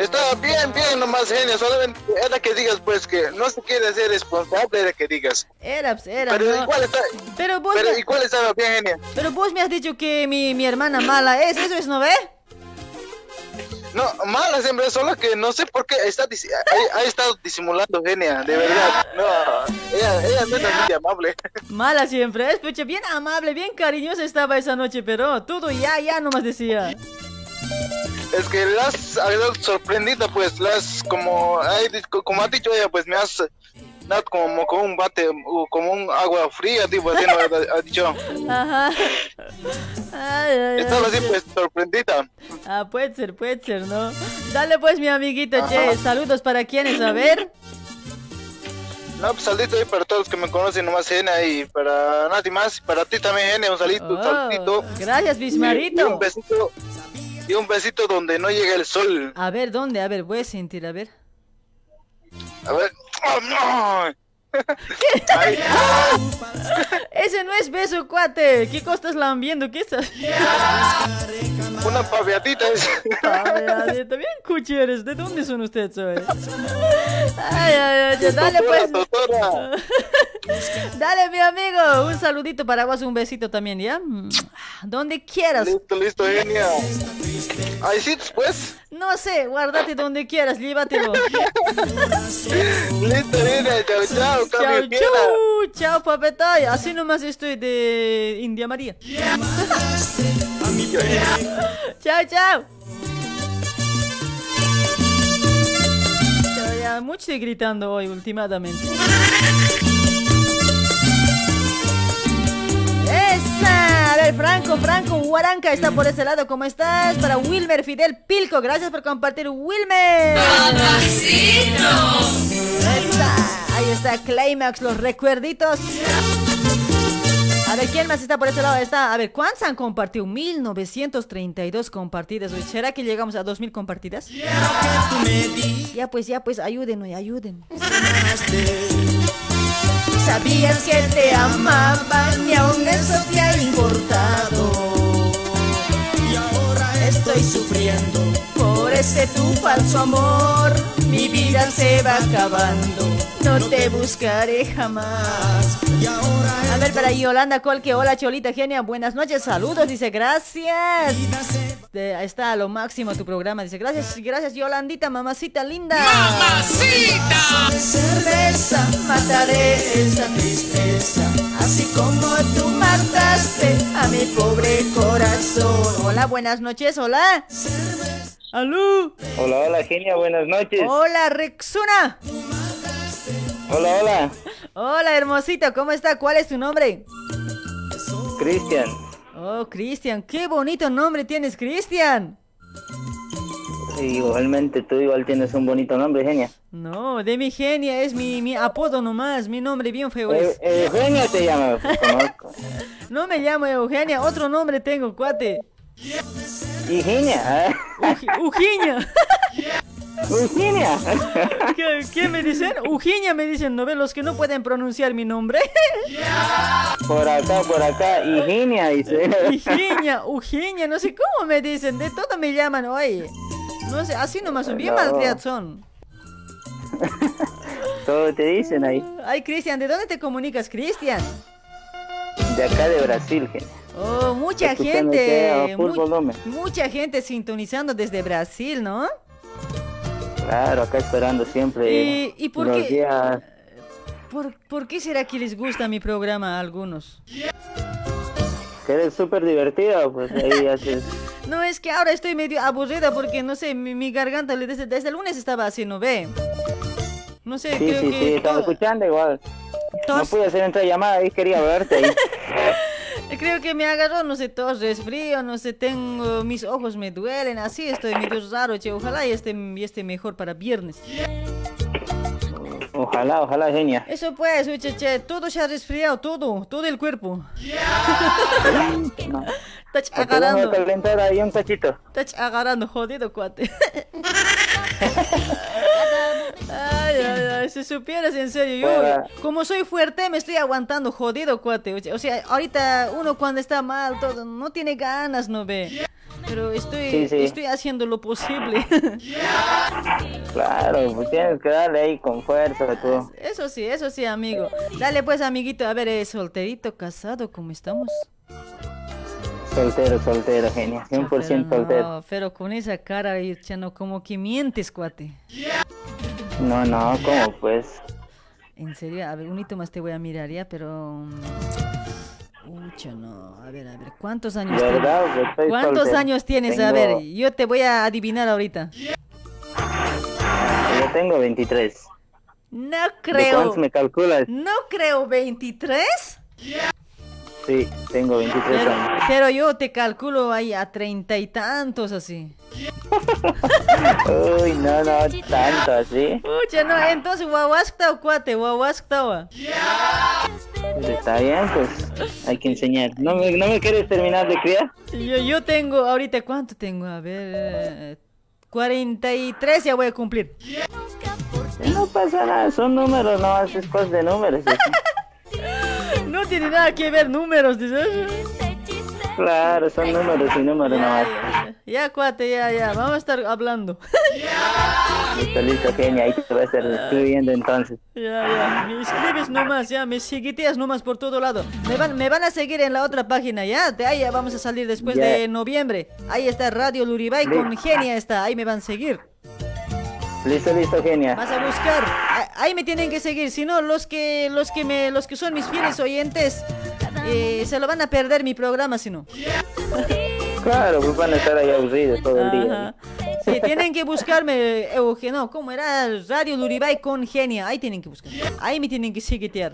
Estaba bien, bien nomás, genia. Solamente era que digas, pues, que no se quiere ser responsable, era que digas. Era, pues, era, Pero ¿no? igual está, Pero vos, pero me, igual estaba bien, genia. pero vos me has dicho que mi, mi hermana mala es, ¿eso es, no ve? No, mala siempre, solo que no sé por qué está, ha, ha estado disimulando, genia, de verdad. No, ella, ella no es de amable. Mala siempre, es, pucha, bien amable, bien cariñosa estaba esa noche, pero todo ya, ya nomás decía. Es que la has agarrado sorprendida, pues, las como, ay, como ha dicho ella, pues me has dado como, como un bate, como un agua fría, tipo, así, ¿no? ha, ha dicho. Ajá. Ay, ay, Estaba así, pues, sorprendida. Ah, puede ser, puede ser, ¿no? Dale pues, mi amiguito, che, Ajá. saludos para quienes, a ver. No, pues saludito ahí para todos los que me conocen, nomás Genia, y para nadie más, y para ti también, Genia, un saludito, un Oh, saludito. gracias, Bismarito. Y un besito, y un besito donde no llega el sol. A ver, ¿dónde? A ver, voy a sentir, a ver. A ver. Ay, Ese no es beso, cuate. ¿Qué costas lambiendo? ¿Qué estás? una paviatita es. Paviadita, bien cucheres. ¿De dónde son ustedes hoy? Ay, ay, ay. Dale, pues. Dale, mi amigo. Un saludito para vos, un besito también, ¿ya? Donde quieras. Listo, listo, genia. Ahí sí, pues. No sé, guárdate donde quieras, llévatelo. Listo, genia. Chao, chao. Chao, chau, chao, papetay. Así nomás estoy de India María. chao, chao. Chao, ya, mucho estoy gritando hoy, últimamente. Esa, Franco, Franco, Huaranca está por ese lado, ¿cómo estás? Para Wilmer Fidel Pilco, gracias por compartir, Wilmer. Esa, ahí está Climax, los recuerditos. A ver, ¿quién más está por ese lado? Está, a ver, ¿cuántos han compartido? 1932 compartidas. ¿Será que llegamos a 2000 compartidas? Ya pues, ya pues, ayúdenos, ayuden. Sabías que te amaban y aún eso te ha importado. Y ahora estoy sufriendo por ese tu falso amor. Mi vida se va acabando, no te buscaré jamás. Y ahora A ver, para Yolanda Colque, hola Cholita Genia, buenas noches, saludos, dice, gracias. Está, a lo máximo tu programa, dice, gracias, gracias Yolandita, mamacita linda. cerveza mataré esa tristeza, así como tú mataste a mi pobre corazón. Hola, buenas noches, hola. Aló. Hola, hola, genia, buenas noches. Hola, Rexuna. Hola, hola, Hola, hermosita, ¿cómo está? ¿Cuál es tu nombre? Cristian. Oh, Cristian, qué bonito nombre tienes, Cristian. Igualmente tú igual tienes un bonito nombre, genia. No, de mi genia es mi, mi apodo nomás, mi nombre bien feo Eh, es. Eugenia te llama, pues, conozco. No me llamo Eugenia, otro nombre tengo, cuate. ¿Y genia? ¿eh? Ujiña. Eugenia. ¿Qué, qué me dicen? Ujiña me dicen, ¿no ves? Los que no pueden pronunciar mi nombre. Por acá, por acá, Higinia dice. Ujiña, Ujiña, no sé cómo me dicen, de todo me llaman, oye. No sé, así nomás son, bien No. malcriados son. Todo te dicen ahí. Ay, Cristian, ¿de dónde te comunicas, Cristian? De acá de Brasil, genia. Oh, mucha gente, a full mu- volumen. mucha gente sintonizando desde Brasil, ¿no? Claro, acá esperando siempre. ¿Y- y por qué? días. ¿Por, por qué será que les gusta mi programa a algunos? Que eres súper divertido, pues ahí haces. No, es que ahora estoy medio aburrida porque, no sé, mi, mi garganta desde, desde el lunes estaba así, ¿no ve? No sé, Sí, creo sí, que... sí, escuchando igual. No pude hacer otra llamada y quería verte. Creo que me agarró, no sé, tos, resfrío, no sé, tengo, mis ojos me duelen, así estoy medio raro, che, ojalá y esté, y esté mejor para viernes. Ojalá, ojalá, genia. Eso pues, oye, che, todo se ha resfriado, todo, todo el cuerpo. No. Estás agarrando, calentar ahí un cachito. estás agarrando, jodido cuate. Ay, ay, ay, si supieras en serio, yo, Fuera. como soy fuerte, me estoy aguantando, jodido cuate. O sea, ahorita uno cuando está mal, todo, no tiene ganas, no ve. Pero estoy, Sí, sí. estoy haciendo lo posible. Claro, pues tienes que darle ahí con fuerza tú. Eso sí, eso sí, amigo. Dale pues, amiguito, a ver, eh, solterito, casado, ¿cómo estamos? Soltero, soltero, genia. 100% soltero. No, pero con esa cara, chano, como que mientes, cuate. No, no, ¿cómo pues? En serio, a ver, un hito más te voy a mirar ya, pero... mm, Ucha, no. A ver, a ver, ¿cuántos años ¿Verdad? tienes? Pues ¿Cuántos soltero. años tienes? A ver, yo te voy a adivinar ahorita. Yo tengo 23. No ¿De creo. cuántos me calculas? No creo, ¿23? Sí, tengo 23 Pero, años. pero yo te calculo ahí a treinta y tantos así. Uy, no, no, tanto así. Pucha, no, entonces guaguascta o cuate, guaguascta. Pues está bien, pues hay que enseñar. ¿No me, no me quieres terminar de criar? Yo, yo tengo, ahorita, ¿cuánto tengo? A ver, eh, 43 ya voy a cumplir. No pasa nada, son números, no haces cosas de números. eso. No tiene nada que ver números, dices. Claro, son números y números nomás. Ya, cuate, ya, ya. Vamos a estar hablando. Listo, listo, genia, ahí te voy a estar escribiendo entonces. Ya, ya. Me escribes nomás, ya. Me seguiteas nomás por todo lado. Me van, me van a seguir en la otra página, ya. De ahí ya vamos a salir después de noviembre. Ahí está Radio Luribay con. Genia está. Ahí me van a seguir. Listo, listo, genia. Vas a buscar. Ah, Ahí me tienen que seguir. Si no, los que, los que me, los que son mis fieles oyentes, eh, se lo van a perder mi programa, si no. Claro, pues van a estar ahí aburridos todo el día. Ajá. Sí, tienen que buscarme, Eugenio, ¿cómo era? Radio Luribay con Genia. Ahí tienen que buscar. Ahí me tienen que seguitear.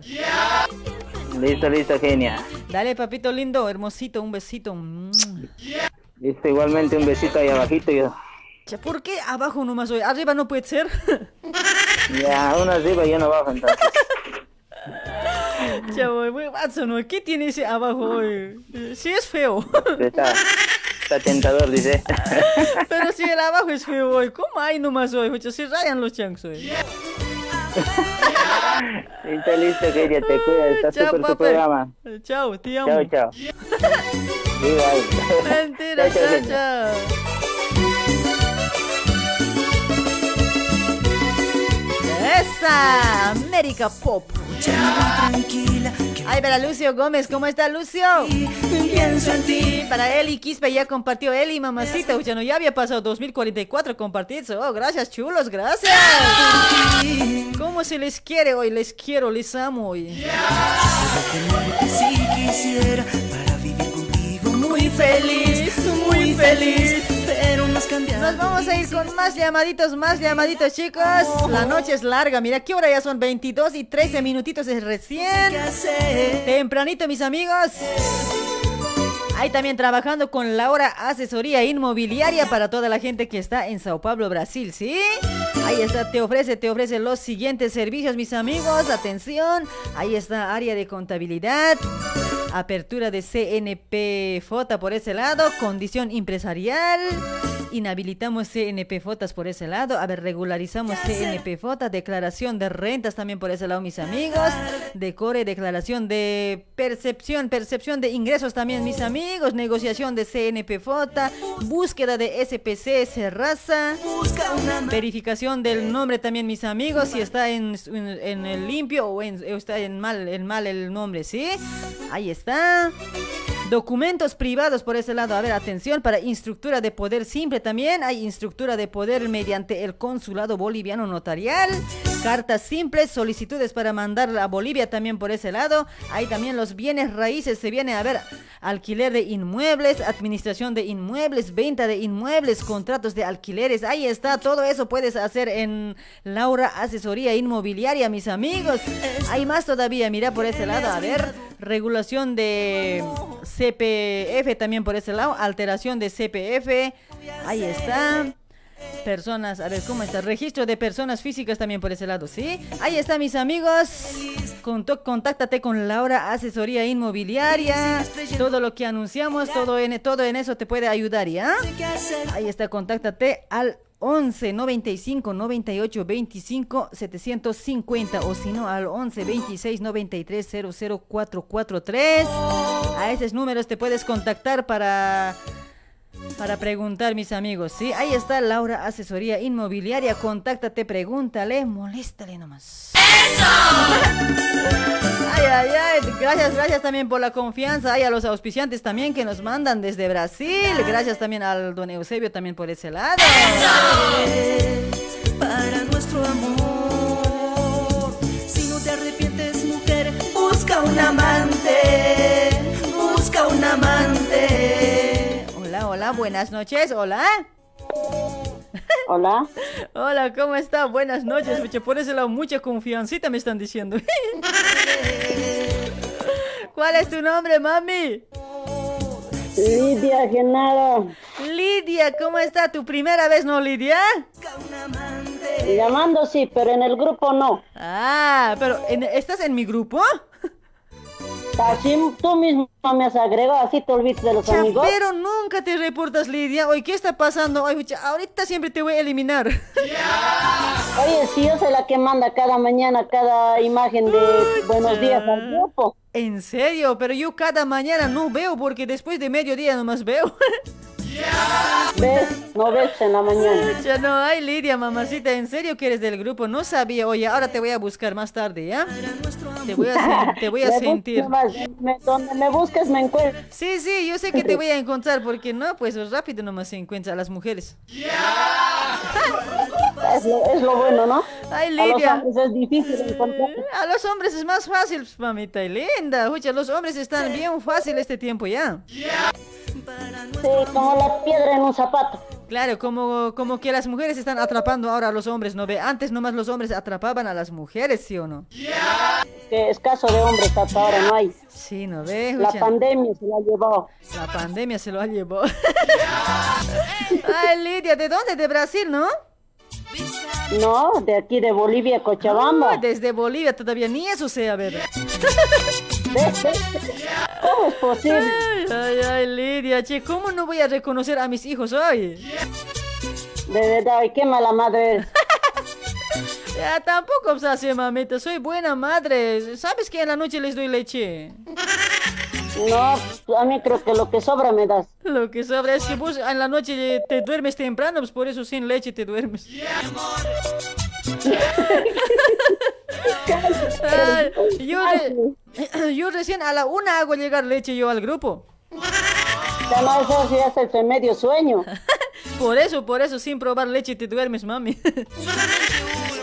Listo, listo, genia. Dale, papito lindo, hermosito, un besito. Mm. Listo, igualmente un besito ahí abajito. Yo. ¿Por qué abajo nomás hoy? Arriba no puede ser. Ya, uno arriba y uno abajo entonces. Chavo, guaso, ¿no? ¿Qué tiene ese abajo hoy? Eh, Sí es feo. Está, está tentador, dice. Pero si el abajo es feo hoy, ¿cómo hay nomás hoy? Muchachos, se rayan los chanks hoy. Listo, listo, genia, te cuidas. Está Chao, súper tu programa. Chao, te amo. Chao, chao. Igual. Mentira, Chao, chao, Esa, América Pop. Ay, para Lucio Gómez, ¿cómo está Lucio? Pienso en ti. Para Eli Quispe ya compartió Eli, mamacita. Ya no, ya había pasado 2044 compartidos. Oh, gracias, chulos, gracias. ¿Cómo se les quiere hoy? Les quiero, les amo hoy. Si quisiera para vivir contigo muy feliz, muy feliz, Nos vamos a ir con más llamaditos, más llamaditos, chicos. La noche es larga. Mira, ¿qué hora ya son? 22 y 13 minutitos es recién. Tempranito, mis amigos. Ahí también trabajando con Laura Asesoría Inmobiliaria para toda la gente que está en Sao Paulo, Brasil, ¿sí? Ahí está, te ofrece, te ofrece los siguientes servicios, mis amigos. Atención, ahí está área de contabilidad, apertura de CNP FOTA por ese lado, condición empresarial. Inhabilitamos CNP FOTAS por ese lado. A ver, regularizamos CNP. Declaración de rentas también por ese lado, mis amigos. Decore, declaración de percepción, percepción de ingresos también, mis amigos. Negociación de CNP FOTA. Búsqueda de SPC Serraza. Verificación del nombre también, mis amigos. Si está en, en- en el limpio o en- está en mal, en mal el nombre, ¿sí? Ahí está. Documentos privados por ese lado. A ver, atención, para instructura de poder simple también. Hay instructura de poder mediante el consulado boliviano notarial. Cartas simples, solicitudes para mandar a Bolivia también por ese lado. Hay también los bienes raíces. Se viene a ver alquiler de inmuebles, administración de inmuebles, venta de inmuebles, contratos de alquileres. Ahí está, todo eso puedes hacer en Laura Asesoría Inmobiliaria, mis amigos. Hay más todavía, mira por ese lado. A ver, regulación de CPF también por ese lado, alteración de CPF. Ahí está. Personas, a ver, ¿cómo está? Registro de personas físicas también por ese lado, ¿sí? Ahí está, mis amigos. Contáctate con Laura Asesoría Inmobiliaria. Todo lo que anunciamos, todo en, todo en eso te puede ayudar, ¿ya? Ahí está, contáctate al 11 95 98 25 750 o si no al 11 26 93 00 443. A esos números te puedes contactar para para preguntar, mis amigos, ¿sí? Ahí está Laura Asesoría Inmobiliaria. Contáctate, pregúntale, moléstale nomás. Ay, ay, ay. Gracias, gracias también por la confianza. Ay, a los auspiciantes también que nos mandan desde Brasil. Gracias también al don Eusebio también por ese lado. Para nuestro amor, si no te arrepientes, mujer, busca un amante, busca un amante. Hola, hola, buenas noches. Hola. Hola. Hola, ¿cómo está? Buenas noches. Mucha- Por ese lado, mucha confiancita me están diciendo. ¿Cuál es tu nombre, mami? Lidia Genaro. Lidia, ¿cómo está? ¿Tu primera vez, no, Lidia? Llamando sí, pero en el grupo no. Ah, pero ¿en- ¿estás en mi grupo? Así tú mismo me has agregado, así te olvidas de los amigos. Pero nunca te reportas, Lidia. Oye, ¿qué está pasando? Oye, ahorita siempre te voy a eliminar. Oye, si yo soy la que manda cada mañana cada imagen de buenos días al grupo. En serio, pero yo cada mañana no veo porque después de mediodía nomás veo. ¿Ves? No ves en la mañana. Ya no hay Lidia, mamacita, en serio que eres del grupo, no sabía. Oye, ahora te voy a buscar más tarde, ¿ya? Te voy a, te voy a Me sentir. busques más, me- donde me busques me encuentro. Sí, sí, yo sé que te voy a encontrar porque no, pues rápido nomás se encuentra a las mujeres. Es lo, es lo bueno, ¿no? Ay, A los Lidia. hombres es difícil encontrar. A los hombres es más fácil, mamita y linda. Escucha, los hombres están bien fácil este tiempo ya. Sí, como la piedra en un zapato. Claro, como, como que las mujeres están atrapando ahora a los hombres, ¿no ve? Antes nomás los hombres atrapaban a las mujeres, ¿sí o no? Que escaso de hombres hasta ahora no hay. Sí, ¿no ve? La pandemia se la ha llevado. La pandemia se lo ha llevado. Ay, Lidia, ¿de dónde? De Brasil, ¿no? No, de aquí de Bolivia, Cochabamba. Desde Bolivia todavía ni eso sé, a ver. ¿Cómo es posible? Ay, ay, ay, Lidia, che, ¿cómo no voy a reconocer a mis hijos hoy? De verdad, qué mala madre eres. Ya, tampoco os hace, mamita, soy buena madre. ¿Sabes que en la noche les doy leche? No, a mí creo que lo que sobra me das. Lo que sobra es que vos en la noche te duermes temprano, pues por eso sin leche te duermes. Ay, yo, re- yo recién a la una hago llegar leche yo al grupo. Ya no, eso sí es el medio sueño. Por eso, por eso, sin probar leche te duermes, mami.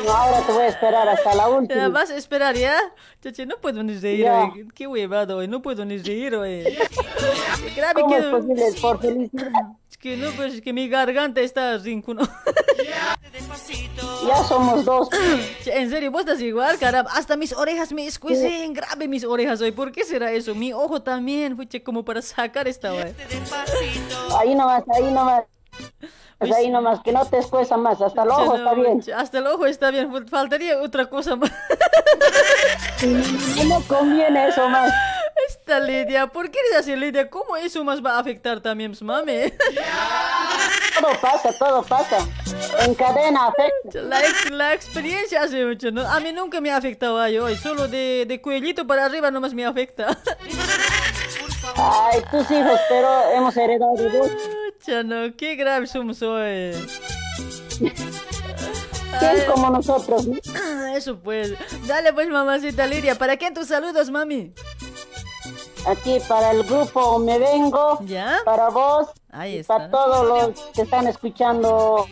No, ahora te voy a esperar hasta la Ya, última. vas a esperar, ¿ya? Chache, no puedo ni reír Ya. hoy. Qué huevado hoy, no puedo ni reír hoy. Grave ¿Cómo que... es posible por felicidad? Que no, pues es que mi garganta está rincuno. Ya somos dos. En serio, vos estás igual, caramba. Hasta mis orejas me escuecen grave mis orejas hoy. ¿Por qué será eso? Mi ojo también, fuche, como para sacar esta hoy. Ahí nomás, ahí nomás. Pues ahí nomás, que no te escueza más. Hasta el ojo está bien. Hasta el ojo está bien. fal- Faltaría otra cosa más. No conviene eso más. Esta Lidia, ¿por qué eres así, Lidia? ¿Cómo eso más va a afectar también, pues, mami? Todo pasa, todo pasa. En cadena afecta. La, ex- la experiencia hace mucho, ¿no? A mí nunca me ha afectado ahí hoy. Solo de, de cuellito para arriba nomás me afecta. Ay, tus hijos, pero hemos heredado de vos. Chano, qué grave somos hoy. ¿Quién como nosotros? no? Eso pues. Dale pues, mamacita Lidia. ¿Para quién tus saludos, mami? Aquí para el grupo Me Vengo. ¿Ya? Para vos. Ahí está. Para todos los que están escuchando.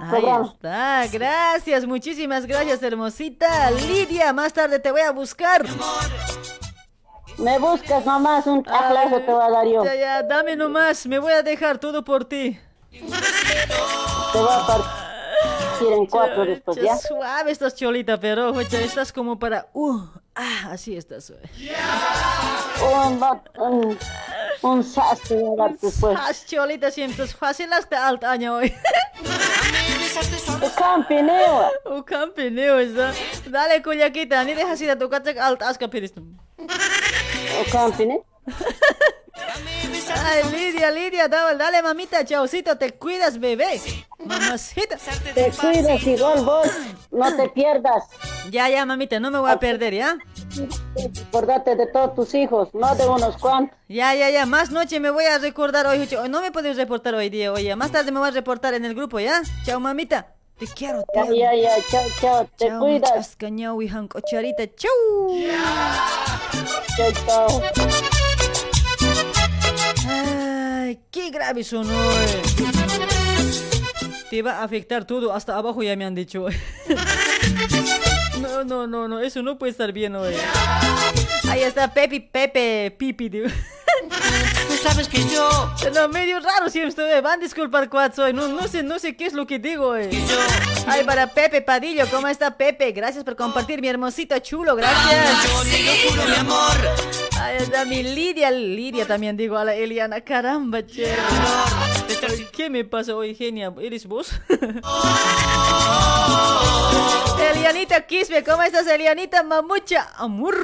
Ahí está, gracias, muchísimas gracias, hermosita Lidia. Más tarde te voy a buscar. Me buscas nomás, un aplauso te voy a dar yo. Ya, ya, dame nomás, me voy a dejar todo por ti. Te voy a partir en cuatro después, Che, ¿ya? Suave estás cholita, pero oye, estás como para... Uh, ah, así estás. Un, un, un sas te voy a dar después. Ah, cholita, sientes fácil hasta alt año hoy. O campineo. O campineo, está. Dale, cuyaquita, ni dejas ir a tu casa alt aska piristum. O campine. Ay, Lidia, Lidia, dale, dale, mamita, chaucito, te cuidas, bebé. Mamacita. Te cuidas igual vos. No te pierdas. Ya, ya, mamita, no me voy a perder, ¿ya? Acordate de todos tus hijos, no de unos cuantos. Ya, ya, ya, más noche me voy a recordar hoy. No me puedes reportar hoy día, oye. Más tarde me voy a reportar en el grupo, ¿ya? Chao, mamita. Te quiero, te Ya, amo. ya, ya, chao, chao. Te Chao, cuidas. Chao, chao. Ay, qué grave sonó. eh. Te va a afectar todo, hasta abajo ya me han dicho. No, no, no, no, eso no puede estar bien hoy. Ahí está Pepi, Pepe, Pipi. Tú sabes que yo No, medio raro siempre estoy. Van a disculpar cuál soy. No, no sé, no sé qué es lo que digo. eh. Ay, para Pepe Padillo, ¿cómo está Pepe? Gracias por compartir, mi hermosito chulo, gracias. yo juro mi amor. Ahí está mi Lidia, Lidia también digo, a la Eliana, caramba, che. ¿Qué me pasa hoy, genia? ¿Eres vos? Elianita Quispe, ¿cómo estás, Elianita Mamucha? Amor.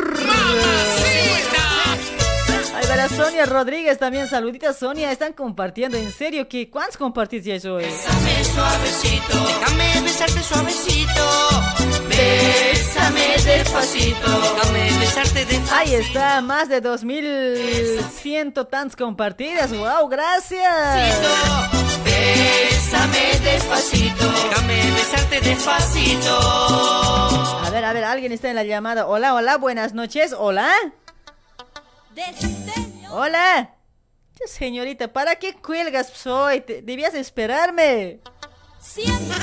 Ay, para Sonia Rodríguez también, saluditas Sonia, están compartiendo, en serio, ¿qué? ¿cuántos compartís ya hoy? Bésame suavecito, déjame besarte suavecito. Bésame despacito, déjame besarte despacito. Ahí está, más de 2100 tantos compartidas, wow, gracias. Bésame despacito, déjame besarte despacito. A ver, a ver, alguien está en la llamada. Hola, hola, buenas noches, hola. Hola. Señorita, ¿para qué cuelgas soy? Te- debías esperarme. Siempre.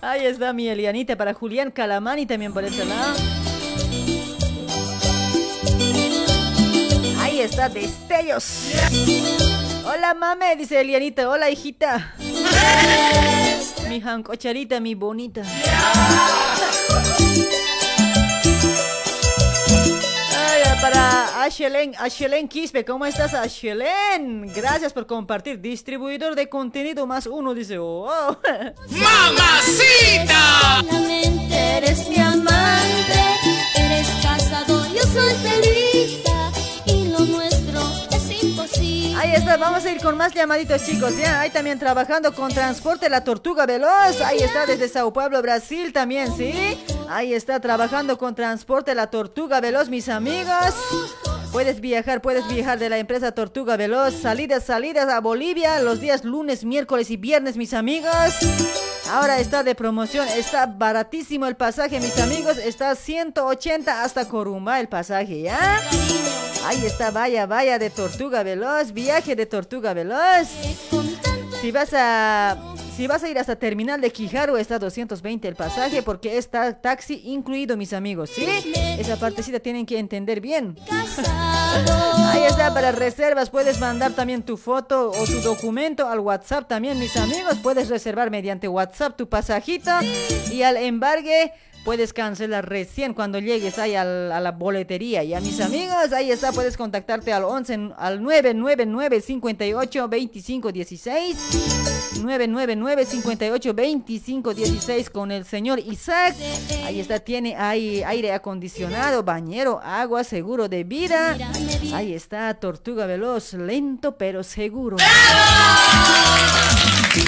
Ahí está mi Elianita para Julián Calamani también por ese lado. Ahí está, destellos. Hola, mame, dice Elianita. Hola, hijita. Mi jancocharita, mi bonita. Para Ashelen, Ashelen Quispe, ¿cómo estás, Ashelen? Gracias por compartir. Distribuidor de contenido más uno, dice. Oh. ¡Mamacita! Solamente eres mi amante, eres casado, yo soy feliz Está, vamos a ir con más llamaditos, chicos. Ya, ahí también trabajando con Transporte La Tortuga Veloz. Ahí está desde Sao Paulo, Brasil también, ¿sí? Ahí está trabajando con Transporte La Tortuga Veloz, mis amigos. Puedes viajar, puedes viajar de la empresa Tortuga Veloz. Salidas, salidas a Bolivia los días lunes, miércoles y viernes, mis amigos. Ahora está de promoción, está baratísimo el pasaje, mis amigos. Está 180 hasta Corumba el pasaje, ¿ya? Ahí está, vaya, vaya de Tortuga Veloz, viaje de Tortuga Veloz. Si vas a si vas a ir hasta terminal de Quijaru está 220 el pasaje porque está taxi incluido, mis amigos, ¿sí? Esa partecita tienen que entender bien. Ahí está para reservas, puedes mandar también tu foto o tu documento al WhatsApp también, mis amigos. Puedes reservar mediante WhatsApp tu pasajito y al embargue puedes cancelar recién cuando llegues ahí a la boletería. Y a mis amigos, ahí está, puedes contactarte al 11, al 999 58 25 16. 999 58 25 16 con el señor Isaac. Ahí está, tiene ahí aire acondicionado, bañero, agua, seguro de vida. Ahí está, Tortuga Veloz, lento pero seguro.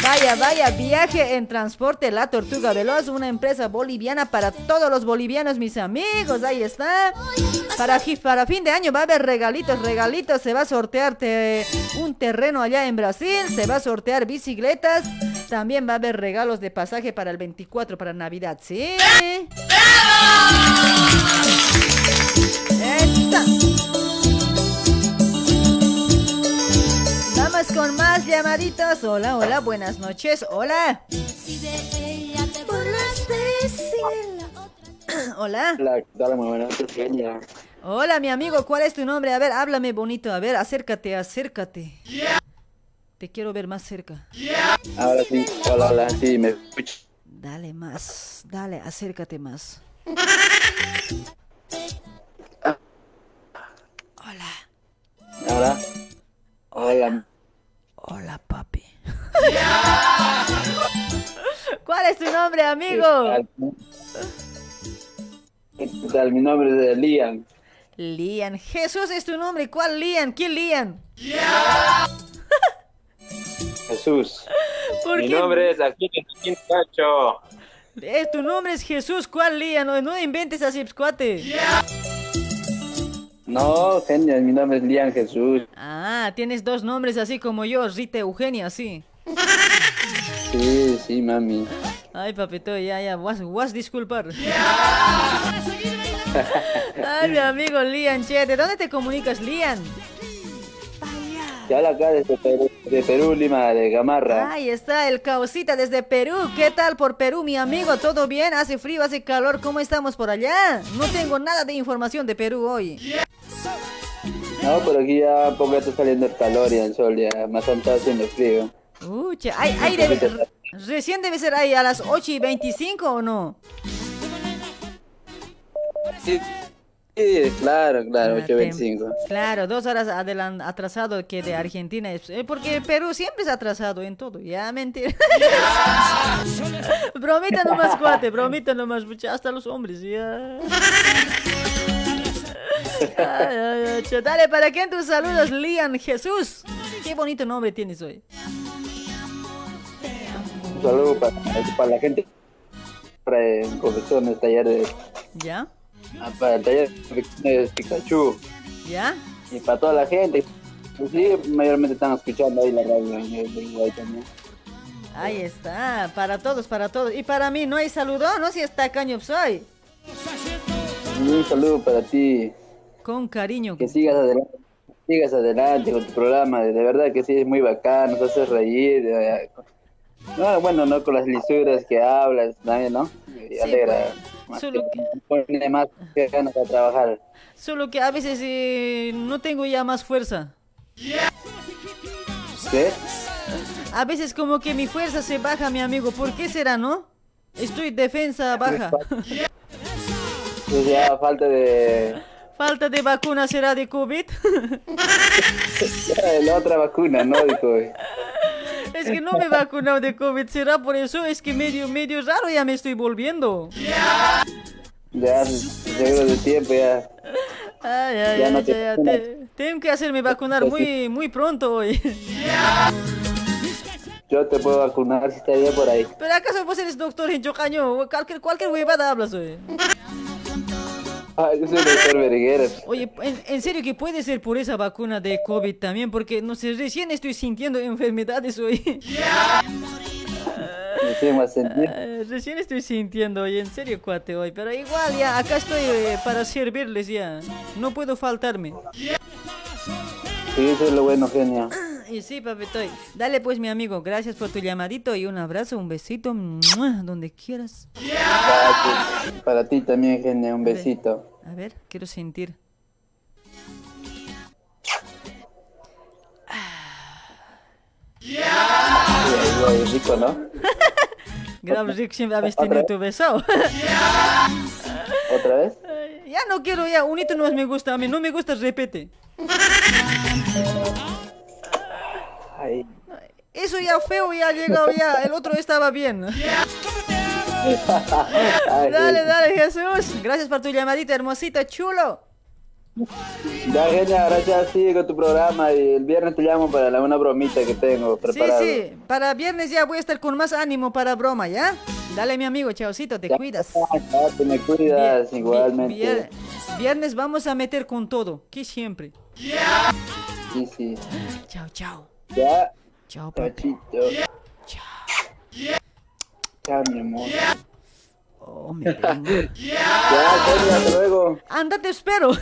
Vaya, vaya, viaje en transporte La Tortuga Veloz, una empresa boliviana para todos los bolivianos, mis amigos. Ahí está. Para, fin de año va a haber regalitos, regalitos. Se va a sortear te- un terreno allá en Brasil, se va a sortear bicicletas. También va a haber regalos de pasaje para el 24 para Navidad, ¿sí? Esta. Con más llamaditos. Hola, hola, buenas noches. Hola. Hola. Hola. Hola, mi amigo, ¿cuál es tu nombre? A ver, háblame bonito. A ver, acércate, acércate. Te quiero ver más cerca. Ahora sí, hola, hola, sí, me escucho. Dale más, dale, acércate más. Ahora, hola. Hola, papi. ¿Cuál es tu nombre, amigo? ¿Qué tal? Mi nombre es Lian. Lian. Jesús es tu nombre. ¿Cuál Lian? ¿Quién Lian? Jesús. ¿Por Mi qué? nombre es aquí que Cacho. Eh, tu nombre es Jesús. ¿Cuál Lian? No, no inventes así, cuate. No, genial, mi nombre es Lian Jesús. Ah, tienes dos nombres así como yo, Rita Eugenia, sí. Sí, sí, mami. Ay, papito, ya, ya, vas, vas disculpar. Ay, mi amigo Lian, che, ¿de dónde te comunicas, Lian? Te habla acá desde Perú, de Perú, Lima, de Gamarra. Ahí está el causita desde Perú. ¿Qué tal por Perú, mi amigo? ¿Todo bien? ¿Hace frío? ¿Hace calor? ¿Cómo estamos por allá? No tengo nada de información de Perú hoy. No, por aquí ya poco está saliendo el calor y el sol, ya más está haciendo frío. Uy, ay, ay, debe- recién debe ser ahí a las 8 y 25 o no? Sí, claro, claro, Ah, 8.25. Claro, dos horas atrasado que de Argentina. es- eh, Porque Perú siempre es atrasado en todo. Ya, mentira. bromita nomás, cuate. Bromita nomás. mucha- Hasta los hombres, ya. Ay, ay, ay, Dale, ¿para quién tus saludos, Lian Jesús? Qué bonito nombre tienes hoy. Un saludo para, para la gente para el confecciones, taller de, ¿Ya? Ah, para el taller de Pikachu ¿Ya? y para toda la gente. Pues sí, mayormente están escuchando ahí la radio en el Uruguay también. Ahí está. Para todos, para todos. Y para mí, ¿no hay saludo? ¿No? Si está caño soy. Un saludo para ti, Con cariño. que sigas adelante. Sigas adelante con tu programa, de verdad que sí es muy bacán, nos hace reír. eh, No, bueno, no con las lisuras que hablas, ¿no? Y alegra, más Solo que- pone más ganas a trabajar. Solo que a veces eh, no tengo ya más fuerza. ¿Qué? A veces como que mi fuerza se baja, mi amigo. ¿Por qué será, no? Estoy defensa baja. Ya falta de Falta de vacuna será de COVID. la otra vacuna, ¿no? Dijo, Es que no me he vacunado de COVID. ¿Será por eso? Es que medio, medio raro ya me estoy volviendo. ya, seguro de tiempo ya. Ay, ay, Ya ay, no te ya, ya, te- tengo que hacerme vacunar muy, muy pronto hoy. Yo te puedo vacunar si estaría por ahí. Pero acaso vos eres doctor en Chocaño. Cualquier, cualquier huevada hablas hoy. Ay, yo soy el doctor. Oye, en, en serio que puede ser por esa vacuna de COVID también, porque no sé, recién estoy sintiendo enfermedades hoy. Recién vas a sentir. Eh, recién estoy sintiendo hoy, en serio, cuate, hoy. Pero igual ya, acá estoy eh, para servirles ya. No puedo faltarme. Sí, eso es lo bueno, genio. Y sí, papetoy. Dale pues, mi amigo, gracias por tu llamadito y un abrazo, un besito, ¡mua! donde quieras. Para ti, para ti también, genio, un besito. A ver, quiero sentir. Ay, rico, ¿no? Gracias, Rick, siempre habéis tenido tu beso. ¿Otra vez? ya no quiero, ya, unito no me gusta a mí, no me gusta, repete. Ay. Eso ya feo, ya llegado, ya, el otro estaba bien. Dale, dale, Jesús. Gracias por tu llamadita, hermosito, chulo. Ya, genia, gracias, sigue con tu programa y el viernes te llamo para la, una bromita que tengo Sí, preparada. sí, para viernes ya voy a estar con más ánimo para broma, ¿ya? Dale, mi amigo, chaucito, te cuidas. Ya, te me cuidas igualmente. Vier- viernes vamos a meter con todo, que siempre. Sí, sí. Chao, chao. Ya. Chao, papito. Chao, mi amor. Oh, me. Ya, genia, hasta luego. Anda, te espero.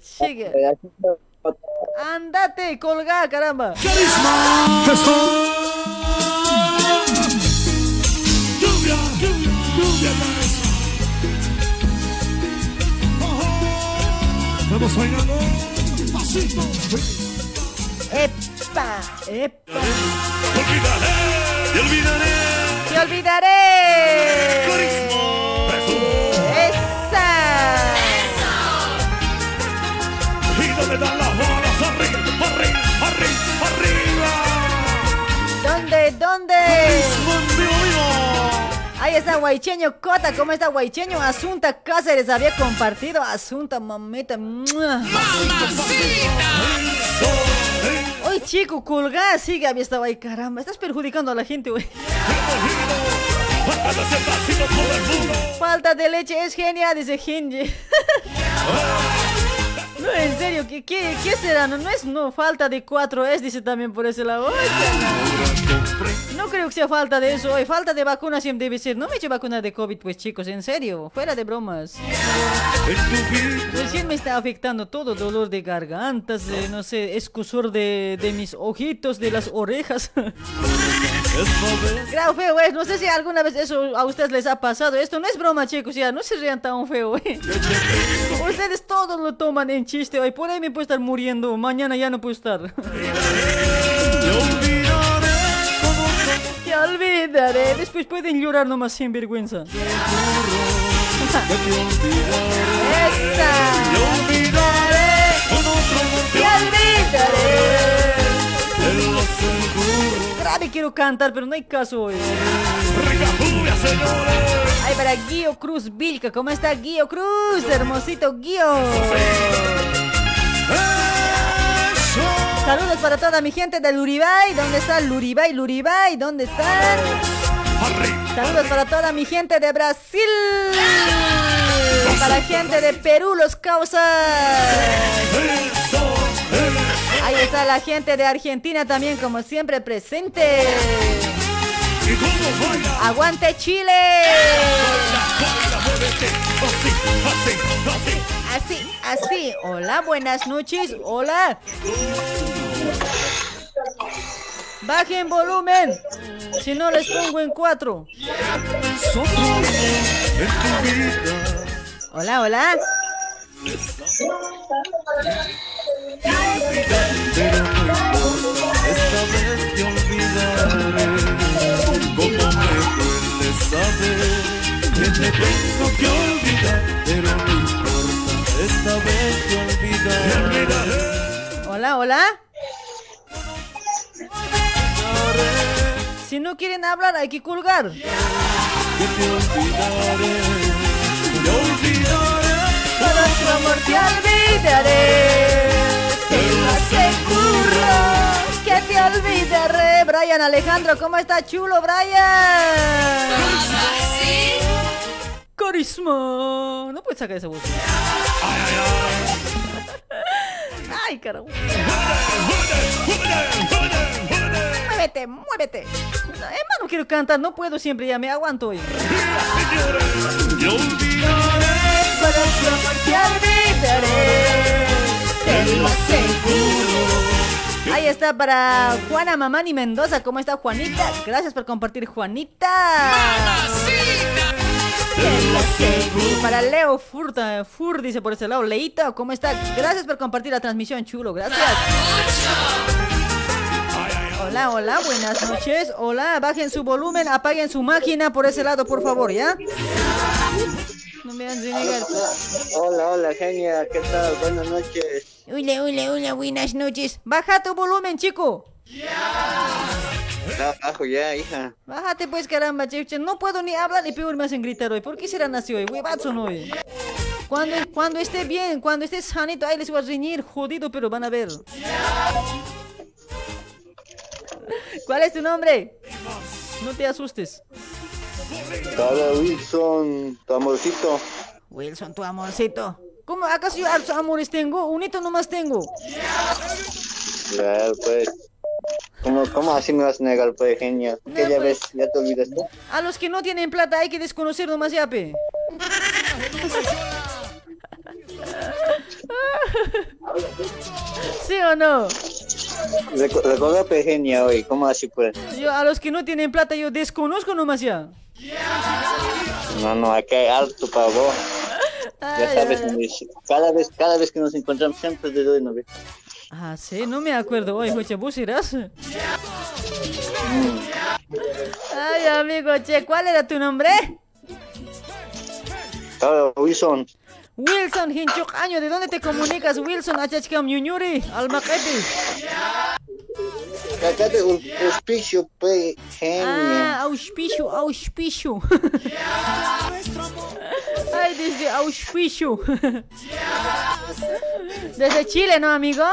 Sigue. Andate, colga, caramba. Vamos bailando. Pasito. Epa, epa. Olvidaré, y olvidaré. Te olvidaré. Ahí está Guaycheño Cota, ¿cómo está Guaycheño? Asunta Cáceres había compartido. Asunta, mamita. ¡mua! Oye, chico, colgá, sigue, había estado ahí, caramba. Estás perjudicando a la gente, güey. Falta de leche es genial, dice Genji. No, en serio, ¿qué, qué, qué será? No, no es no, falta de 4 es, dice también por ese lado. No creo que sea falta de eso, oye, falta de vacuna siempre debe ser. No me he hecho vacuna de COVID, pues chicos, en serio, fuera de bromas. Recién me está afectando todo, dolor de gargantas, de, no sé, escusor de, de mis ojitos, de las orejas. Grau feo, güey. No sé si alguna vez eso a ustedes les ha pasado. Esto no es broma, chicos. Ya, no se rían tan feo, güey. Ustedes todos lo toman en chiste, güey. Por ahí me puedo estar muriendo. Mañana ya no puedo estar. Te olvidaré. Después pueden llorar nomás sin vergüenza. ¡Esa! olvidaré, te olvidaré. Grave quiero cantar, pero no hay caso hoy. Ay, para Guío Cruz Vilca. ¿Cómo está Guío Cruz? Hermosito Guío. Saludos para toda mi gente de Luribay. ¿Dónde está Luribay? Luribay, ¿dónde están? Saludos para toda mi gente de Brasil. Para gente de Perú, los causas. Ahí está la gente de Argentina también, como siempre, presente. ¡Aguante Chile! Así, así. Hola, buenas noches. Hola. Bajen volumen. Si no, les pongo en cuatro. Hola, hola. Hola, hola. Si no quieren hablar, hay que colgar. Que te olvidaré Te olvidaré Por otro amor te olvidaré. Te lo aseguro que te olvidaré. Brian Alejandro, ¿cómo está chulo, Brian? Carisma. No puedes sacar esa voz. Ay, carajo. Muévete, muévete. No, hermano, quiero cantar, no puedo siempre, ya me aguanto aseguro. Ahí está para Juana Mamani Mendoza. ¿Cómo está Juanita? Gracias por compartir, Juanita. Para Leo Furta, Fur dice por ese lado. Leito, ¿cómo está? Gracias por compartir la transmisión, chulo. Gracias. Hola, hola, buenas noches. Hola, bajen su volumen, apaguen su máquina por ese lado, por favor, ¿ya? No me han. Hola, hola, genia, ¿qué tal? Buenas noches. Hola, hola, hola, buenas noches. Baja tu volumen, chico. Está abajo ya, hija. Bájate pues, caramba, chiche. No puedo ni hablar y peor me hacen gritar hoy. ¿Por qué será nació hoy? Huevazo no hoy. Cuando, cuando esté bien, cuando esté sanito, ahí les voy a reñir, jodido, pero van a ver. ¿Cuál es tu nombre? No te asustes. Hola, Wilson, tu amorcito. Wilson, tu amorcito. ¿Cómo? ¿Acaso yo hartos amores tengo? Unito nomás tengo. Claro, pues. ¿Cómo, ¿Cómo así me vas a negar, pues, genia? ¿Qué ya ves? ¿Ya te olvidaste? A los que no tienen plata hay que desconocer nomás ya, pe. ¿Sí o no? Recu- Recuerda, genia, hoy. ¿Cómo así, pues? Yo a los que no tienen plata yo desconozco nomás ya. No, no, acá hay alto para vos. Ya sabes, cada vez, cada vez que nos encontramos siempre te doy, ¿no ves? Ah, sí, no me acuerdo. Oye, Joche, ¿vos irás? Ay, amigo, che, ¿cuál era tu nombre? Hola, Wilson. Wilson Hinchuk Año, ¿de dónde te comunicas, Wilson? Achachkam Ñuñuri, de un auspicio, pues, genia. Ah, auspicio, auspicio. Ay, desde auspicio. Desde Chile, ¿no, amigo?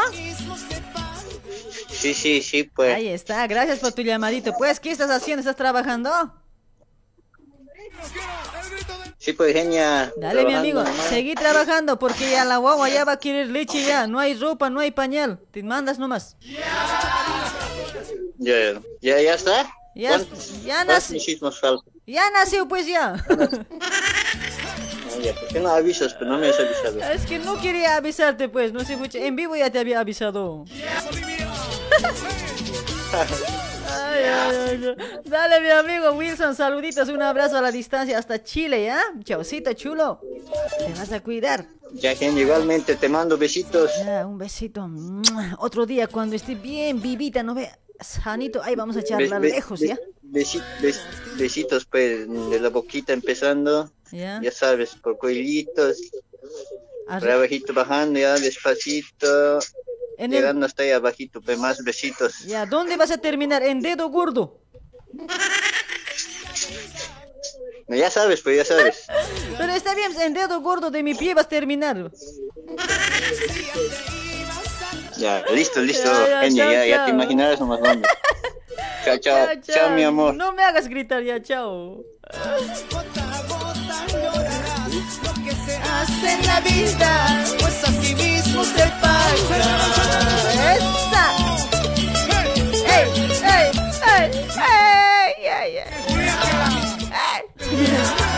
Sí, sí, sí, pues. Ahí está, gracias por tu llamadito. Pues, ¿qué estás haciendo? ¿Estás trabajando? Sí, pues, genia. Dale, mi amigo, nomás. seguí trabajando porque ya la guagua ya va a querer leche ya. No hay ropa, no hay pañal. Te mandas nomás. Ya, ya, ya está. Ya, ¿Cuántos- ya faltan? Ya nació, pues ya. Ya, ¿Por qué no avisas? Pero no me has avisado. Es que no quería avisarte, pues. No sé mucho. En vivo ya te había avisado. Ay, ay, ay, ay. Dale, mi amigo Wilson, saluditos, un abrazo a la distancia hasta Chile, ¿ya? Chaucito, chulo. Te vas a cuidar. Ya, genia, igualmente te mando besitos. Ya, un besito. Otro día, cuando esté bien vivita, no ve sanito, ahí vamos a charlar Bes- bes- lejos, ¿ya? besi- bes- besitos pues de la boquita empezando, Ya. ya sabes, por cuellitos, por abajito bajando ya despacito, En el- llegando hasta ahí abajito, pues más besitos. Ya, ¿dónde vas a terminar? ¿En dedo gordo? No, ya sabes, pues ya sabes. Pero está bien, en dedo gordo de mi pie vas a terminar. Ya, listo, listo, Ya, ya, chao, ya, ya chao. te imaginarás nomás dónde. Chao, chao, chao, mi amor. No me hagas gritar ya, chao. Hace en la vida, pues así mismo se paga. ¡Esa! ¡Ey! ¡Ey! ¡Ey! ¡Ey! ¡Ey! ¡Ey! Ay,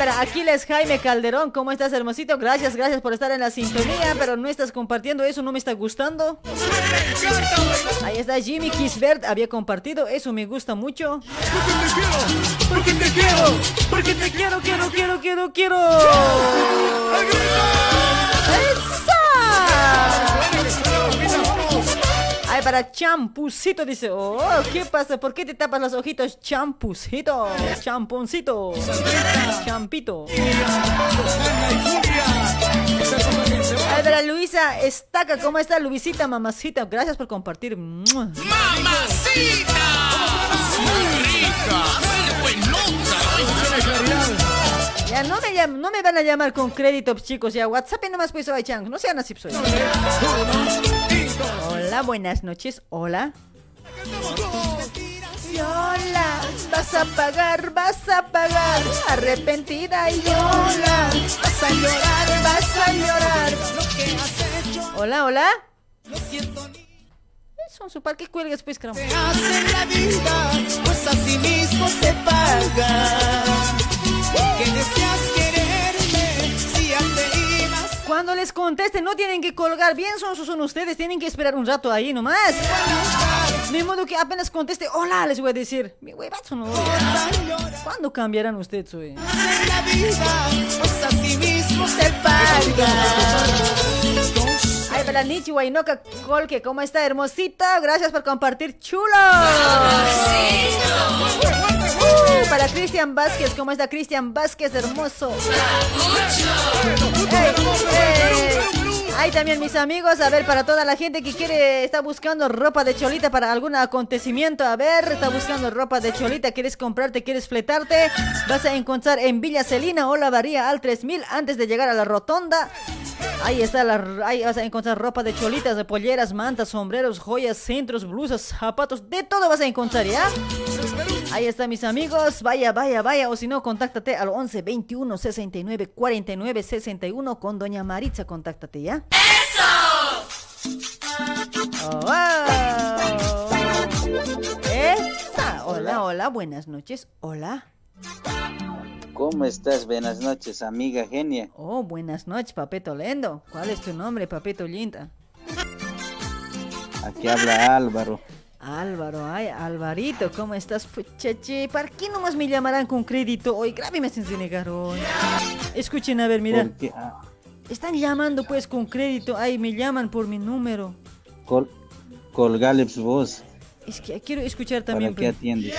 para Aquiles Jaime Calderón, ¿cómo estás, hermosito? Gracias, gracias por estar en la sintonía, pero no estás compartiendo eso, no me está gustando. Ahí está Jimmy Kisbert, había compartido, eso me gusta mucho. Porque te quiero, porque te quiero, quiero, quiero, quiero, quiero. ¡Esa! Para champucito dice, oh, ¿qué pasa? ¿Por qué te tapas los ojitos? Champucito, champoncito, champito. Ay, para Luisa Estaca, ¿cómo está Luisita, mamacita? Gracias por compartir. ¡Mamacita! ¡Muy rica! Ya no me, llam- no me van a llamar con crédito, chicos. Ya WhatsApp nomás pues chan. No sean así, pues. Hola, buenas noches. Hola. Yola, vas a pagar, vas a pagar. Arrepentida y Yola, vas a llorar, vas a llorar. Hola, hola. Son su parque cuelgas, pues, caramba. Hace en la vida, pues así mismo se paga. Cuando les contesten, no tienen que colgar. Bien son, son ustedes, tienen que esperar un rato ahí nomás. De modo que apenas conteste, hola, les voy a decir. Mi huevazo no. ¿Cuándo cambiarán ustedes hoy? En la vida, pues así mismo se paga. Nichi Wainoka Colque, ¿cómo está, hermosita? Gracias por compartir, chulo. Uh, para Cristian Vázquez, ¿cómo está Cristian Vázquez, hermoso? Ay, también mis amigos, a ver, para toda la gente que quiere, está buscando ropa de cholita para algún acontecimiento, a ver, está buscando ropa de cholita, quieres comprarte, quieres fletarte, vas a encontrar en Villa Celina o la Varía al 3000 antes de llegar a la rotonda. Ahí está la, ahí vas a encontrar ropa de cholitas, de polleras, mantas, sombreros, joyas, centros, blusas, zapatos, de todo vas a encontrar, ¿ya? Ahí está mis amigos, vaya, vaya, vaya, o si no, contáctate al 11 21 69 49 61 con doña Maritza, contáctate, ¿ya? ¡Eso! ¡Esa! Hola, hola, buenas noches, hola. ¿Cómo estás? Buenas noches, amiga genia. Oh, buenas noches, Papeto Lendo. ¿Cuál es tu nombre, Papeto Linda? Aquí habla Álvaro. Álvaro, ay, Alvarito, ¿cómo estás, puchachi? ¿Para qué nomás me llamarán con crédito hoy? Grábeme sin negar hoy. Escuchen, a ver, mira. Porque, ah, Están llamando pues con crédito. Ay, me llaman por mi número. col colgales vos. Es que quiero escuchar ¿Para también. qué pues. atiendes?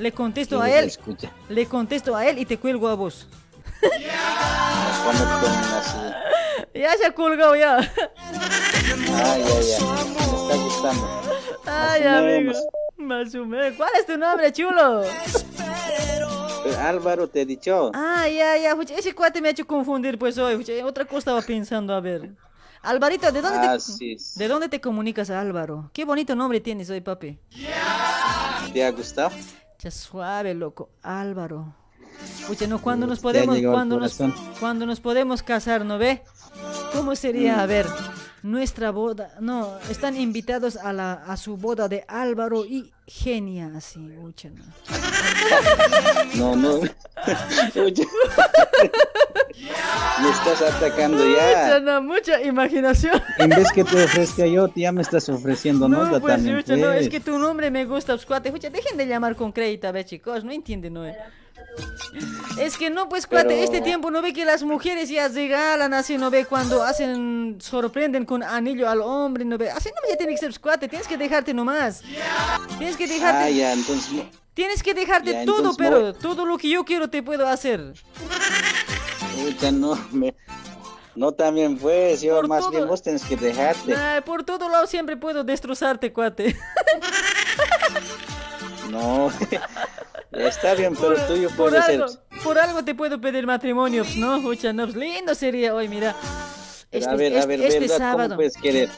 Le contesto ¿Quieres a él. escuchar? Le contesto a él y te cuelgo a vos. Ya se ha colgado ya. Ay, ay, ay. Me está gustando. Ay, amigo. menos. ¿Cuál es tu nombre, chulo? Álvaro te he dicho. Ah, ya, ya. Ese cuate me ha hecho confundir pues hoy. Otra cosa estaba pensando, a ver. Alvarito, ¿de dónde, te, es. ¿de dónde te comunicas, Álvaro? Qué bonito nombre tienes hoy, papi. ¿Te ha gustado? Ya suave, loco. Álvaro. Pucha, no, cuando nos podemos, cuando nos, cuando nos podemos casar, ¿no ve? ¿Cómo sería, a ver, nuestra boda? No, están invitados a la a su boda de Álvaro y Genia, así, no. No, no. Me estás atacando Mucha, ya. no, mucha imaginación. En vez que te ofrezca yo, ya me estás ofreciendo No, nota pues, pucha, no, es pues. que tu nombre me gusta, pues, cuate. Pucha, dejen de llamar con crédito, a ver, chicos, no entienden, ¿no? Es que no, pues, cuate, Pero- este tiempo no ve que las mujeres ya regalan así, no ve cuando hacen, sorprenden con anillo al hombre, no ve. Así no ya tiene que ser, cuate, tienes que dejarte nomás. Tienes que dejarte. Ah, ya, entonces. Tienes que dejarte Ya, todo, pero voy. todo lo que yo quiero te puedo hacer. No, me... No, también pues, yo Por más todo- bien vos tienes que dejarte. Ay, por todo lado siempre puedo destrozarte, cuate. No, está bien, pero tuyo Por puede ser. algo, por algo te puedo pedir matrimonio, ¿no? Pucha, no, pues, lindo sería hoy, mira. Pero a ver, a ver, este ¿verdad? ¿Cómo sábado,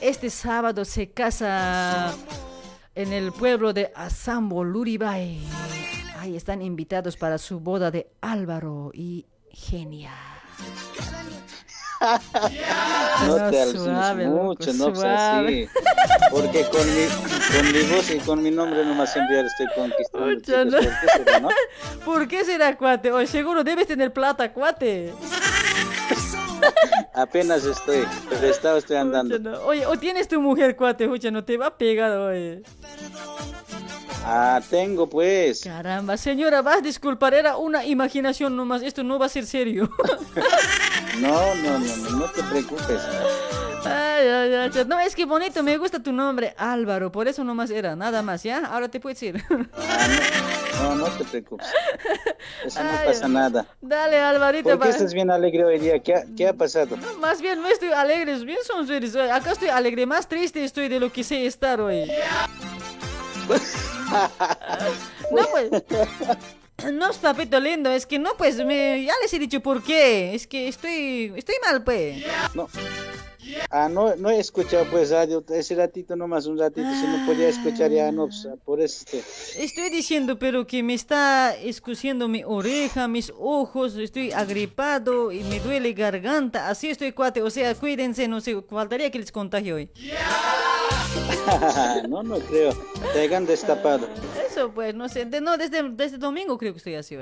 este sábado se casa en el pueblo de Asambo, Luribay. Ahí están invitados para su boda de Álvaro y Genia. No No, te alucines suave, loco, mucho, no suave. así. Porque con mi, con mi voz y con mi nombre nomás siempre estoy conquistando. No. ¿por qué será, no? ¿Por qué será, cuate? Hoy seguro debes tener plata, cuate. Apenas estoy, pero estaba estoy andando. Oye, o tienes tu mujer, cuate, escucha, no te va a pegar, oye. Ah, tengo pues. Caramba, señora, vas a disculpar, era una imaginación nomás, esto no va a ser serio. No, no, no, no, no te preocupes. Ay, ay, ay. No, es que bonito, me gusta tu nombre, Álvaro, por eso nomás era, nada más, ¿ya? Ahora te puedes ir. No, no te preocupes. Eso no pasa nada. Dale, Alvarito. ¿Por qué estás bien alegre hoy día? ¿Qué ha, qué ha pasado? Más bien no estoy alegre, bien son. Acá estoy alegre, más triste estoy de lo que sé estar hoy. No, pues. No, papito lindo, es que no, pues, me, ya les he dicho por qué. Es que estoy, estoy mal, pues. No. Ah, no, no he escuchado pues radio ese ratito nomás, un ratito, si no podía escuchar ya, no, pues, por eso este. Estoy diciendo, pero que me está escuciendo mi oreja, mis ojos, estoy agripado y me duele garganta. Así estoy, cuate. O sea, cuídense, no sé, faltaría que les contagie hoy. no, no creo, te hayan destapado. Eso, pues, no sé. de- no, desde, desde domingo creo que estoy así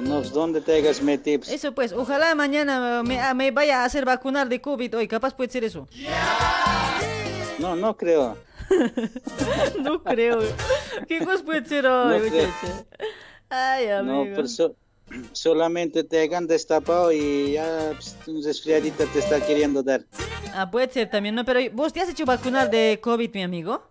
no, pues, ¿dónde te hayas metido? Eso, pues, ojalá mañana me, me vaya a hacer vacunar de COVID hoy. Capaz puede ser eso. No, no creo. No creo. ¿Qué cosa puede ser hoy, No? Ay, No, amigo. pero so- solamente te hayan destapado y ya pues, un resfriadita te está queriendo dar. Ah, puede ser también, ¿no? Pero ¿vos te has hecho vacunar de COVID, mi amigo?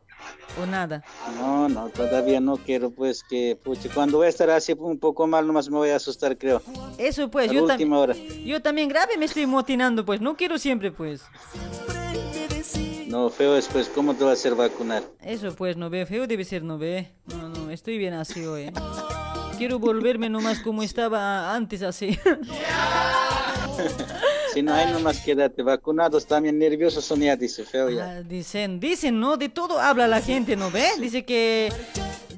¿O nada? No, no, todavía no quiero, pues que, cuando voy a estar así un poco mal, nomás me voy a asustar, creo. Eso, pues, A yo también. Yo también grave me estoy motinando, pues. No quiero siempre, pues. No, feo es, pues, ¿cómo te vas a hacer vacunar? Eso, pues, no ve. Feo debe ser, no ve. No, no, estoy bien así hoy. Quiero volverme nomás como estaba antes, así. Si no hay, nomás quédate vacunados, también nerviosos son ya, dice, feo ya. Ah, dicen, dicen, ¿no? De todo habla la gente, ¿no ve? Dice que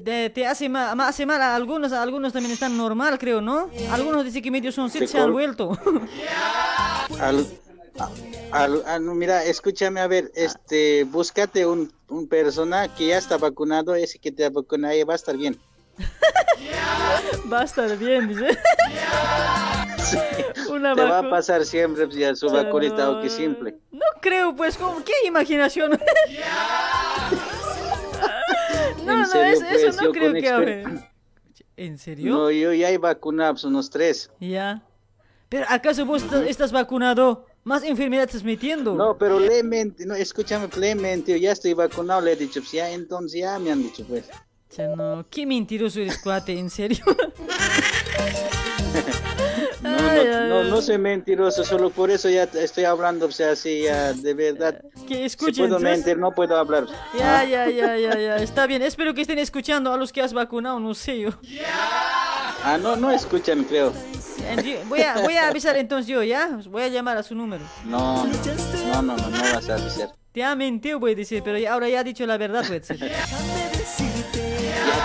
de- te hace mal, hace mal a algunos, a algunos también están normal, creo, ¿no? Algunos dicen que medio son se han vuelto. Al- al- al- no, mira, escúchame, a ver, este, búscate un, un persona que ya está vacunado, ese que te vacuna, va a estar bien. Va a estar bien, dice. Una te va a pasar siempre pues, ya su Pero vacunita, no, que simple. No creo, pues, ¿cómo? ¿qué imaginación? no, no, serio, eso, eso pues, no creo que hable. ¿En serio? No, yo ya he vacunado pues, unos tres. Ya. Pero ¿acaso vos estás- estás vacunado? ¿Más enfermedad estás metiendo? No, pero le mente, no, escúchame, le mente, yo ya estoy vacunado, le he dicho, pues ya, entonces ya me han dicho, pues. Ya no, qué mentiroso eres, cuate, en serio. No, no, no, no soy mentiroso, solo por eso ya estoy hablando, o sea, así, ya, de verdad. Que Si escuchen. puedo ¿sabes? mentir, no puedo hablar. Ya, ya, ya, ya, ya. Está bien. Espero que estén escuchando a los que has vacunado, no sé yo. Ah, no, no escuchan, creo. Voy a, voy a avisar entonces yo, ¿ya? Voy a llamar a su número. No, no, no, no, no vas a avisar. Te ha mentido, voy a decir, pero ahora ya ha dicho la verdad, voy a decir.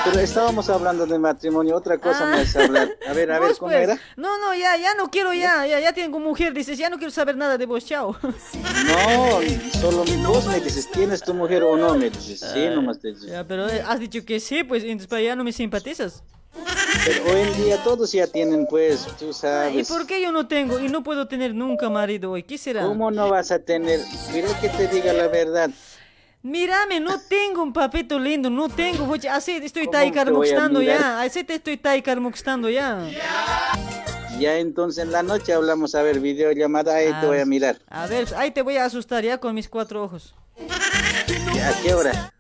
Pero estábamos hablando de matrimonio, otra cosa me vas a hablar. A ver, a ver, ¿cómo pues. era? No, no, ya, ya no quiero, ya, ya, ya tengo mujer, dices, ya no quiero saber nada de vos, chao. No, solo vos me dices, ¿tienes tu mujer o no? Me dices, sí, nomás te dices. Ya, pero eh, has dicho que sí, pues entonces para ya no me simpatizas. Pero hoy en día todos ya tienen, pues, tú ¿Y sabes. por qué yo no tengo y no puedo tener nunca marido hoy? ¿Qué será? ¿Cómo no vas a tener? Quiero que te diga la verdad. Mírame, no tengo un papito lindo, no tengo, voy- así estoy ¿Cómo taikar te voy a moxtando mirar? ya, así te estoy taikar moxtando ya. Ya entonces en la noche hablamos a ver videollamada, ahí Ah. te voy a mirar. A ver, ahí te voy a asustar ya con mis cuatro ojos. ¿A qué hora?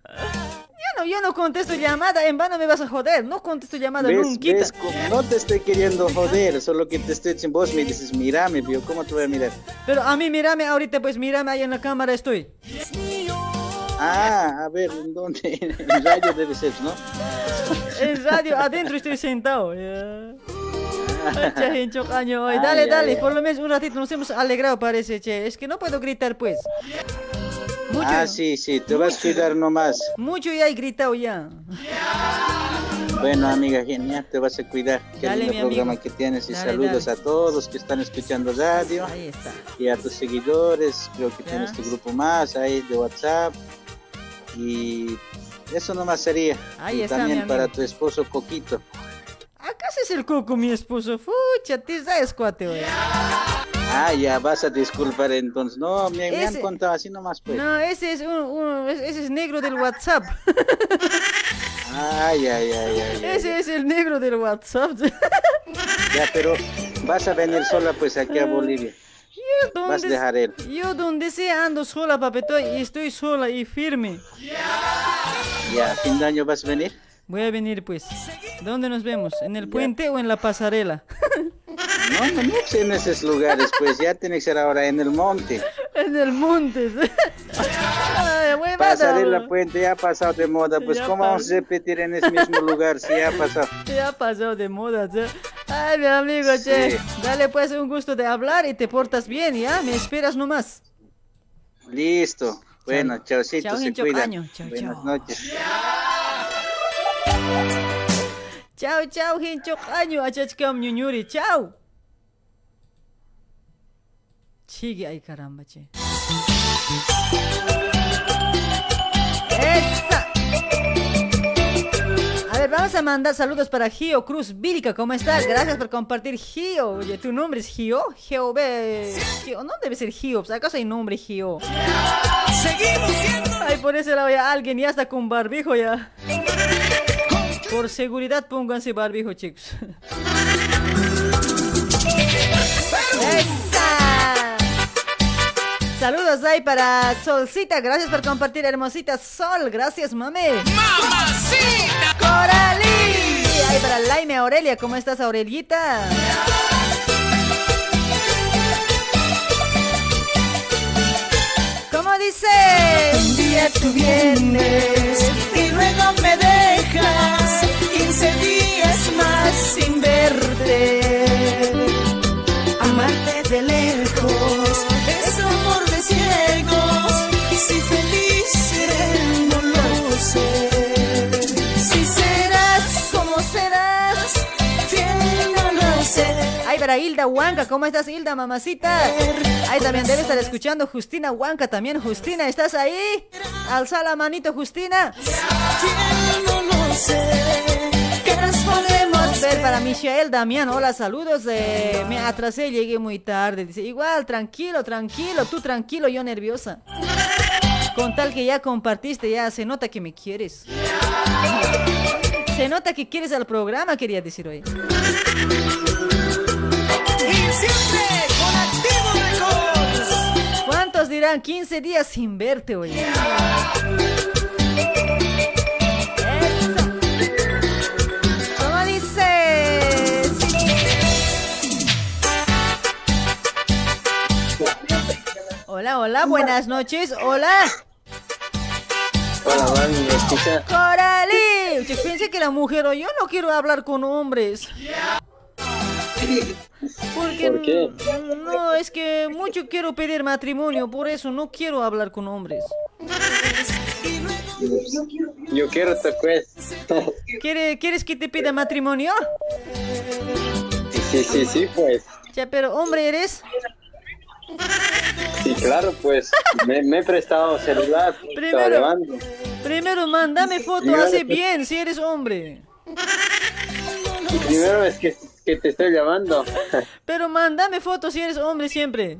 yo no contesto llamada, en vano me vas a joder. No contesto llamada ¿Ves, nunca. ves no te estoy queriendo joder, solo que te estoy diciendo, vos me dices, mírame, vio, ¿cómo te voy a mirar? Pero a mí mírame ahorita, pues mírame ahí en la cámara estoy. Ah, a ver, ¿en dónde? En radio debe ser, ¿no? En radio, adentro estoy sentado. ya. Che, caño, hoy. Dale, ay, dale, ay. por lo menos un ratito nos hemos alegrado, parece, che. Es que no puedo gritar, pues. Mucho, Ah, sí, sí, te vas a cuidar nomás. mucho ya he gritado ya. Bueno, amiga, genial, te vas a cuidar. Qué Dale, lindo mi programa amigo. que tienes y Dale, saludos dale. a todos que están escuchando radio. Ahí está. Y a tus seguidores, creo que tienes tu grupo más ahí de WhatsApp. Y eso nomás sería. Ahí y está, también para tu esposo Coquito. ¿Acaso es el coco, mi esposo? Fucha, te sabes, cuate, hoy. Ah, ya vas a disculpar entonces. No, me, me han contado así nomás pues. No, ese es un, un- ese es negro del WhatsApp. Ay, ay, ay, ay. ay. Ese es el negro del WhatsApp. Ya, pero vas a venir sola pues aquí a Bolivia. Yo Vas a dejar él. Yo donde sea ando sola, papito, y estoy sola y firme. Ya, fin de año vas a venir. Voy a venir, pues. ¿Dónde nos vemos? ¿En el puente o en la pasarela? No, no, no sé en esos lugares, pues ya tiene que ser ahora en el monte. en el monte. Ay, Pasarela bro. Puente ya ha pasado de moda, pues Ya ¿cómo vamos a repetir en ese mismo lugar si ya ha pasado? Ya ha pasado de moda, che. Ay, mi amigo, che. Sí. Dale, pues, un gusto de hablar y te portas bien, ¿ya? Me esperas nomás. Listo. Bueno, chaucito, Chao, se cuidan. caño. Chao, Buenas chao. noches. Chao, chao, hincho caño. Achachkam ñuñuri. Chao. Sigue ay caramba, che. ¡Esa! A ver, vamos a mandar saludos para Gio Cruz Vírica. ¿Cómo estás? Gracias por compartir, Gio. Oye, ¿tu nombre es Gio? Gio, ve. Gio, no debe ser Gio. pues, ¿Acaso hay nombre Gio? Seguimos siendo. Ay, por ese lado ya alguien ya está con barbijo ya. Por seguridad pónganse barbijo, chicos. ¡Esa! Saludos ahí para Solcita, gracias por compartir, hermosita Sol, gracias mami. ¡Mamacita! ¡Coralí! Ahí para Laime Aurelia, ¿cómo estás Aurelita? ¿Cómo dice? Un día tú vienes y luego me dejas 15 días más sin verte. Para Hilda Huanca, ¿cómo estás Hilda, mamacita? Ahí también debe estar escuchando Justina Huanca también. Justina, ¿estás ahí? Alza la manito, Justina. Fiel no lo sé. ¿Qué nos podemos ver para Michelle Damián, hola, saludos. eh, me atrasé, llegué muy tarde. Dice, igual, tranquilo, tranquilo, tú tranquilo, yo nerviosa. Con tal que ya compartiste, ya se nota que me quieres. Se nota que quieres al programa, quería decir hoy. Siempre con Activo Records. ¿Cuántos dirán 15 días sin verte hoy? ¿Cómo dice? Hola, hola, buenas noches, hola. Hola, mami, ¿me escucha? Coralí, piensa que era mujer o yo no quiero hablar con hombres. Porque ¿Por qué? no, es que mucho quiero pedir matrimonio, por eso no quiero hablar con hombres. Yo quiero te pues. ¿Quiere- ¿Quieres que te pida matrimonio? Sí, sí, sí, pues. Ya, pero hombre eres. Sí, claro, pues. Me, me he prestado celular. pues, Primero, primero mándame foto, Primero, hace bien si eres hombre. Primero es que, que te estoy llamando. Pero mándame foto si eres hombre siempre.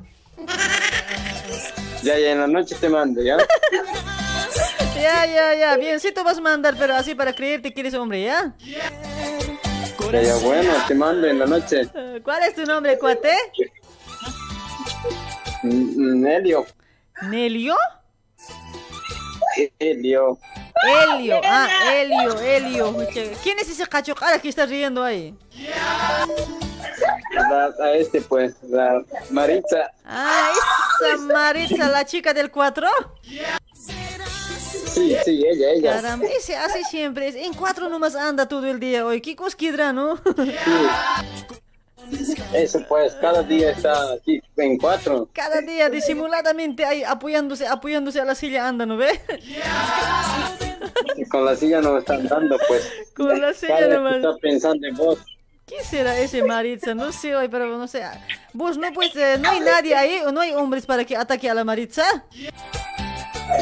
Ya, ya, en la noche te mando, ¿ya? Ya, ya, ya, bien, sí te vas a mandar, pero así para creerte que eres hombre, ¿ya? Ya, ya, bueno, te mando en la noche. ¿Cuál es tu nombre, cuate? Nelio. ¿Nelio? Nelio. Elio, ah, Elio, Elio. pucha. ¿Quién es ese cacho cara que está riendo ahí? A este pues, la Maritza. Ah, esa Maritza, la chica del 4. Sí, sí, ella, ella. Caramba, ese hace siempre. En cuatro nomás anda todo el día hoy. ¿Qué cosquidra, no? Eso pues, cada día está aquí en cuatro. Cada día disimuladamente ahí apoyándose, apoyándose a la silla anda, ¿no ve? Con la silla no están dando pues. Con la silla nomás. Está pensando en vos. ¿Qué será ese Maritza? No sé hoy, pero no sé. Vos no pues, eh, no hay nadie ahí o no hay hombres para que ataque a la Maritza.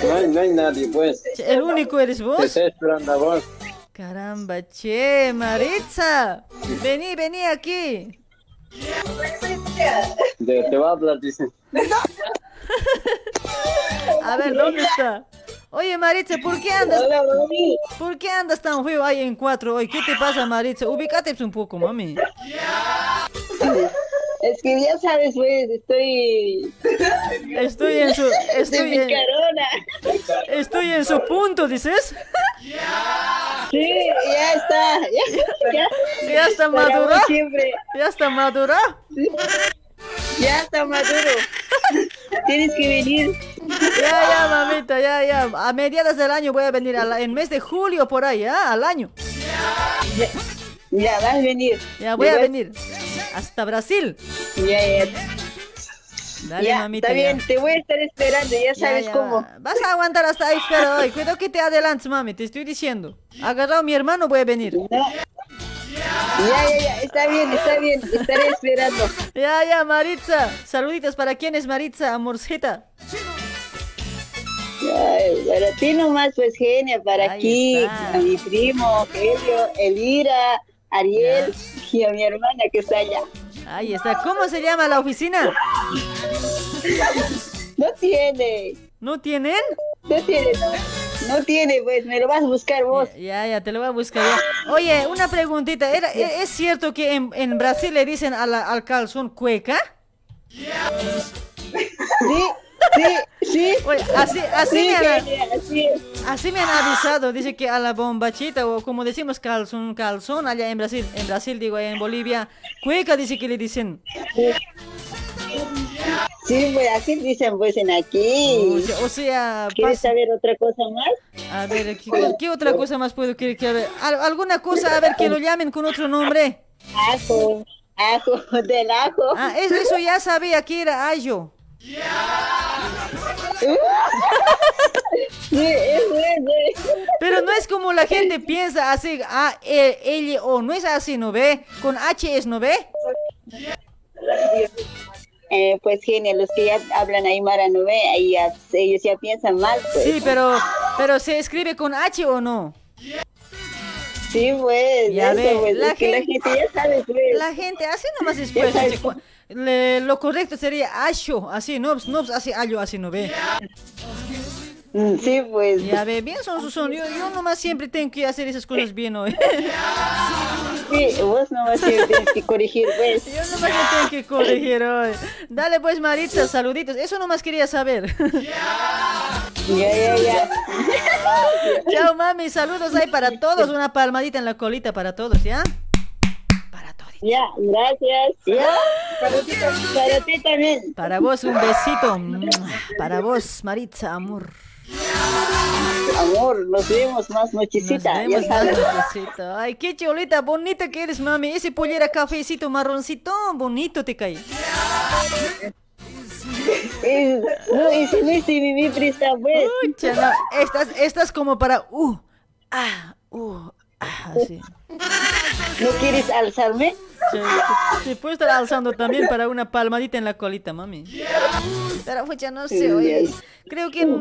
No hay, no hay nadie pues. El único eres Te vos. estoy esperando a vos. Caramba, che, Maritza. Vení, vení aquí. De, te va a hablar, dice. A ver, ¿dónde está? Oye, Maritza, ¿por qué andas? ¿Por qué andas tan feo ahí en cuatro hoy? ¿Qué te pasa, Maritza? Ubícate un poco, mami. Es que ya sabes, pues, estoy... Estoy en su... Estoy en, estoy en su punto, ¿dices? Sí, ya está. Ya, ya, ¿Ya está madura? siempre. ¿Ya está madura? Ya está maduro. Tienes que venir. Ya, ya, mamita, ya, ya. A mediados del año voy a venir, a la- en mes de julio por ahí, ¿ah? Al año. Ya, vas a venir. Ya voy a venir. Hasta Brasil. Ya, ya. Dale, ya, mamita. está ya. bien, te voy a estar esperando, ya sabes ya. cómo. Vas a aguantar hasta ahí, pero hoy. Cuidado que te adelantes, mami, te estoy diciendo. Agarrado mi hermano, voy a venir. Ya, ya, ya, está bien, está bien, estaré esperando. Ya, ya, Maritza. Saluditos para quién es Maritza, amorcita. Ay, para ti nomás, pues, genia, para aquí, a mi primo, Helio, Elira, Ariel y a mi hermana que está allá. Ahí está. ¿Cómo se llama la oficina? No tiene. ¿No tienen? No tiene. No tiene, pues, me lo vas a buscar vos. Ya, ya, te lo voy a buscar ya. Oye, una preguntita. ¿Era, ¿e- ¿Es cierto que en, en Brasil le dicen a la- al calzón cueca? Sí, sí, sí. Oye, así, así, Sí, me han, así me han avisado. Dice que a la bombachita, o como decimos calzón, calzón allá en Brasil. En Brasil, digo, allá en Bolivia. Cueca dice que le dicen. Sí, pues así dicen pues en aquí. O sea, ¿Quieres pasa- saber otra cosa más? A ver, ¿qué, qué otra cosa más puedo querer? que- a ver, al- ¿Alguna cosa, a ver, que lo llamen con otro nombre? Ajo, ajo, del ajo. Ah, eso, eso ya sabía que era ayo. Pero no es como la gente piensa así, A, E, L, O, no es así, ¿no ve? Con H es, ¿no ve? Eh, pues genial, los que ya hablan Aymara no ve, ahí ya- ellos ya piensan mal. Pues. Sí, pero, pero se escribe con H o no. Sí, pues, Ya eso, ve, pues, la que la gente- gente ya sabe, pues. La gente así nomás después. Le- lo correcto sería asho, así, no, no así ayo, así, ¿no ve? Mm, Sí, pues. Ya ve, bien son sus son. Yo, yo nomás siempre tengo que hacer esas cosas bien hoy. Sí, vos nomás sí tienes que corregir, pues. Yo nomás tengo que corregir hoy. Dale pues Maritza, saluditos. Eso nomás quería saber. Ya, ya, ya. Chao mami, saludos ahí para todos. Una palmadita en la colita para todos, ¿ya? Ya, gracias. Ya, para ti, para ti también. Para vos un besito. Para vos, Maritza, amor. Amor, nos vemos más nochecita, Nos vemos más besito. Ay, qué cholita bonita que eres, mami. Ese pollera cafecito marroncito, bonito te cae. Es- no, y si no es mi presta, pues. Pucha, no, Estás, estás como para uh, ah, uh, ah. ¿No quieres alzarme? Sí, puedo estar alzando también para una palmadita en la colita, mami. Pero pucha, no sé, oye. Creo que no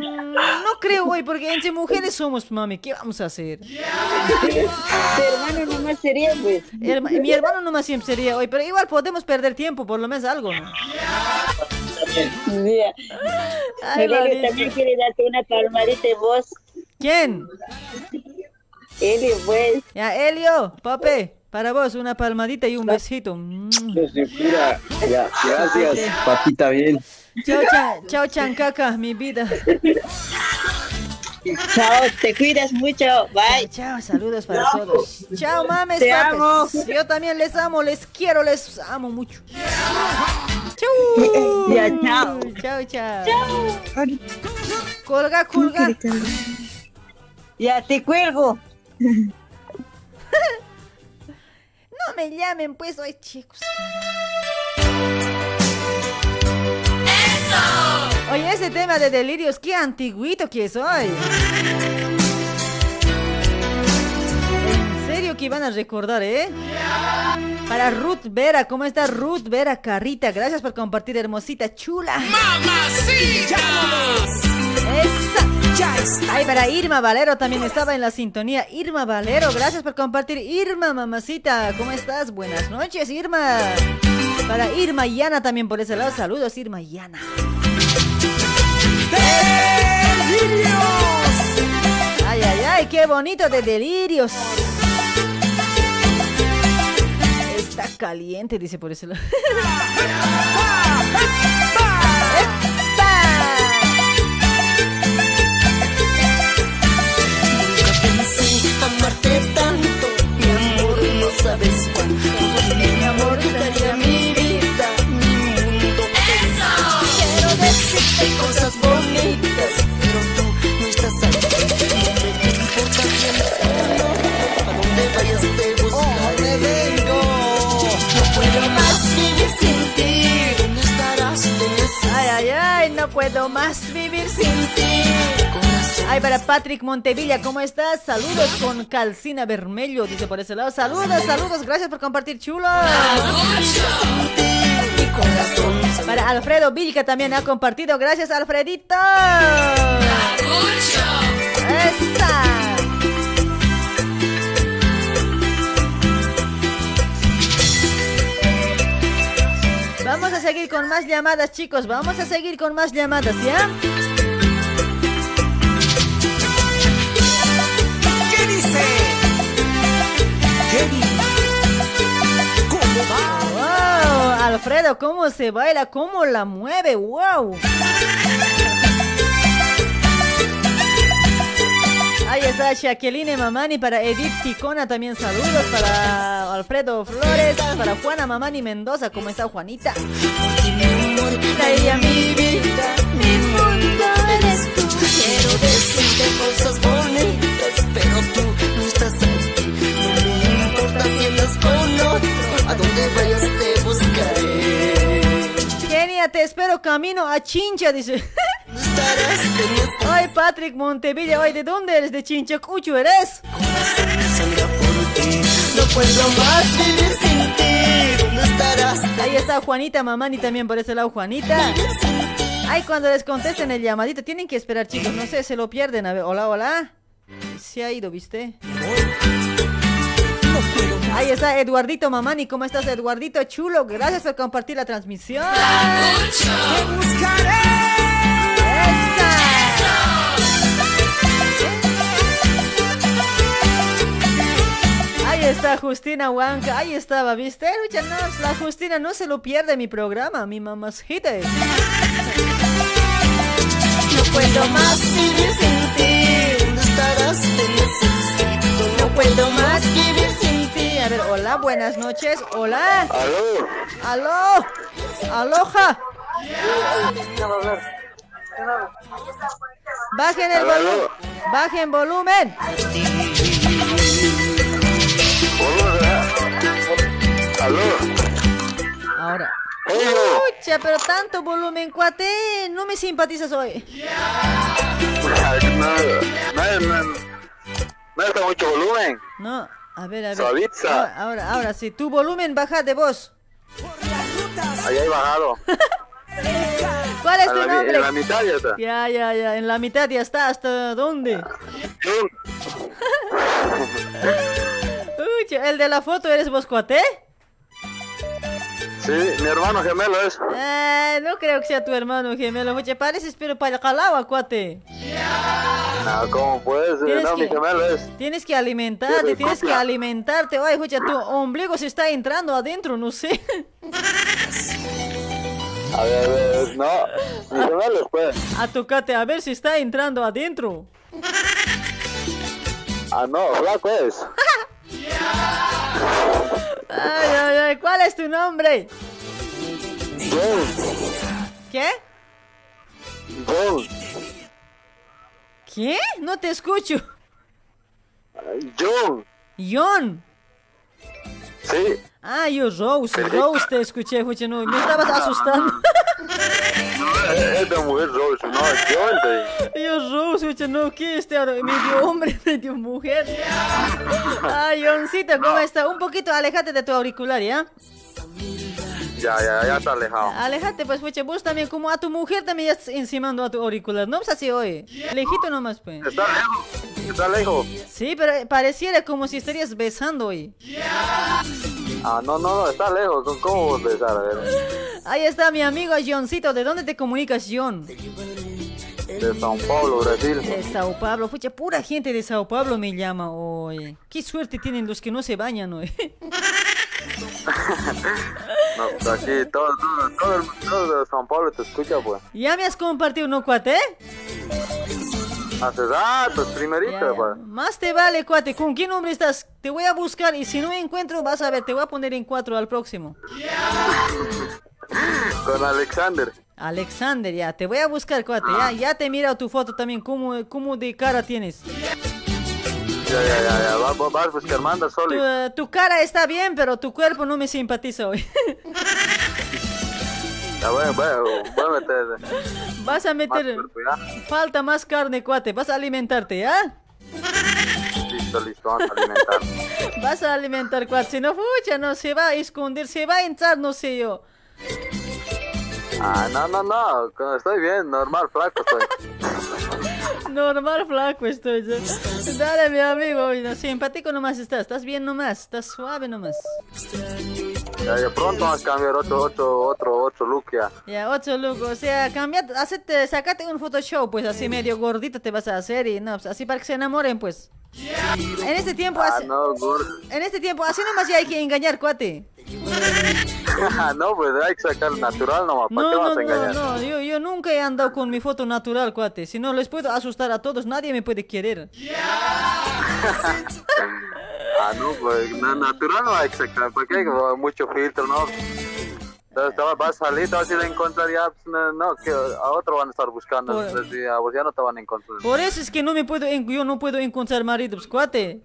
creo hoy, porque entre mujeres somos, mami. ¿Qué vamos a hacer? Tu hermano nomás sería, pues. Herma- mi hermano nomás siempre sería hoy, pero igual podemos perder tiempo, por lo menos algo, ¿no? Ya. Ay, Marita. también quiere darte una palmadita voz. ¿Quién? Elio, pues. Ya, Elio, papi, para vos una palmadita y un besito. Mira, ya, gracias, papita bien. Chao, chan, chao, chancaca, mi vida. Chao, te cuidas mucho. Bye. Chao, saludos para todos. Chao, mames. Te papes. amo. Yo también les amo, les quiero, les amo mucho. Chau. Ya, chao. Chao, chao. Colga, colga. Ya te cuelgo. No me llamen, pues, hoy chicos. Oye, ese tema de delirios, qué antiguito que soy. En serio que iban a recordar, ¿eh? Para Ruth Vera, ¿cómo está Ruth Vera Carrita? Gracias por compartir, hermosita, chula. ¡Mamacita! Esa. Ay, para Irma Valero también estaba en la sintonía. Irma Valero, gracias por compartir. Irma, mamacita, ¿cómo estás? Buenas noches, Irma. Para Irma y Yana también por ese lado. Saludos, Irma y Yana. Ay, ay, ay, qué bonito de delirios. Está caliente, dice por. ¡Eso! Puedo más vivir sin ti. Ay, para Patrick Montevilla, ¿cómo estás? Saludos con calcina vermelho, dice por ese lado. Saludos, saludos, gracias por compartir, chulo. Para Alfredo Vilca también ha compartido, gracias, Alfredito. ¡Esa! Seguir con más llamadas, chicos. Vamos a seguir con más llamadas, ¿ya? ¿Qué dice? ¿Qué dice? ¿Cómo va? ¡Wow! Alfredo, ¿cómo se baila? ¿Cómo la mueve? ¡Wow! Ahí está Shaqueline Mamani para Edith Ticona también saludos para Alfredo Flores, para Juana Mamani Mendoza, ¿cómo está Juanita? Traía mi vida, mi mundo eres tú. Quiero decirte cosas bonitas, pero tú no estás aquí. No me importa si andas con otro, a donde vayas te. Te espero camino a Chincha, dice. Ay, Patrick Montevilla, ay, ¿de dónde eres? ¿De Chinchacucho eres? No puedo más vivir sin ti. ¿Dónde estarás? Ahí está Juanita Mamani también por ese lado, Juanita. Ay, cuando les contesten el llamadito, tienen que esperar, chicos. No sé, se lo pierden. A ver, hola, hola. Se ha ido, ¿viste? Ahí está Eduardito Mamani. ¿Cómo estás, Eduardito? Chulo. Gracias por compartir la transmisión. Ahí está Justina Huanca. Ahí estaba, ¿viste? No, la Justina no se lo pierde mi programa, mi mamacita. No puedo más vivir sin ti. ¿Dónde estarás? No puedo más. A ver, hola, buenas noches. Hola. Aló. Aló. Aloha. Bajen el volumen. Bajen volumen. Aló. Ahora. Escucha, pero tanto volumen, cuate. No me simpatizas hoy. No, no, no, mucho volumen. No, a ver, a ver. Suaviza. Ahora, ahora, ahora sí. Tu volumen baja de voz. Ahí hay bajado. ¿Cuál es A tu la nombre? en la mitad ya está. Ya, ya, ya. En la mitad ya está. ¿Hasta dónde? Uy, el de la foto eres vos, cuate. Sí, mi hermano gemelo es. Eh, no creo que sea tu hermano gemelo. Mucho pareces, pero para Calagua, cuate. No, ¿cómo puede ser? Tienes No, que- mi gemelo es. Tienes que alimentarte, tienes que alimentarte. Oye, escucha, tu ombligo se está entrando adentro, no sé. A ver, a ver, no. Mi gemelo es, pues. A tocate, a ver si está entrando adentro. Ah, no, flaco es. Ay, ay, ay, ¿cuál es tu nombre? ¿Qué? John. ¿Qué? No te escucho. John. John. Sí. Ah, yo Rose, Rose te escuché, escuché, no, me estabas asustando. Es de mujer Rose, no, John te Yo escuché, no, ¿qué este ahora? Medio hombre, medio mujer. Ay, Johncito, ¿cómo está? Un poquito, aléjate de tu auricular, ¿ya? Ya, ya, ya está alejado. Aléjate, pues, fuche, vos también, como a tu mujer también ya estás encimando a tu auricular. No, pues así, oye. Lejito nomás, pues. Está lejos, está lejos. Sí, pero pareciera como si estarías besando, oye. Ah, no, no, no, está lejos. ¿Cómo- ¿Cómo vos besar? A ver. Ahí está mi amigo Johncito. ¿De dónde te comunicas, John? De Sao Paulo, Brasil. De Sao Paulo. Fucha, pura gente de Sao Paulo me llama, oye. Qué suerte tienen los que no se bañan, oye. No, pues aquí todo, todo, todo, el- todo de Sao Paulo te escucha, pues. ¿Ya me has compartido uno, cuate? Hace rato, es primerita, pues. Más te vale, cuate. ¿Con qué nombre estás? Te voy a buscar y si no encuentro, vas a ver, te voy a poner en cuatro al próximo. Con Alexander. Alexander, ya, te voy a buscar, cuate. Ya, ya te he mirado tu foto también, cómo, cómo de cara tienes. Ya, ya, ya, ya. Va- va- Vas a buscar, manda Tu, solo. tu cara está bien, pero tu cuerpo no me simpatiza hoy. Bueno, bueno, voy a meter. Vas a meter... cuerpo. Falta más carne, cuate. Vas a alimentarte, ¿ya? Listo, listo, vamos a alimentar. Vas a alimentar, cuate. Si no, fucha, no se va a esconder, se va a entrar, no sé yo. Ah, no, no, no. Estoy bien, normal, flaco estoy. Normal, flaco estoy yo. Dale, mi amigo. oye, Simpático nomás estás. Estás bien nomás. Estás suave nomás. Ya, ya pronto vamos a cambiar otro, otro, otro, otro look ya. Ya, otro look. O sea, cambia, hacete, sacate un Photoshop, pues así medio gordito te vas a hacer y no, pues, así para que se enamoren, pues. En este tiempo, Ah, así, no, en este tiempo, así nomás ya hay que engañar, cuate. no, pues hay que sacar natural nomás. ¿Para No, qué no, vas a no, engañar? no, yo, yo nunca he andado con mi foto natural, cuate. Si no les puedo asustar a todos, nadie me puede querer. Ah, no, pues na- natural no hay que sacar. ¿Para qué? Mucho filtro, ¿no? Entonces vas- a salir, te vas a ir a encontrar ya, pues, no, no, que a otro van a estar buscando. Por- Entonces, ya, pues, ya no te van a encontrar. Por eso es que no me puedo, yo no puedo encontrar marido, pues, cuate.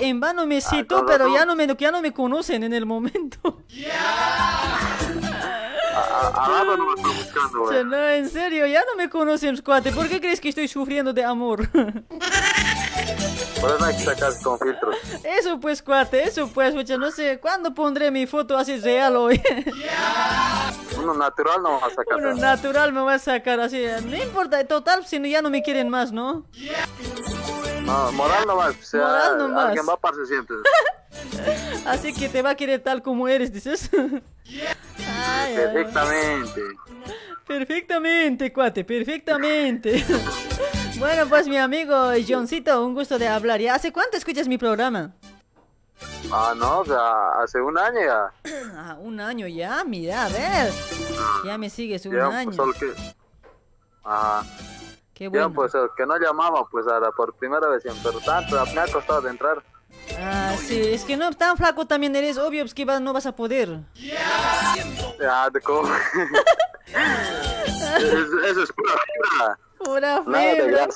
En vano me citó, con pero ya no me, ya no me conocen en el momento. A, a rato no me están buscando, O sea, güey. no, en serio, ya no me conocen, cuate. ¿Por qué crees que estoy sufriendo de amor? Por eso hay que sacar con filtros. Eso pues, cuate, eso pues, mucha, no sé, ¿cuándo pondré mi foto así real hoy? Uno natural no va a sacar. Uno natural me va a sacar así, no importa, total, si no- ya no me quieren más, ¿no? No, moral nomás. O sea, Moral nomás. Alguien va a siempre. Así que te va a querer tal como eres, dices. Ay, ay, Perfectamente. Perfectamente, cuate, perfectamente. Bueno, pues mi amigo Johncito, un gusto de hablar. ¿Ya hace cuánto escuchas mi programa? Ah, no, o sea, hace un año ya. Ah, un año ya, mira, a ver. Ya me sigues un Ya, año. pues, que... Ajá. Qué Ya, bueno. pues, el que no llamaba, pues, ahora por primera vez, pero tanto, me ha costado de entrar. Ah, sí, es que no, tan flaco también eres, obvio, es que va- no vas a poder. Ya, de cómo... eso, eso es pura. Pura fibra.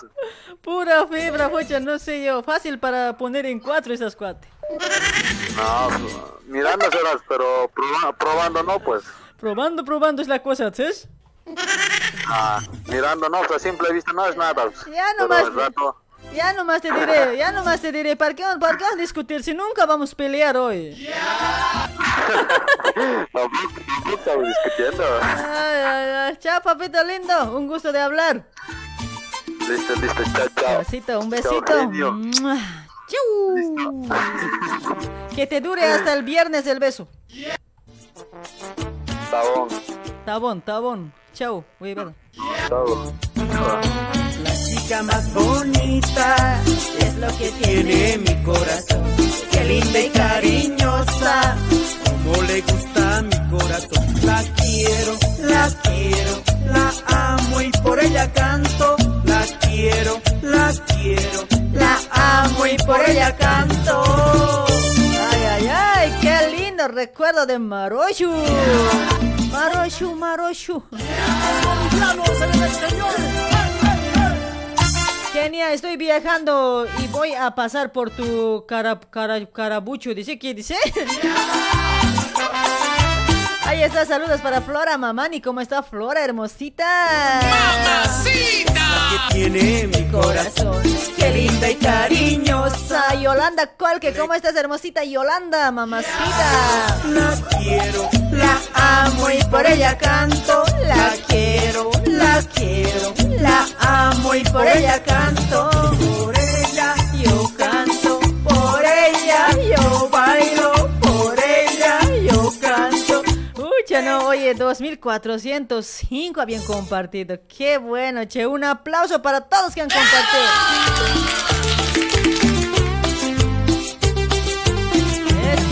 Pura fibra, pocha, no sé yo. Fácil para poner en cuatro esas cuatro. No, pues, mirando serás, pero proba- probando no, pues. Probando, probando es la cosa, ¿sabes? Ah, mirando no, pues a simple vista no es nada. Ya Pero nomás. rato, Ya nomás te diré, ya nomás te diré, ¿para qué, para qué vamos a discutir si nunca vamos a pelear hoy? tampoco estamos discutiendo. Ay, ay, ay. Chao, papito lindo, un gusto de hablar. Listo, listo, chao, chao. Besito, un besito. genio. Mua. Chiu. Que te dure hasta el viernes el beso. Tabón, Tabón, tabón. Chao, voy a ver. La chica más bonita es lo que tiene mi corazón. Qué linda y cariñosa, como le gusta a mi corazón. La quiero, la quiero, la amo y por ella canto. La quiero, la quiero, la amo y por ella canto. Ay, ay, ay, qué lindo recuerdo de Maroyu. Maroshu, Maroshu. Kenia, estoy viajando y voy a pasar por tu cara, cara, carabucho. ¿Dice qué dice? Ahí está, saludos para Flora Mamani. ¿Cómo está Flora, hermosita? ¡Mamacita! Que tiene mi corazón. Qué linda y cariñosa. Yolanda Colque, ¿cómo estás, hermosita? Yolanda, mamacita. La quiero, La amo y por ella canto. La quiero, la quiero. La amo y por ella canto. Por ella yo canto. Por ella yo bailo. No, oye, 2405 habían compartido. Qué bueno, che. Un aplauso para todos que han compartido.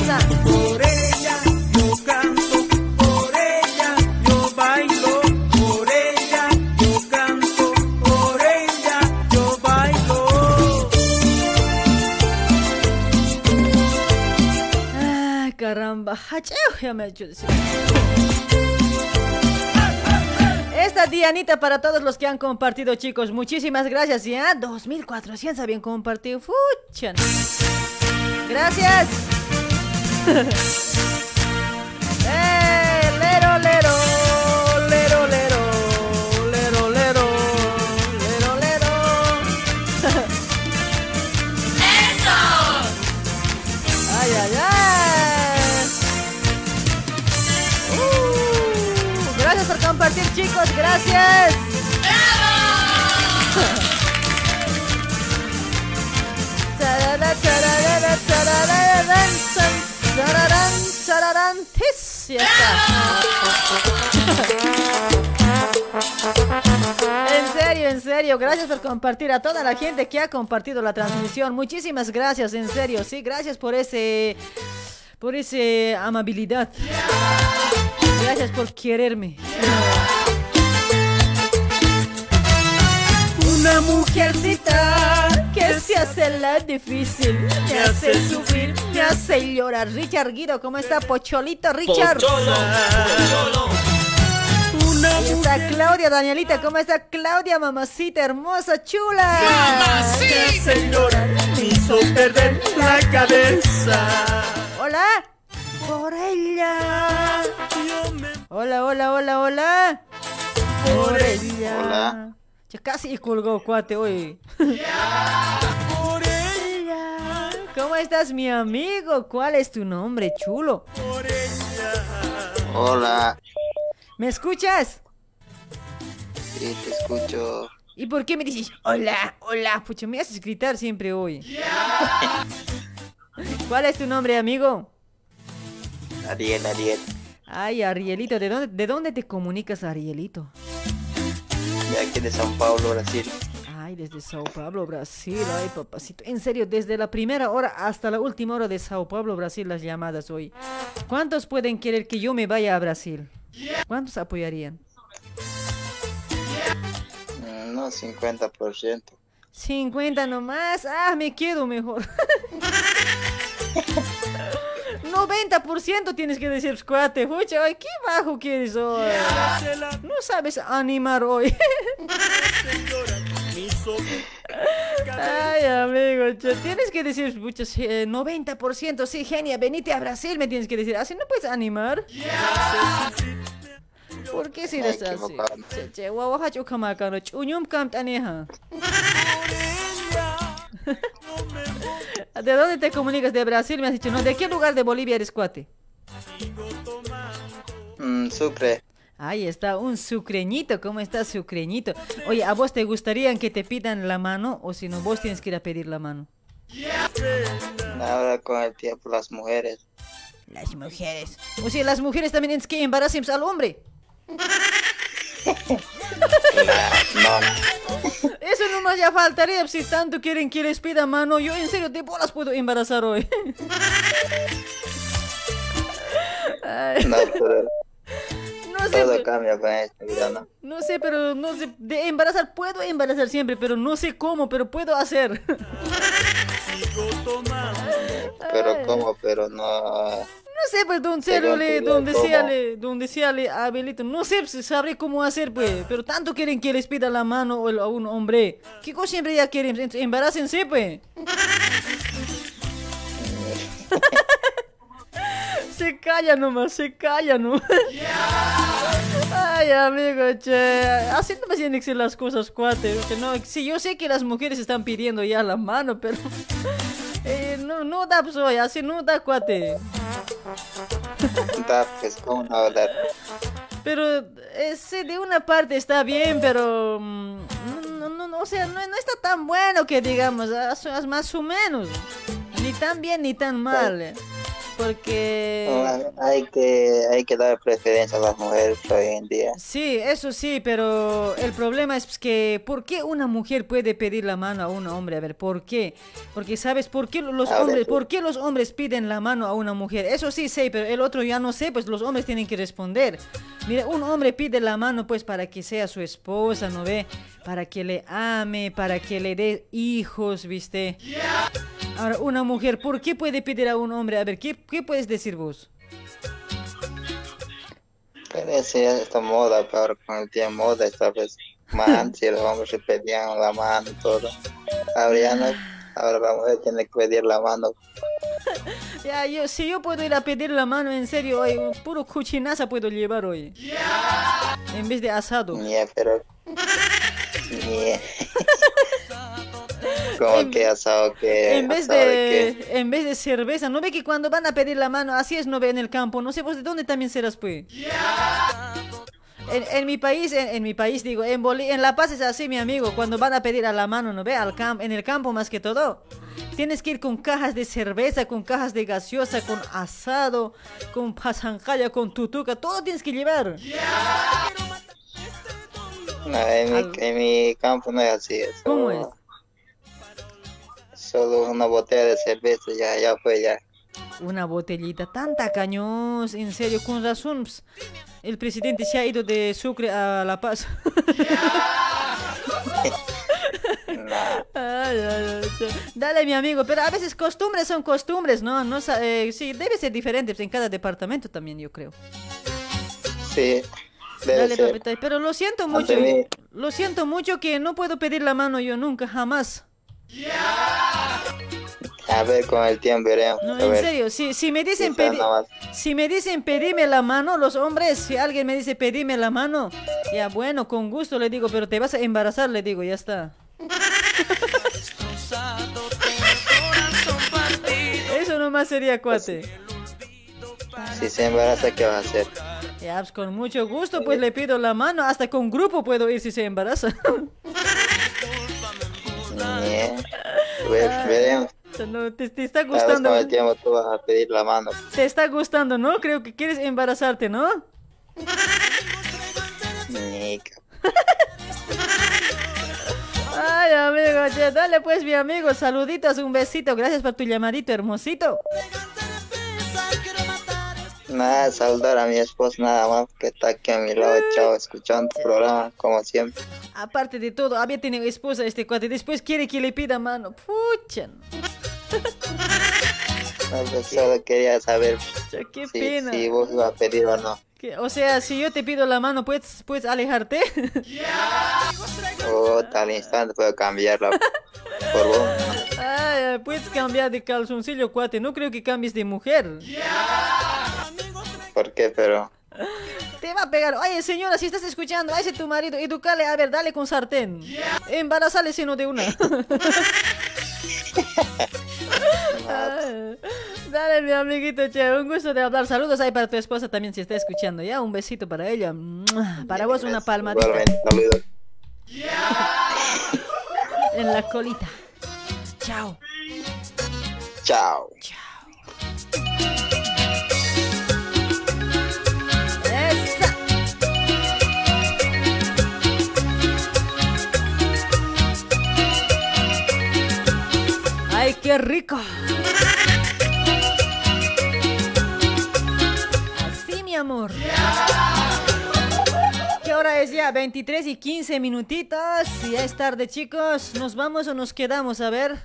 Esa. Caramba. Hacheo, me. Esta Dianita para todos los que han compartido, chicos. Muchísimas gracias. Ya, 2400 habían compartido. Fuchan. Gracias. por compartir, chicos. Gracias. En serio, en serio, gracias por compartir a toda la gente que ha compartido la transmisión. Muchísimas gracias, en serio, sí, gracias por ese por ese amabilidad. Gracias por quererme. Una mujercita que se hace la difícil, me hace sufrir, me hace llorar. Richard Guido, ¿cómo está? Pocholito, Richard. Pocholo, pocholo. Ahí está Claudia, Danielita, ¿cómo está Claudia, mamacita hermosa, chula? Mamacita. Llorar, me hizo perder la cabeza. Hola. Por ella. Hola, hola, hola, hola. Hola. Ya casi colgó cuate hoy. ¿Cómo estás, mi amigo? ¿Cuál es tu nombre, chulo? Hola, ¿Me escuchas? sí, te escucho. ¿Y por qué me dices hola, hola? Pucha, me haces gritar siempre hoy. ¿Cuál es tu nombre, amigo? Ariel, Ariel. Ay, Arielito, ¿de dónde, ¿de dónde te comunicas, Arielito? De aquí de São Paulo, Brasil. Ay, desde Sao Paulo, Brasil. Ay, papacito. En serio, desde la primera hora hasta la última hora de Sao Paulo, Brasil, las llamadas hoy. ¿Cuántos pueden querer que yo me vaya a Brasil? ¿Cuántos apoyarían? Mm, No, 50%. 50 nomás. Ah, me quedo mejor. 90% tienes que decir, cuate. Pucha, ay, qué bajo quieres hoy. No sabes animar hoy. Ay, amigo, tienes que decir, pucha, sí, eh, 90%, sí, genia, venite a Brasil, me tienes que decir. Así no puedes animar. ¿Por qué si eres así? Che, che, kamtaneja. ¿De dónde te comunicas? ¿De Brasil? Me has dicho, ¿no? ¿De qué lugar de Bolivia eres cuate? Mm, Sucre. Ahí está, un sucreñito. ¿Cómo está sucreñito? Oye, ¿a vos te gustaría que te pidan la mano o si no, vos tienes que ir a pedir la mano? Ahora con el tiempo las mujeres. Las mujeres. O sea, las mujeres también tienes que embarazar al hombre. No, Eso nomás ya faltaría. Si tanto quieren que les pida mano, yo en serio de bolas puedo embarazar hoy. No, pero no sé, todo cambia con esta vida, ¿no? no sé, pero no sé. De embarazar puedo embarazar siempre, pero no sé cómo, pero puedo hacer. Pero cómo, pero no. Sé, pues, don Sergio, tú, don decíale, don decíale a Abelito, no sé, pues, sabré cómo hacer, pues, pero tanto quieren que les pida la mano a un hombre. ¿Qué cosa siempre ya quieren? Em- Embarácense, pues. se calla nomás, se calla nomás. Ay, amigo, che. Así no me tienen que ser las cosas, cuate. que no, sí, yo sé que las mujeres están pidiendo ya la mano, pero. Eh, no, no da, oye, así no da, cuate. Da, pues, ¿cómo no va a dar? Pero eh, sí, de una parte está bien, pero mm, no, no, no, o sea, no, no está tan bueno que digamos, as- más o menos. Ni tan bien ni tan mal. Porque... No, hay que hay que dar preferencia a las mujeres hoy en día. Sí, eso sí, pero el problema es que ¿por qué una mujer puede pedir la mano a un hombre? A ver, ¿por qué? Porque sabes por qué los A ver, hombres, sí. ¿por qué los hombres piden la mano a una mujer? Eso sí sé, pero el otro ya no sé, pues los hombres tienen que responder. Mira, un hombre pide la mano pues para que sea su esposa, ¿no ve? Para que le ame, para que le dé hijos, ¿viste? Ahora, una mujer, ¿por qué puede pedir a un hombre? A ver, ¿qué, qué puedes decir vos? Pero está moda, pero con el tiempo moda esta vez. Más antes los hombres se pedían la mano y todo. Ahora ya no, ahora la mujer tiene que pedir la mano. Ya, yo, si yo puedo ir a pedir la mano, en serio, hoy, un puro cuchinaza puedo llevar hoy. En vez de asado. Ni pero. Ni Como que asado que. En vez asado de, en vez de cerveza, ¿no ve que cuando van a pedir la mano, así es, no ve en el campo? No sé, vos de dónde también serás, pues. En, en mi país, en, en mi país digo, en Boli- en La Paz es así, mi amigo, cuando van a pedir a la mano, ¿no ve? Al camp en el campo más que todo. Tienes que ir con cajas de cerveza, con cajas de gaseosa, con asado, con pasancaya, con tutuca, todo tienes que llevar. No, en, mi, en mi campo no es así. ¿Cómo es? Solo una botella de cerveza, ya, ya fue, ya. Una botellita, tanta caños, en serio, con razón. El presidente se ha ido de Sucre a La Paz. Dale, mi amigo, pero a veces costumbres son costumbres, ¿no? no eh, sí, debe ser diferente pues, en cada departamento también, yo creo. Sí, Dale, ser. papito, pero lo siento mucho. Lo siento mucho que no puedo pedir la mano yo nunca, jamás. A ver, con el tiempo veremos. No, en serio, si, si me dicen pedi- si me dicen pedime la mano, los hombres, si alguien me dice pedime la mano, ya bueno, con gusto le digo, pero te vas a embarazar, le digo, ya está. Eso nomás sería cuate. Si se embaraza, ¿qué va a hacer? Ya, pues con mucho gusto, pues le pido la mano, hasta con grupo puedo ir si se embaraza. Veremos. No, te, te está gustando, con el tiempo tú vas a pedir la mano. te está gustando, ¿no? Creo que quieres embarazarte, ¿no? Ay, amigo, dale pues, mi amigo, saluditos, un besito, gracias por tu llamadito, hermosito. Nada, saludar a mi esposa nada más que está aquí a mi lado, chao, escuchando tu programa como siempre. Aparte de todo, había tenido esposa este cuate, después quiere que le pida mano. Pucha, no. Pues, solo quería saber qué si, pena. si vos ibas a pedir o no. O sea, si yo te pido la mano, ¿puedes, puedes alejarte? O tal instante puedo cambiarla por vos. Ay, puedes cambiar de calzoncillo, cuate, no creo que cambies de mujer. ¿Por qué? Pero Te va a pegar. Oye, señora, si estás escuchando, a ese tu marido, educale, a ver, dale con sartén. Embarazale sino de una. Dale, mi amiguito, che, un gusto de hablar. Saludos ahí para tu esposa también si está escuchando, ¿ya? Un besito para ella. Para vos una palmadita saludos. en la colita. Chao. Chao. Esa. qué rico. Así, mi amor. ¿Qué hora es ya? 23 y 15 minutitos. Y ya es tarde, chicos. ¿Nos vamos o nos quedamos? A ver.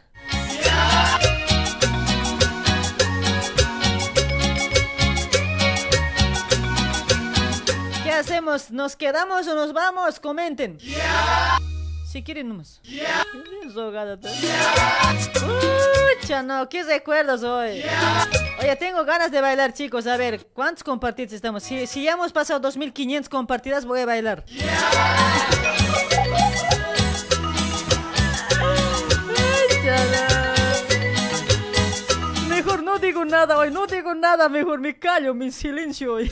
¿Qué hacemos? ¿Nos quedamos o nos vamos? Comenten. Si quieren nomás. Ucha, no, qué recuerdos hoy. Oye, tengo ganas de bailar, chicos. A ver, ¿cuántos compartidos estamos? Si, si ya hemos pasado 2500 compartidas, voy a bailar. Mejor no digo nada hoy, no digo nada, mejor me callo, mi silencio hoy.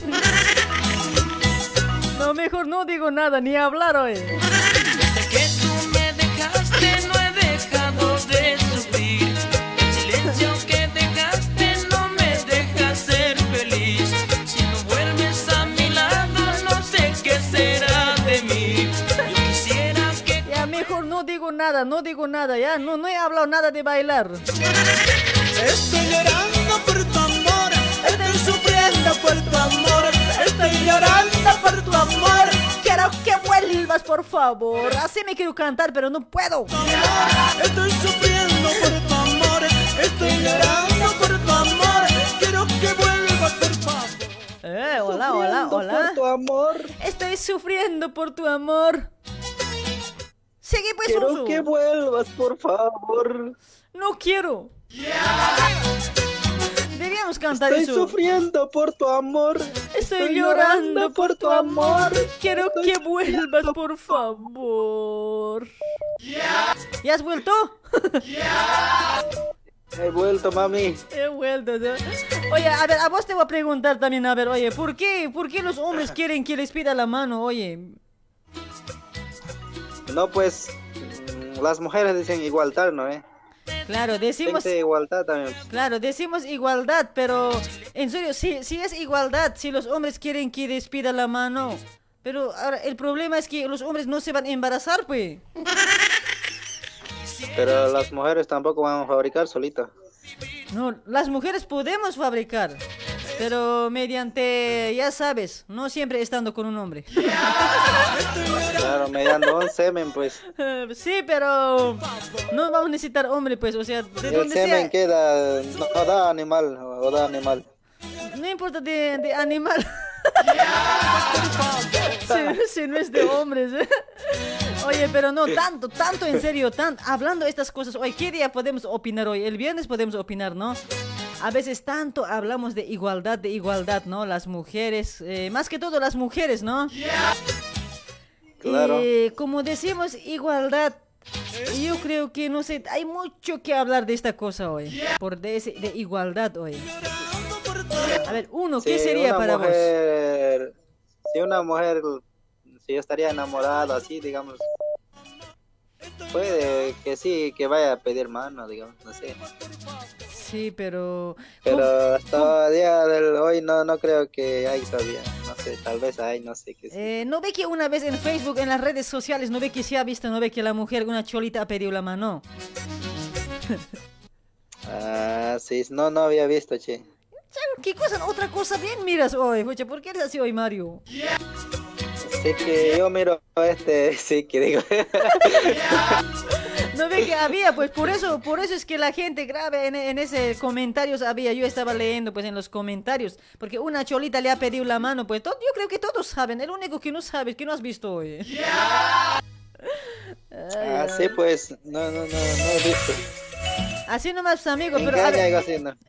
No, mejor no digo nada, ni hablar hoy. Nada, no digo nada, ya, no, no he hablado nada de bailar. Estoy llorando por tu amor, estoy sufriendo por tu amor, estoy llorando por tu amor. Quiero que vuelvas, por favor. Así me quiero cantar, pero no puedo. Estoy sufriendo por tu amor, estoy llorando por tu amor. Quiero que vuelvas, por favor. Eh, hola, hola, hola. por tu amor. Estoy sufriendo por tu amor. Sigue pues, Quiero que vuelvas, por favor. No quiero. Cantar Estoy eso. sufriendo por tu amor. Estoy llorando por tu amor. Quiero que vuelvas, por favor. ¿Ya has vuelto? He vuelto, mami. He vuelto. ¿no? Oye, a ver, a vos te voy a preguntar también, a ver, oye, ¿por qué, ¿por qué los hombres quieren que les pida la mano, oye? No, pues mm, las mujeres dicen igualdad, ¿no? Eh? Claro, decimos... Dice igualdad también. Claro, decimos igualdad, pero en serio, si, si es igualdad, si los hombres quieren que les pida la mano, pero ahora el problema es que los hombres no se van a embarazar, pues. Pero las mujeres tampoco van a fabricar solitas. No, las mujeres podemos fabricar, pero mediante, ya sabes, no siempre estando con un hombre. Claro, mediante un semen, pues. Sí, pero no vamos a necesitar hombre, pues, o sea, de El donde semen sea, queda, no, no da animal, o da animal. no importa de, de animal. si, si no es de hombres. ¿eh? Oye, pero no, tanto, tanto en serio, tan, hablando estas cosas, hoy, ¿qué día podemos opinar hoy? El viernes podemos opinar, ¿no? A veces tanto hablamos de igualdad, de igualdad, ¿no? Las mujeres, eh, más que todo las mujeres, ¿no? Claro. Eh, como decimos, igualdad. Yo creo que, no sé, hay mucho que hablar de esta cosa hoy. Por de, ese- de igualdad hoy. A ver, uno, ¿qué sería para vos? Si una mujer, si estaría enamorada, así, digamos, puede que sí, que vaya a pedir mano, digamos, no sé. Sí, pero... Pero hasta el día del hoy no, no creo que hay todavía. No sé, tal vez hay, no sé qué. Eh, ¿No ve que una vez en Facebook, en las redes sociales, no ve que se ha visto, no ve que la mujer, una cholita, ha pedido la mano? Ah, sí, no, no había visto, che. ¿Qué cosa? Otra cosa bien miras hoy, ¿por qué eres así hoy, Mario? Sí que yo miro este, sí que digo. No ve que había, pues por eso, por eso es que la gente grave en, en ese comentarios había, yo estaba leyendo pues en los comentarios, porque una cholita le ha pedido la mano, pues to- yo creo que todos saben, el único que no sabe es que no has visto hoy. Ah, sí, pues, no, no, no, no he visto. Así nomás, amigo, ¿En pero a ver?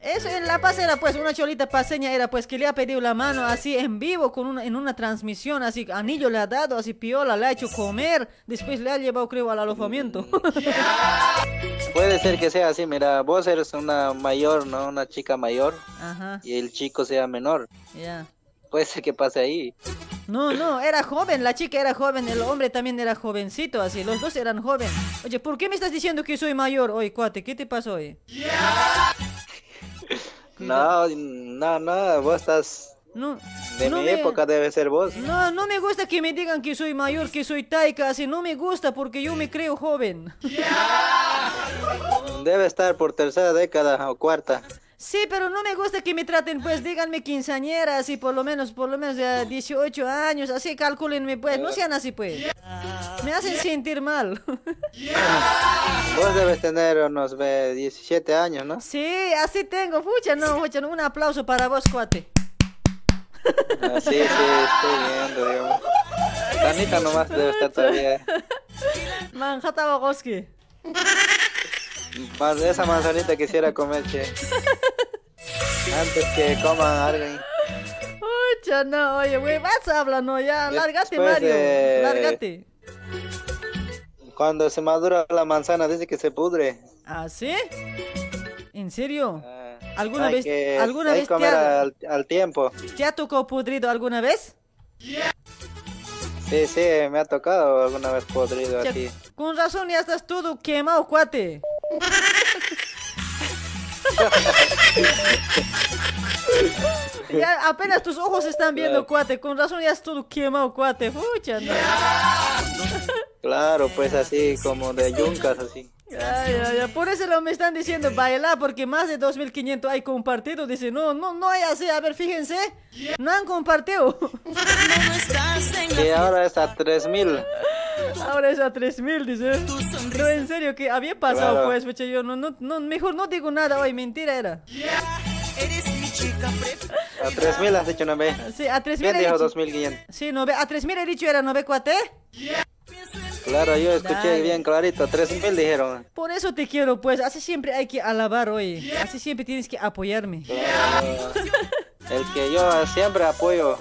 Eso en La Paz era pues una cholita paseña era pues que le ha pedido la mano así en vivo con una, en una transmisión así anillo le ha dado así piola le ha hecho comer después le ha llevado creo al alojamiento Puede ser que sea así, mira, vos eres una mayor, ¿no? Una chica mayor Ajá, y el chico sea menor. ya. Puede ser que pase ahí. No, no, era joven, la chica era joven, el hombre también era jovencito, así, los dos eran jóvenes. Oye, ¿por qué me estás diciendo que soy mayor? Oye, cuate, ¿qué te pasó hoy? No, no, no, vos estás No, de no mi me- época, debe ser vos. No, no me gusta que me digan que soy mayor, que soy taika, así, no me gusta porque yo me creo joven. Debe estar por tercera década o cuarta. Sí, pero no me gusta que me traten, pues, díganme quinceañera, así, por lo menos, por lo menos de 18 años, así, calculenme, pues, no sean así, pues. Me hacen sentir mal. Vos debes tener unos ve, 17 años, ¿no? Sí, así tengo, fucha, no, fucha, un aplauso para vos, cuate. Ah, sí, sí, estoy viendo, digamos. manzanita nomás debe estar todavía. Manjata Bogoski. Más de esa manzanita quisiera comer, che. Antes que coman algo. Ucha, no, oye, güey, vas a hablar, no, ya, lárgate, Mario, de- lárgate. Cuando se madura la manzana dice que se pudre. ¿Ah, sí? ¿En serio? ¿Alguna Ah, Hay vez, que- alguna hay vez que te comer ha, al, al tiempo. te ha tocado pudrido alguna vez? Sí, sí, me ha tocado alguna vez podrido Ya, así. Con razón ya estás todo quemado, cuate. ya apenas tus ojos están viendo, cuate. Con razón ya estás todo quemado, cuate. Pucha, no. Claro, pues así como de yuncas así. Ya, ya, ya. Por eso lo me están diciendo bailar, porque más de 2500 hay compartido. Dice, no, no, no hay así. A ver, fíjense. No han compartido. Y ahora es a 3000. Ahora es a 3000, dice. No, en serio, que había pasado, Claro. pues, yo no, no, no, mejor no digo nada hoy, mentira era. A 3000 has dicho una vez. Sí, a 3000 ¿Quién he dijo dicho. 2500? Sí, no ve, a 3000 he dicho era, ¿no ve, cuate? Claro, yo escuché Dale. bien clarito. 3000 dijeron. Por eso te quiero, pues, así siempre hay que alabar, oye. Así siempre tienes que apoyarme. El que yo siempre apoyo.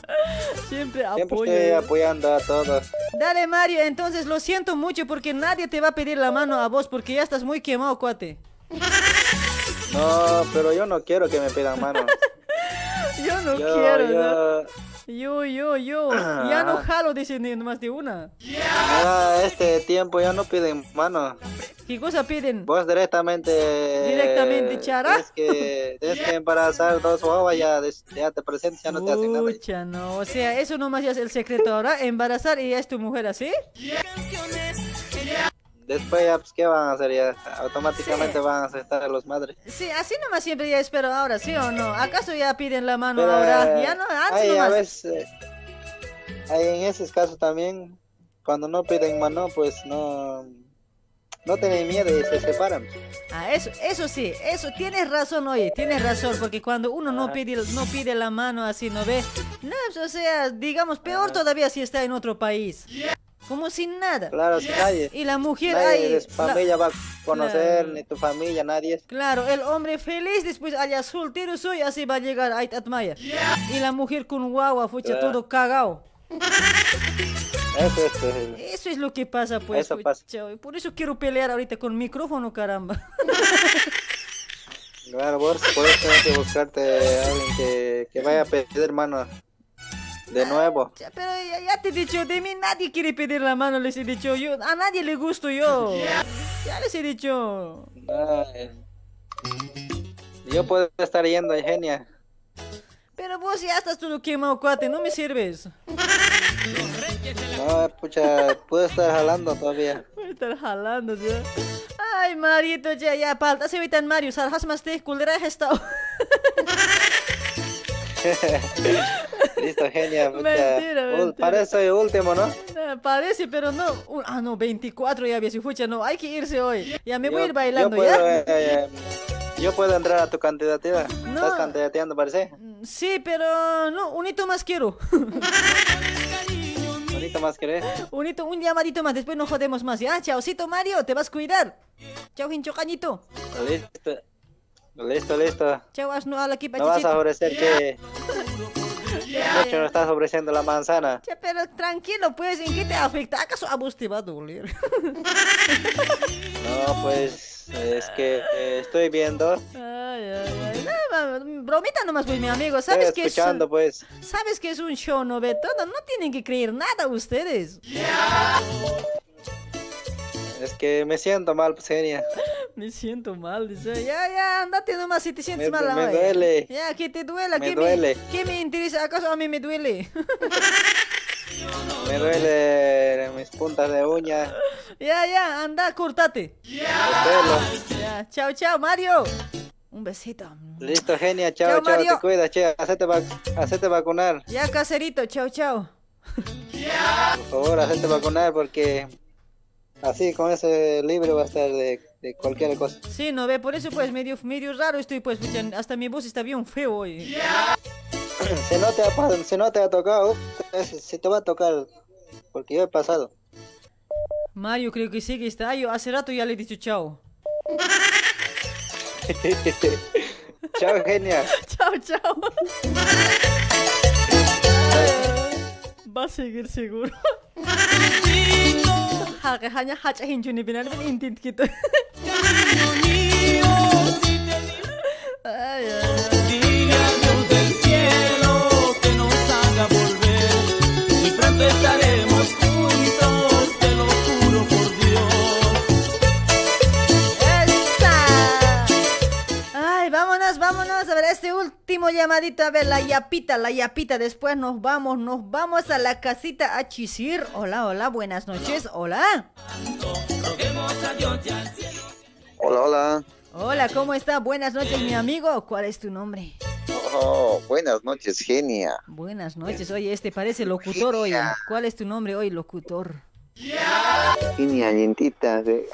Siempre Siempre apoyo. estoy apoyando a todos. Dale, Mario, entonces lo siento mucho porque nadie te va a pedir la mano a vos porque ya estás muy quemado, cuate. No, pero yo no quiero que me pidan mano. Yo no Yo- quiero, yo- ¿no? Yo, yo, yo. Ya no jalo, dice ni más de una. Ya este tiempo ya no piden mano. ¿Qué cosa piden? Vos directamente. Directamente, chara. Es que tienes que embarazar dos guaguas ya, ya te presentas, ya no te hacen nada. No. O sea, eso nomás ya es el secreto ahora. Embarazar y ya es tu mujer, ¿así? Después ya, pues, ¿qué van a hacer ya? Automáticamente van a aceptar a los madres. Sí, así nomás siempre ya espero ahora, ¿sí o no? ¿Acaso ya piden la mano Pero, ahora? Ya no, antes hay, a nomás. veces, hay en esos casos también, cuando no piden mano, pues no, no tienen miedo y se separan. Ah, eso, eso sí, eso, tienes razón, oye, tienes razón, porque cuando uno no pide, no pide la mano así, ¿no ve? No, pues, o sea, digamos, peor todavía si está en otro país. Como sin nada. Claro, si nadie, Y la mujer nadie ahí... de su la- familia va a conocer, Claro. ni tu familia, nadie. Claro, el hombre feliz después allá soltero soy, así va a llegar a Atmaya. Y la mujer con guagua, fucha, Claro. todo cagao. Eso es. eh, Eso es lo que pasa, pues. Eso pasa. Por eso quiero pelear ahorita con micrófono, caramba. Claro, vos por eso tienes que buscarte a alguien que, que vaya a pedir mano de nuevo. Ya, Pero ya, ya te he dicho, de mí nadie quiere pedir la mano, les he dicho yo. A nadie le gusto yo. Ya les he dicho. Ay. Yo puedo estar yendo, Eugenia. Pero vos ya estás todo quemado, cuate, no me sirves. No, pucha, puedo estar jalando todavía. A estar jalando, ya. Ay, Marito, ya, ya, palta, se tan Mario, saljas más te culera estado. Listo, pucha. Mentira, mentira. Parece último, ¿no? Ah, Parece, pero no. Ah, no, 24 ya, si fucha, no. Hay que irse hoy. Ya me voy a Yo- ir bailando, yo puedo, ¿ya? eh, eh, yo puedo entrar a tu candidatura. No. ¿Estás candidateando, parece? Sí, pero no, un hito más quiero. Bonito más querés. Un hito, un llamadito más, después no jodemos más, ¿ya? Chaucito, Mario, te vas a cuidar. Chao, hincho cañito. Listo. Listo, listo. Chao, asno a la equipa No vas a ofrecer que mucho no estás ofreciendo la manzana. Ya, pero tranquilo, pues, ¿en qué te afecta? ¿Acaso a vos te va a doler? No, pues es que eh, estoy viendo, Ay, ay, ay. No, bromita nomás, pues, mi amigo. estoy ¿Sabes que es, escuchando, pues. sabes que es un show, no ve todo? No tienen que creer nada ustedes. Es que me siento mal, pues, Eugenia. Me siento mal, dice. Ya, ya, andate nomás si te sientes Me- mal me duele. Ya, que te duela. Me ¿qué duele. Me, ¿Qué me interesa? ¿Acaso a mí me duele? Me duele mis puntas de uña, ya, ya, anda, cortate. pelo. Ya, chao, chao, Mario. Un besito. Listo, Genia, chao, Chao, chao, Mario. te cuidas, che, hacete, vac- hacete vacunar. Ya, caserito, chao, chao. Por favor, hacete vacunar porque así con ese libro va a estar de, de cualquier cosa. Sí, no ve, por eso pues medio, medio raro estoy, pues, hasta mi voz está bien feo hoy. Si no te ha, si no te ha tocado, si te va a tocar Porque yo he pasado. Mario creo que sí que está. Yo hace rato ya le he dicho chao. Chao, genia. chao, chao. Va a seguir seguro. Halka hanya haja hinjuni binan bin intint gitu. último llamadito. A ver, la yapita, la yapita. Después nos vamos, nos vamos a la casita a chisir. Hola, hola, buenas noches. Hola. Hola, hola. Hola, ¿cómo está? Buenas noches, mi amigo. ¿Cuál es tu nombre? Oh, buenas noches, genia. Buenas noches. Oye, este parece locutor, oye. ¿Cuál es tu nombre hoy, locutor? Genia, lentita. ¿sí?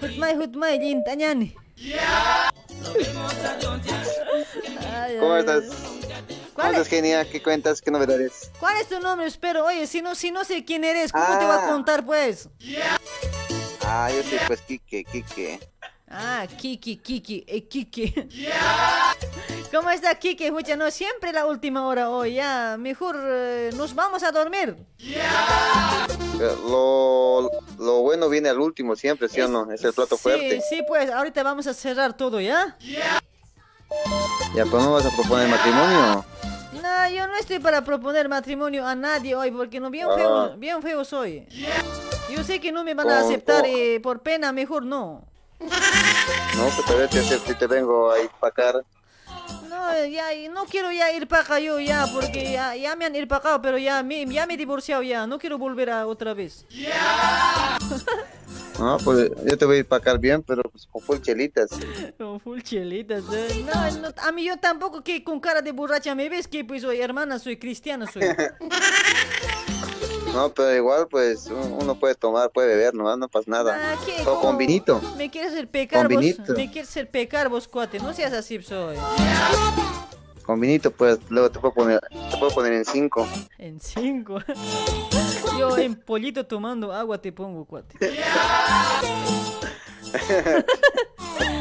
Hutmay, ¿Cómo estás? ¿Cómo estás, genia? ¿Qué cuentas? ¿Qué novedades? ¿Cuál es tu nombre? Espero, oye, si no, si no sé quién eres, ¿cómo te va a Ah. contar, pues? Ah, yo soy pues Quique, Quique. Ah, Kiki, Kiki, eh, Kiki. ¿Cómo está Kiki? Escucha, no, siempre la última hora hoy, ya. Mejor eh, nos vamos a dormir. Eh, Lo, lo bueno viene al último siempre, ¿sí o no? Es el plato fuerte. Sí, sí, pues, ahorita vamos a cerrar todo, ¿ya? Ya, pues no vas a proponer matrimonio. No, yo no estoy para proponer matrimonio a nadie hoy, porque no bien Ah. feo, bien feo soy. Yo sé que no me van a ¿Cómo? aceptar ¿Cómo? eh, por pena, mejor no. No, ver si si te vengo a empacar. No, ya, no quiero ya ir para acá yo ya, porque ya, ya me han ir para acá, pero ya me, ya me he divorciado ya, no quiero volver a otra vez. No, pues yo te voy a empacar bien, pero pues con full chelitas. Con full chelitas, eh. no, no, a mí yo tampoco que con cara de borracha me ves que pues soy hermana, soy cristiana, soy. No, pero igual, pues un- uno puede tomar, puede beber, no, no pasa nada. Ah, ¿qué? O con vinito. Me quieres hacer pecar Con vos, vinito. me quieres hacer pecar vos, cuate, no seas así, soy. Con vinito, pues luego te puedo poner, te puedo poner en cinco. En cinco. Yo en pollito tomando agua te pongo, cuate.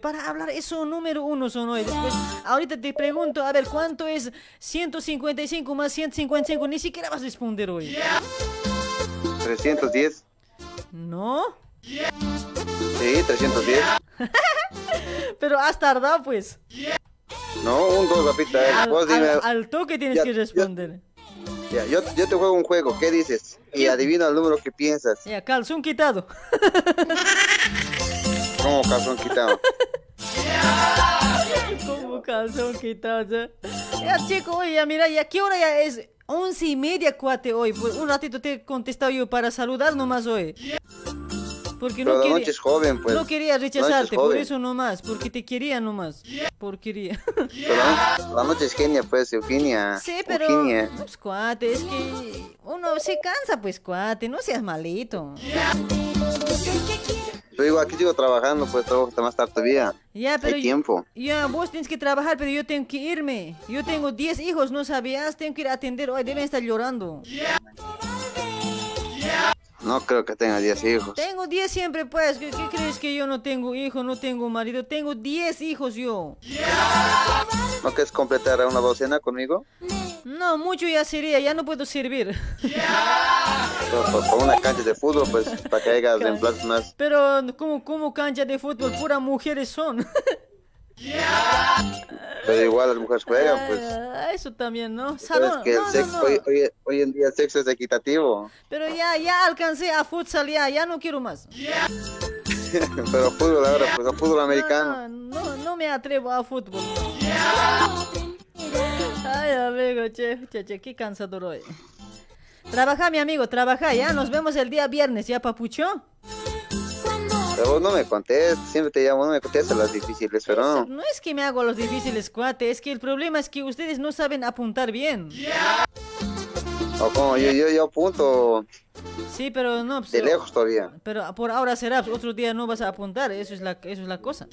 Para hablar, eso número uno son hoy. Después, ahorita te pregunto, a ver, ¿cuánto es 155 más 155? Ni siquiera vas a responder hoy. 310. ¿No? Sí, 310. Pero has tardado, pues. No, un dos, papita. eh. Al, Vos dime. al- al toque tienes Ya, que responder. Ya, yo, yo te juego un juego, ¿qué dices? Y adivina el número que piensas. Ya, calzón quitado. ¿Cómo calzón quitado? Como calzón quitado. Ya, chico, ya, mira, ya, ¿qué hora ya es? Once y media, cuate, hoy. Pues un ratito te he contestado para saludar nomás hoy. Porque Pero no quería, noche es joven, pues. no quería noche es rechazarte, por eso nomás, porque te quería nomás. Porquería. Pero la, la noche es genia, pues, Eugenia. Sí, pero, Eugenia. pues, cuate, es que uno se cansa, pues, cuate, no seas malito. Yo digo, aquí sigo trabajando, pues, trabajo hasta más tarde todavía. Ya, pero Hay tiempo. Ya, vos tienes que trabajar, pero yo tengo que irme. Yo tengo 10 hijos, ¿no sabías? Tengo que ir a atender. Hoy deben estar llorando. No creo que tenga 10 hijos. Tengo 10 siempre, pues. ¿Qué, qué crees que yo no tengo hijo, no tengo marido? Tengo 10 hijos yo. ¿No quieres completar una docena conmigo? No, mucho ya sería, ya no puedo servir. Pero, pues, Con una cancha de fútbol, pues, para que reemplazos más. Pero como, como cancha de fútbol, pura mujeres son. Pero igual las mujeres juegan, pues. Ah, Eso también, ¿no? Pero es que el no, sexo, no. Hoy, hoy- hoy en día el sexo es equitativo. Pero ya, ya alcancé a futsal, ya, ya no quiero más. Pero fútbol ahora, pues, a fútbol americano. No, no, no me atrevo a fútbol. Ay, amigo, che, che, che, qué cansador hoy. Trabaja, mi amigo, trabaja, ya. Nos vemos el día viernes, ¿ya, papucho? Pero vos no me contestas, siempre te llamo, no me contestas las difíciles, pero no. No es que me hago los difíciles, cuate, es que el problema es que ustedes no saben apuntar bien. O como yo, yo, yo apunto Sí, pero no, pues, de lejos todavía. pero por ahora será, pues, otro día no vas a apuntar, eso es la, eso es la cosa.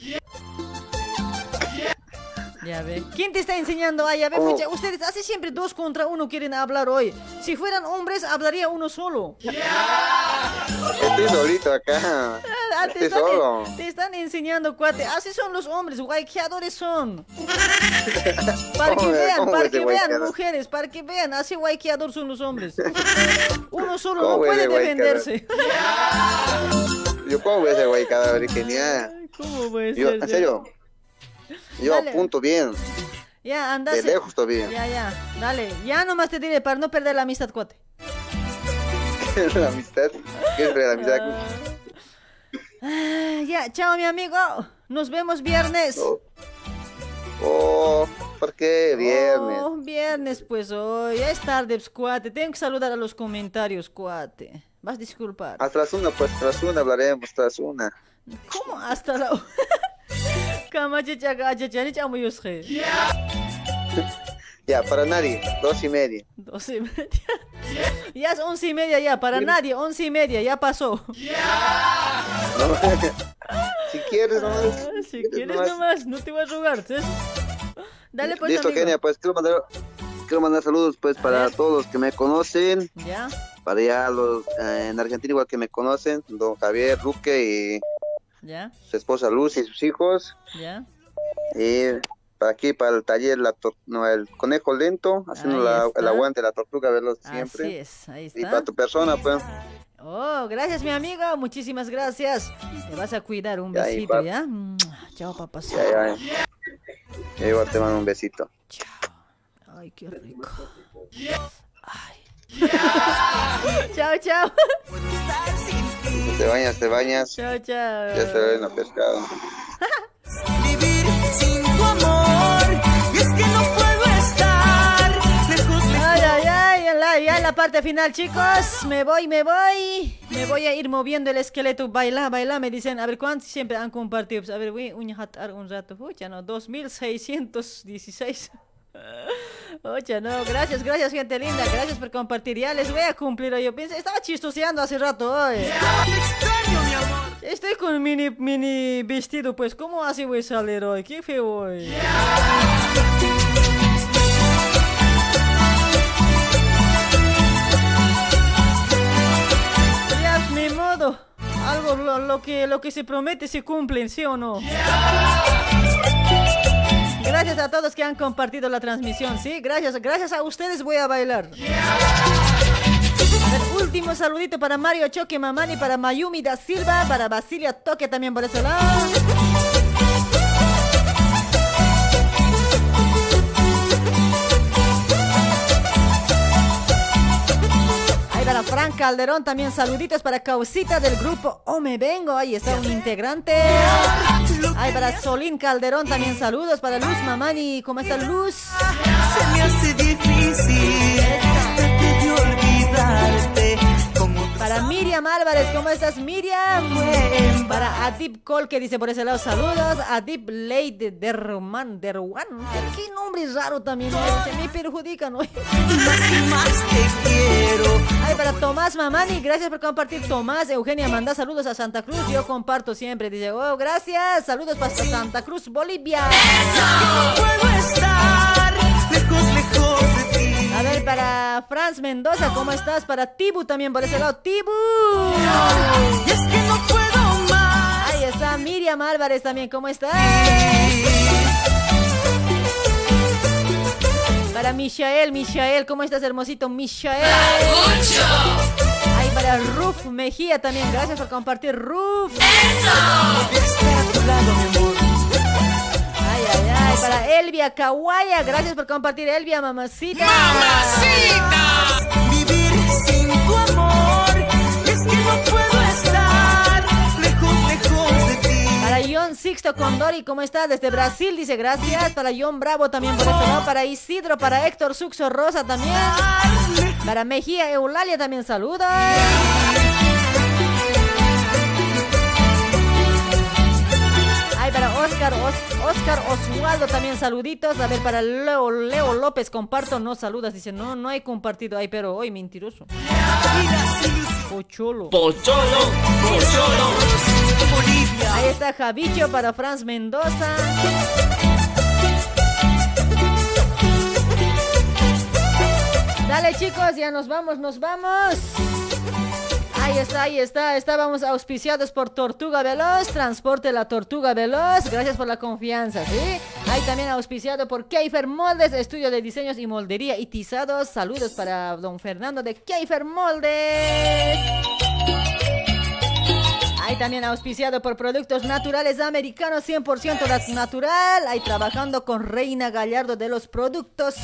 Ya ve. ¿Quién te está enseñando? Ay, ya ve, Oh. ustedes hace siempre dos contra uno quieren hablar hoy. Si fueran hombres, hablaría uno solo. Estoy solito acá. Ah, te, Estoy están, solo. te están enseñando, cuate. Así son los hombres, guayqueadores son. Para que ¿Cómo- vean, para que vean, guayqueador? mujeres, para que vean, así guayqueador son los hombres. Uno solo no ¿Cómo es puede de guayqueador? defenderse. Yo cómo voy a ser ni nada. ¿Cómo puede Yo, ser? en serio. Yo Dale. apunto bien. Ya, anda. De lejos todavía. Ya, ya, dale. Ya nomás te diré para no perder la amistad, cuate. la amistad. ¿Qué es la amistad? Ah, ya, chao, mi amigo. Nos vemos viernes. Oh, ¿por qué viernes? Oh, viernes, pues hoy. Es tarde, pues, cuate. Tengo que saludar a los comentarios, cuate. Vas a disculpar. Hasta las una, pues tras una hablaremos, tras una. ¿Cómo hasta la... Chamu yusje. Ya, para nadie, dos y media. Doce y media. Ya es once y media ya, para nadie, once y media, ya pasó. Si quieres, nomás. Si quieres nomás, no te voy a rogar. Dale pues, Listo, genia, pues quiero mandar, quiero mandar saludos pues para todos los que me conocen, Ya, para ya los eh, en Argentina igual que me conocen, don Javier Ruque y ya, su esposa Luz y sus hijos, ya. y para aquí, para el taller, la no, el conejo lento, haciendo la- el aguante, la tortuga, verlos siempre. Así es, ahí Y está. para tu persona, pues. Oh, gracias, mi amigo. Muchísimas gracias. Te vas a cuidar. Un Ya, besito. ¿ya? Chao, papá. Ya, ya, igual te mando un besito. Ay, qué rico. Ay. chao, chao. Te bañas, te bañas. Chao, chao. Ya se ven a pescado. Vivir sin tu amor. Y es que no puedo estar lejos, Ay, ay, ay, en la- ya en la parte final, chicos. Me voy, me voy. Me voy a ir moviendo el esqueleto. Baila, baila. Me dicen, a ver, ¿cuántos siempre han compartido? Pues, a ver, voy a un rato. Pucha, no, 2616. Oye, no, gracias, gracias, gente linda. Gracias por compartir. Ya les voy a cumplir hoy. Yo pensé, estaba chistoseando hace rato hoy. Estoy con mini, mini vestido, pues, ¿cómo así voy a salir hoy? Qué feo hoy. Ya, ni modo. Algo, lo, lo que, lo que se promete se cumple, ¿sí o no? Gracias a todos que han compartido la transmisión, ¿sí? Gracias, gracias a ustedes voy a bailar. A ver, último saludito para Mario Choque Mamani, para Mayumi da Silva, para Basilia Toque también por ese lado. Para Fran Calderón también saluditos para Causita del grupo O Me Vengo. Ahí está un integrante. Ahí para Solín Calderón también saludos para Luz Mamani. ¿Cómo está Luz? Se me hace ¿cómo estás Miriam? Para Adip Col que dice por ese lado saludos. Adip Lady Derman, Derwan. Qué nombre raro también, se me perjudican hoy. Ay, para Tomás Mamani, gracias por compartir. Tomás, Eugenia manda saludos a Santa Cruz. Yo comparto siempre. Dice, oh, gracias. Saludos para Santa Cruz, Bolivia. de. Para Franz Mendoza, ¿cómo estás? Para Tibu también por ese lado. ¡Tibu! Y es que no puedo más. Ahí está Miriam Álvarez también, ¿cómo estás? Para Michael, Michael, ¿cómo estás, hermosito? Michael. Ahí para Ruf Mejía también, gracias por compartir, Ruf. Ay, ay, ay, para Elvia Kawaya, gracias por compartir, Elvia, mamacita. Vivir sin tu amor. Es que no puedo estar lejos, lejos de ti. Para John Sixto Condori, ¿cómo está? Desde Brasil, dice gracias. Para John Bravo también por este lado. Para Isidro, para Héctor Suxo Rosa también. Para Mejía Eulalia también saludos. Ay, para Oscar, Os- Oscar Oswaldo también saluditos. A ver, para Leo, López, comparto, no saludas. Dice, no, no he compartido. Ay, pero hoy mentiroso. Pocholo. Pocholo, Pocholo. Ahí está Javicho para Franz Mendoza. Dale chicos, ya nos vamos, nos vamos. Ahí está, ahí está. Estábamos auspiciados por Tortuga Veloz, Transporte La Tortuga Veloz. Gracias por la confianza, ¿sí? Ahí también auspiciado por Keifer Moldes, Estudio de Diseños y Moldería y Tizados. Saludos para don Fernando de Keifer Moldes. Ahí también auspiciado por Productos Naturales Americanos 100% nat- natural. Ahí trabajando con Reina Gallardo de los productos.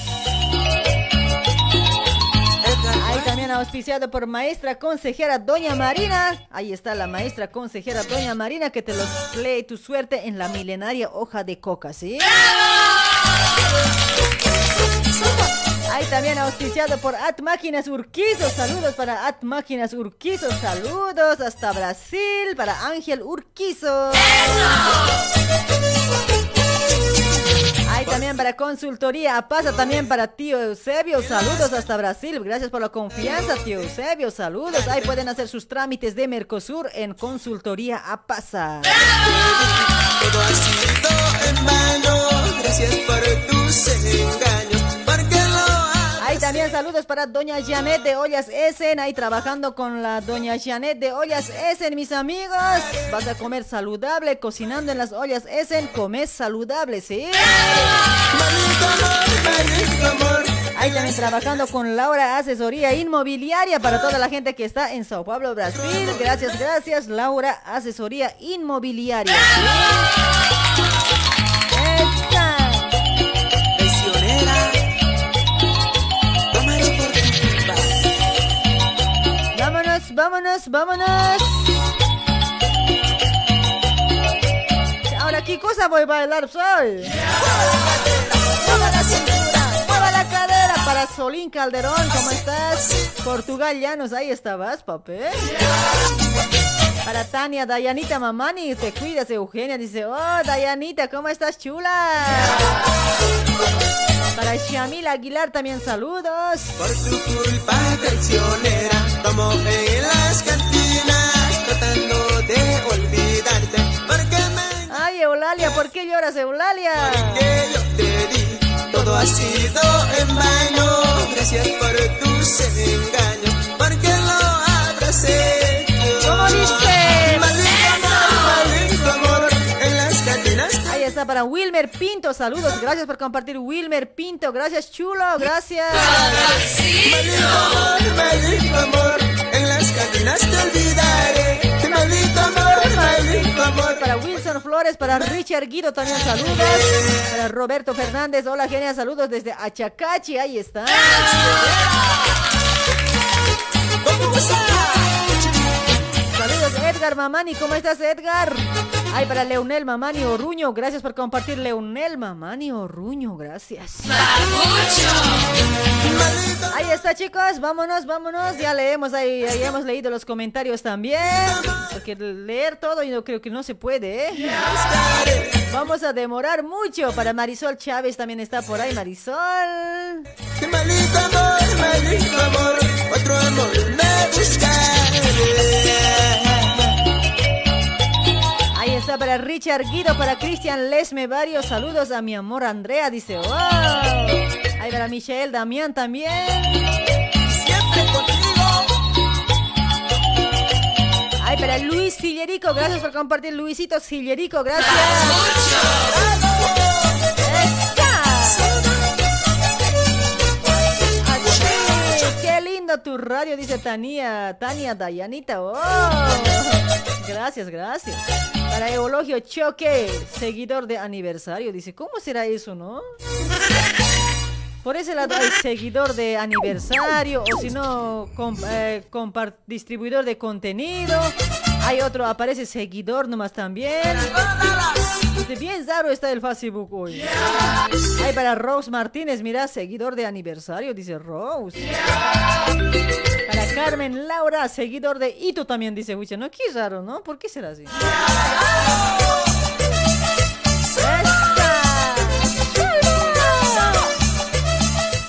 Ahí también auspiciado por maestra consejera Doña Marina. Ahí está la maestra consejera Doña Marina que te los lee tu suerte en la milenaria hoja de coca, ¿sí? Ahí también auspiciado por At Máquinas Urquizo. Saludos para At Máquinas Urquizo. Saludos hasta Brasil para Ángel Urquizo. Ahí también para consultoría. Pasa también para tío Eusebio. Saludos hasta Brasil. Gracias por la confianza, tío Eusebio. Saludos. Ahí pueden hacer sus trámites de Mercosur en consultoría a pasa. Gracias por tus engaños, saludos para doña Janet de Ollas Essen, ahí trabajando con la doña Janet de Ollas Essen, mis amigos. Vas a comer saludable, cocinando en las ollas Essen, comes saludable, ¿sí? Ahí también trabajando con Laura Asesoría Inmobiliaria para toda la gente que está en Sao Paulo, Brasil. Gracias, gracias, Laura Asesoría Inmobiliaria. Vámonos, vámonos. Ahora, ¿qué cosa voy a bailar soy? Mueva la cintura, mueva la cadera para Solín Calderón, ¿cómo estás? Portugal Llanos, ahí estabas, papel. Para Tania, Dayanita Mamani, te cuidas, Eugenia dice, oh, Dayanita, ¿cómo estás, chula? Para Shamila Aguilar también saludos. Por tu culpa traicionera, tomo en las cantinas, tratando de olvidarte, porque me Ay, Eulalia, ¿por qué lloras, Eulalia? que yo te di. Todo ha sido en vano, gracias por tus engaños, porque lo abracé. ¿Cómo dice? Está para Wilmer Pinto, saludos, gracias por compartir Wilmer Pinto, gracias chulo, gracias. Maldito amor, maldito amor, en las cantinas te olvidaré. Maldito amor, maldito amor. Para Wilson Flores, para Richard Guido también saludos. Para Roberto Fernández, hola genia, saludos desde Achacachi, ahí está. Edgar Mamani, ¿cómo estás Edgar? Ay, para Leonel Mamani Orruño, gracias por compartir Leonel Mamani Orruño, gracias. Ahí está chicos, vámonos, vámonos, ya leemos, ahí, ahí hemos leído los comentarios también, porque leer todo yo creo que no se puede, ¿eh? Vamos a demorar mucho, para Marisol Chávez también está por ahí, Marisol. Amor, amor, otro amor me buscaré. Ahí está para Richard Guido, para Cristian Lesme, varios saludos a mi amor Andrea, dice, wow. Ahí para Michelle Damián también. Siempre contigo. Ay, para Luis Sillerico, gracias por compartir, Luisito Sillerico, gracias. Qué lindo tu radio, dice Tania, Tania Dayanita. Oh, gracias, gracias. Para Eulogio Choque, seguidor de aniversario, dice, ¿cómo será eso, no? Por ese lado hay seguidor de aniversario o si no, eh, distribuidor de contenido. Hay otro, aparece seguidor nomás también. Bien raro está el Facebook hoy. Hay para Rose Martínez, mira, seguidor de aniversario, dice Rose. Para Carmen Laura, seguidor de Ito también, dice Wicha. No, qué raro, ¿no? ¿Por qué será así?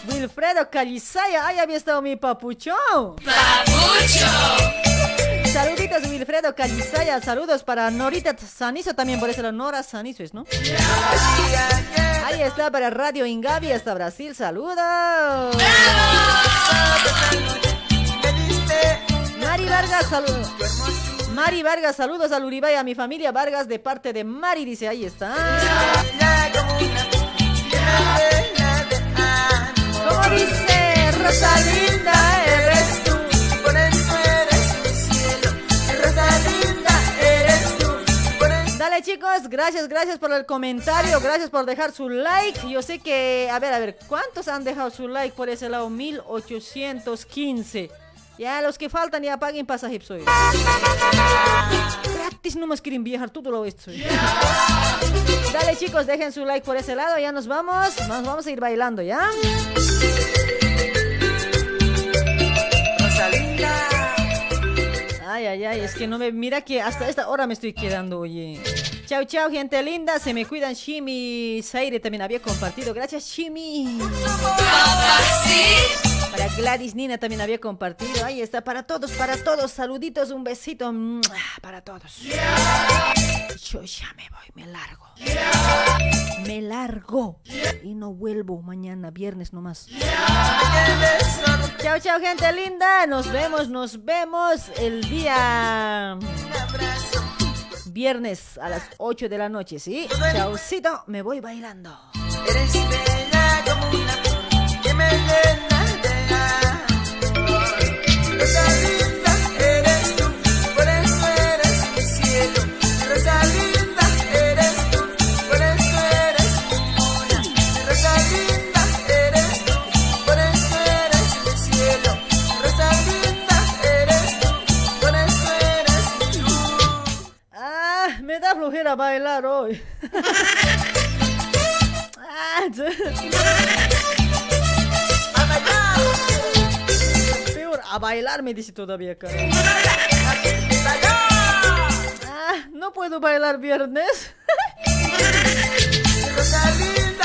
Wilfredo Calizaya, ahí había estado mi papuchón. Saluditos, Wilfredo Callisaya. Saludos para Norita Sanizo también por eso, Nora Sanizo, ¿no? Ahí está para Radio Ingavi hasta Brasil. Saludos. Mari Vargas, saludos. Mari Vargas, saludos al Uribay, a mi familia Vargas de parte de Mari, dice, ahí está. Como dice Rosalía. Chicos, gracias, gracias por el comentario, gracias por dejar su like. Yo sé que, a ver, a ver, ¿cuántos han dejado su like por ese lado? 1815. Ya, los que faltan ya paguen pasaje soy. Gratis no más quieren viajar, todo lo ves. soy. Dale chicos, dejen su like por ese lado, ya nos vamos. Nos vamos a ir bailando, ¿ya? Ay, ay, ay, es que no me. Mira que hasta esta hora me estoy quedando, oye. Chao, chao, gente linda. Se me cuidan. Shimi Zaire también había compartido. Gracias, Shimi. Para Gladys Nina también había compartido. Ahí está, para todos, para todos. Saluditos, un besito. Para todos. Yo ya me voy, me largo. Me largo. Y no vuelvo mañana, viernes nomás. Chao, chao, gente linda. Nos vemos, nos vemos el día viernes a las 8 de la noche, ¿sí? Chaucito, me voy bailando. Eres bella como una que me llena de flojera bailar hoy. Ah, Peor, a bailar me dice todavía, cara. Ah, no puedo bailar viernes.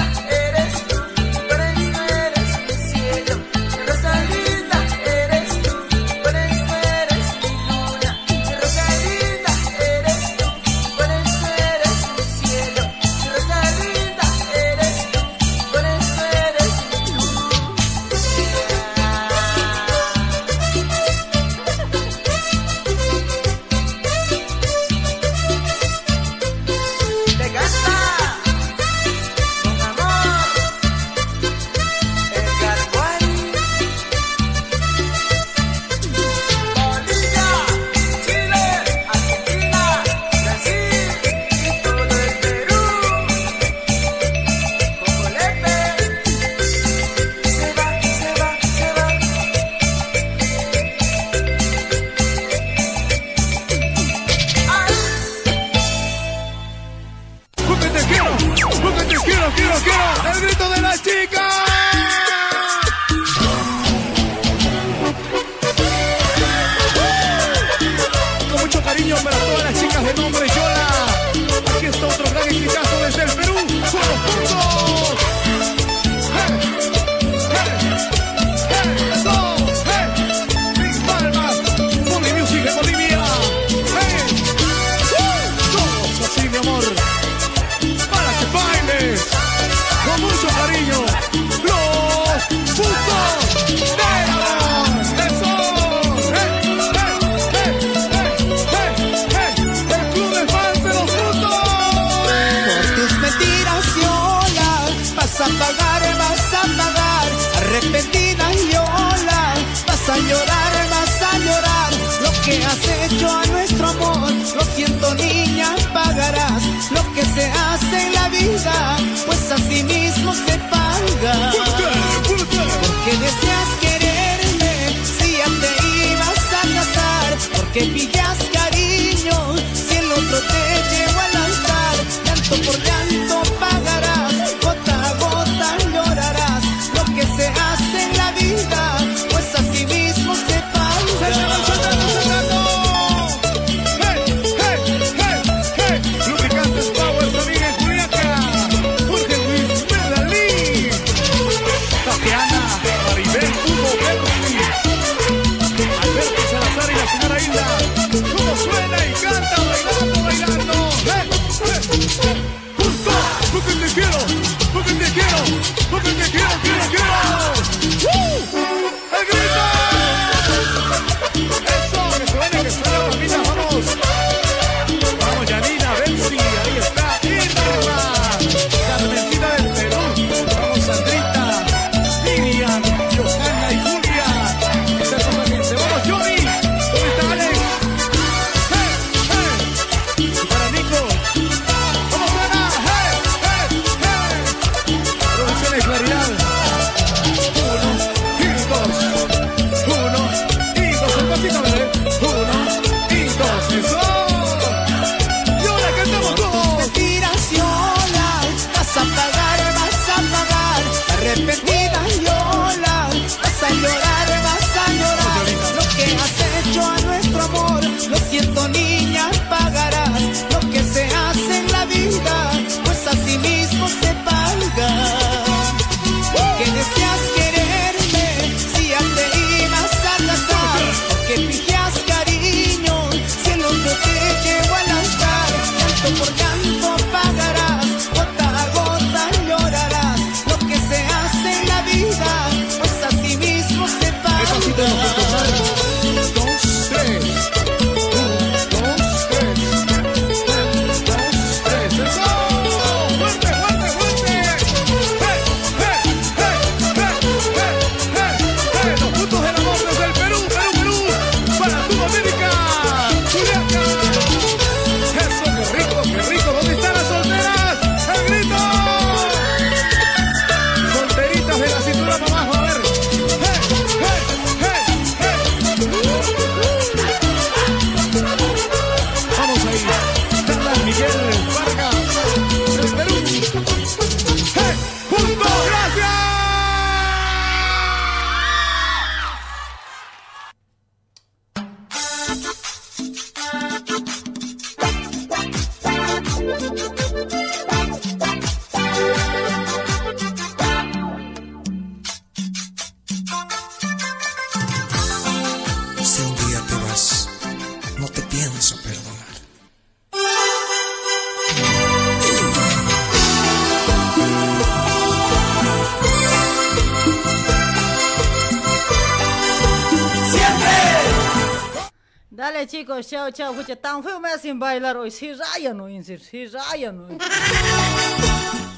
en serio, sí rayan hoy.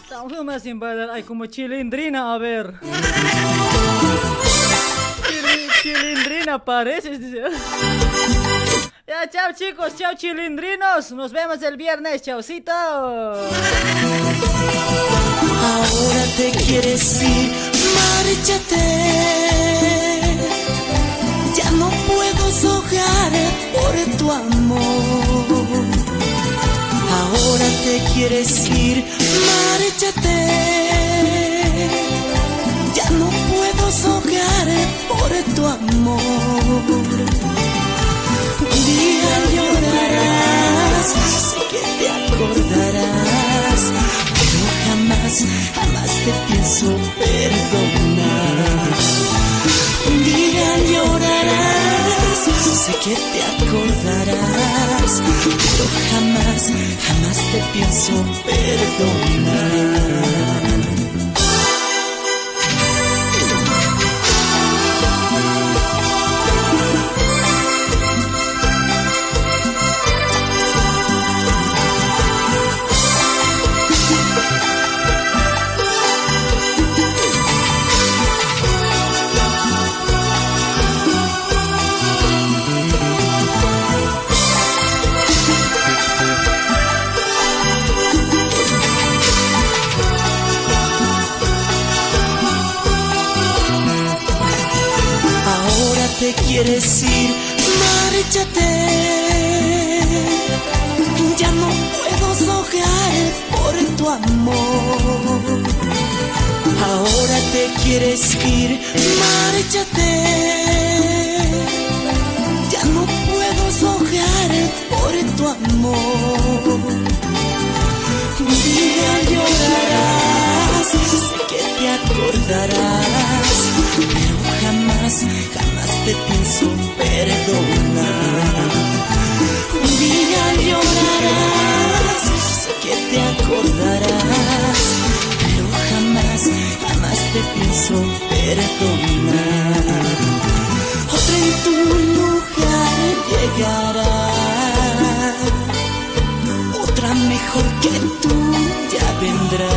Tan feo me hacen bailar. Ay, como chilindrina, a ver. Chili- chilindrina pareces, dice. Ya, chao chicos, chao chilindrinos. Nos vemos el viernes, chaucito. Ahora te quieres ir, márchate. Por tu amor. Ahora te quieres ir, márchate. Ya no puedo sojar por tu amor. Un día llorarás, sé que te acordarás, pero jamás, jamás te pienso perdonar. Sé que te acordarás, pero jamás, jamás te pienso perdonar. Quieres ir, márchate. Ya no puedo sojar por tu amor. Ahora te quieres ir, márchate. Ya no puedo sojar por tu amor. Un día llorarás, sé que te acordarás, pero jamás te pienso perdonar. Un día llorarás, sé que te acordarás, pero jamás, jamás te pienso perdonar. Otra en tu lugar llegará otra mejor que tú ya vendrá.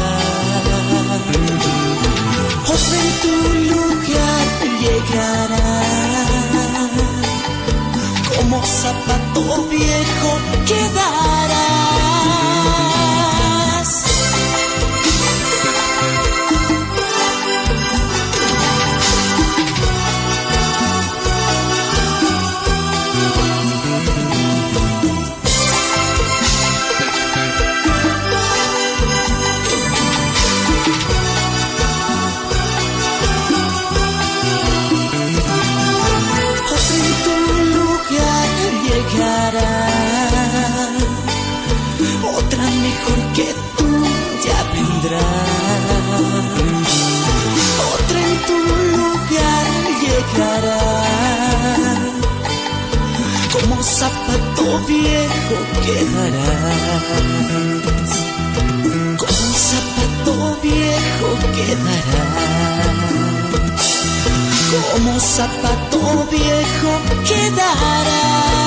Otra en tu lugar llegará. Zapato viejo quedarás. Zapato viejo quedarás. Como zapato viejo quedarás como zapato viejo quedarás.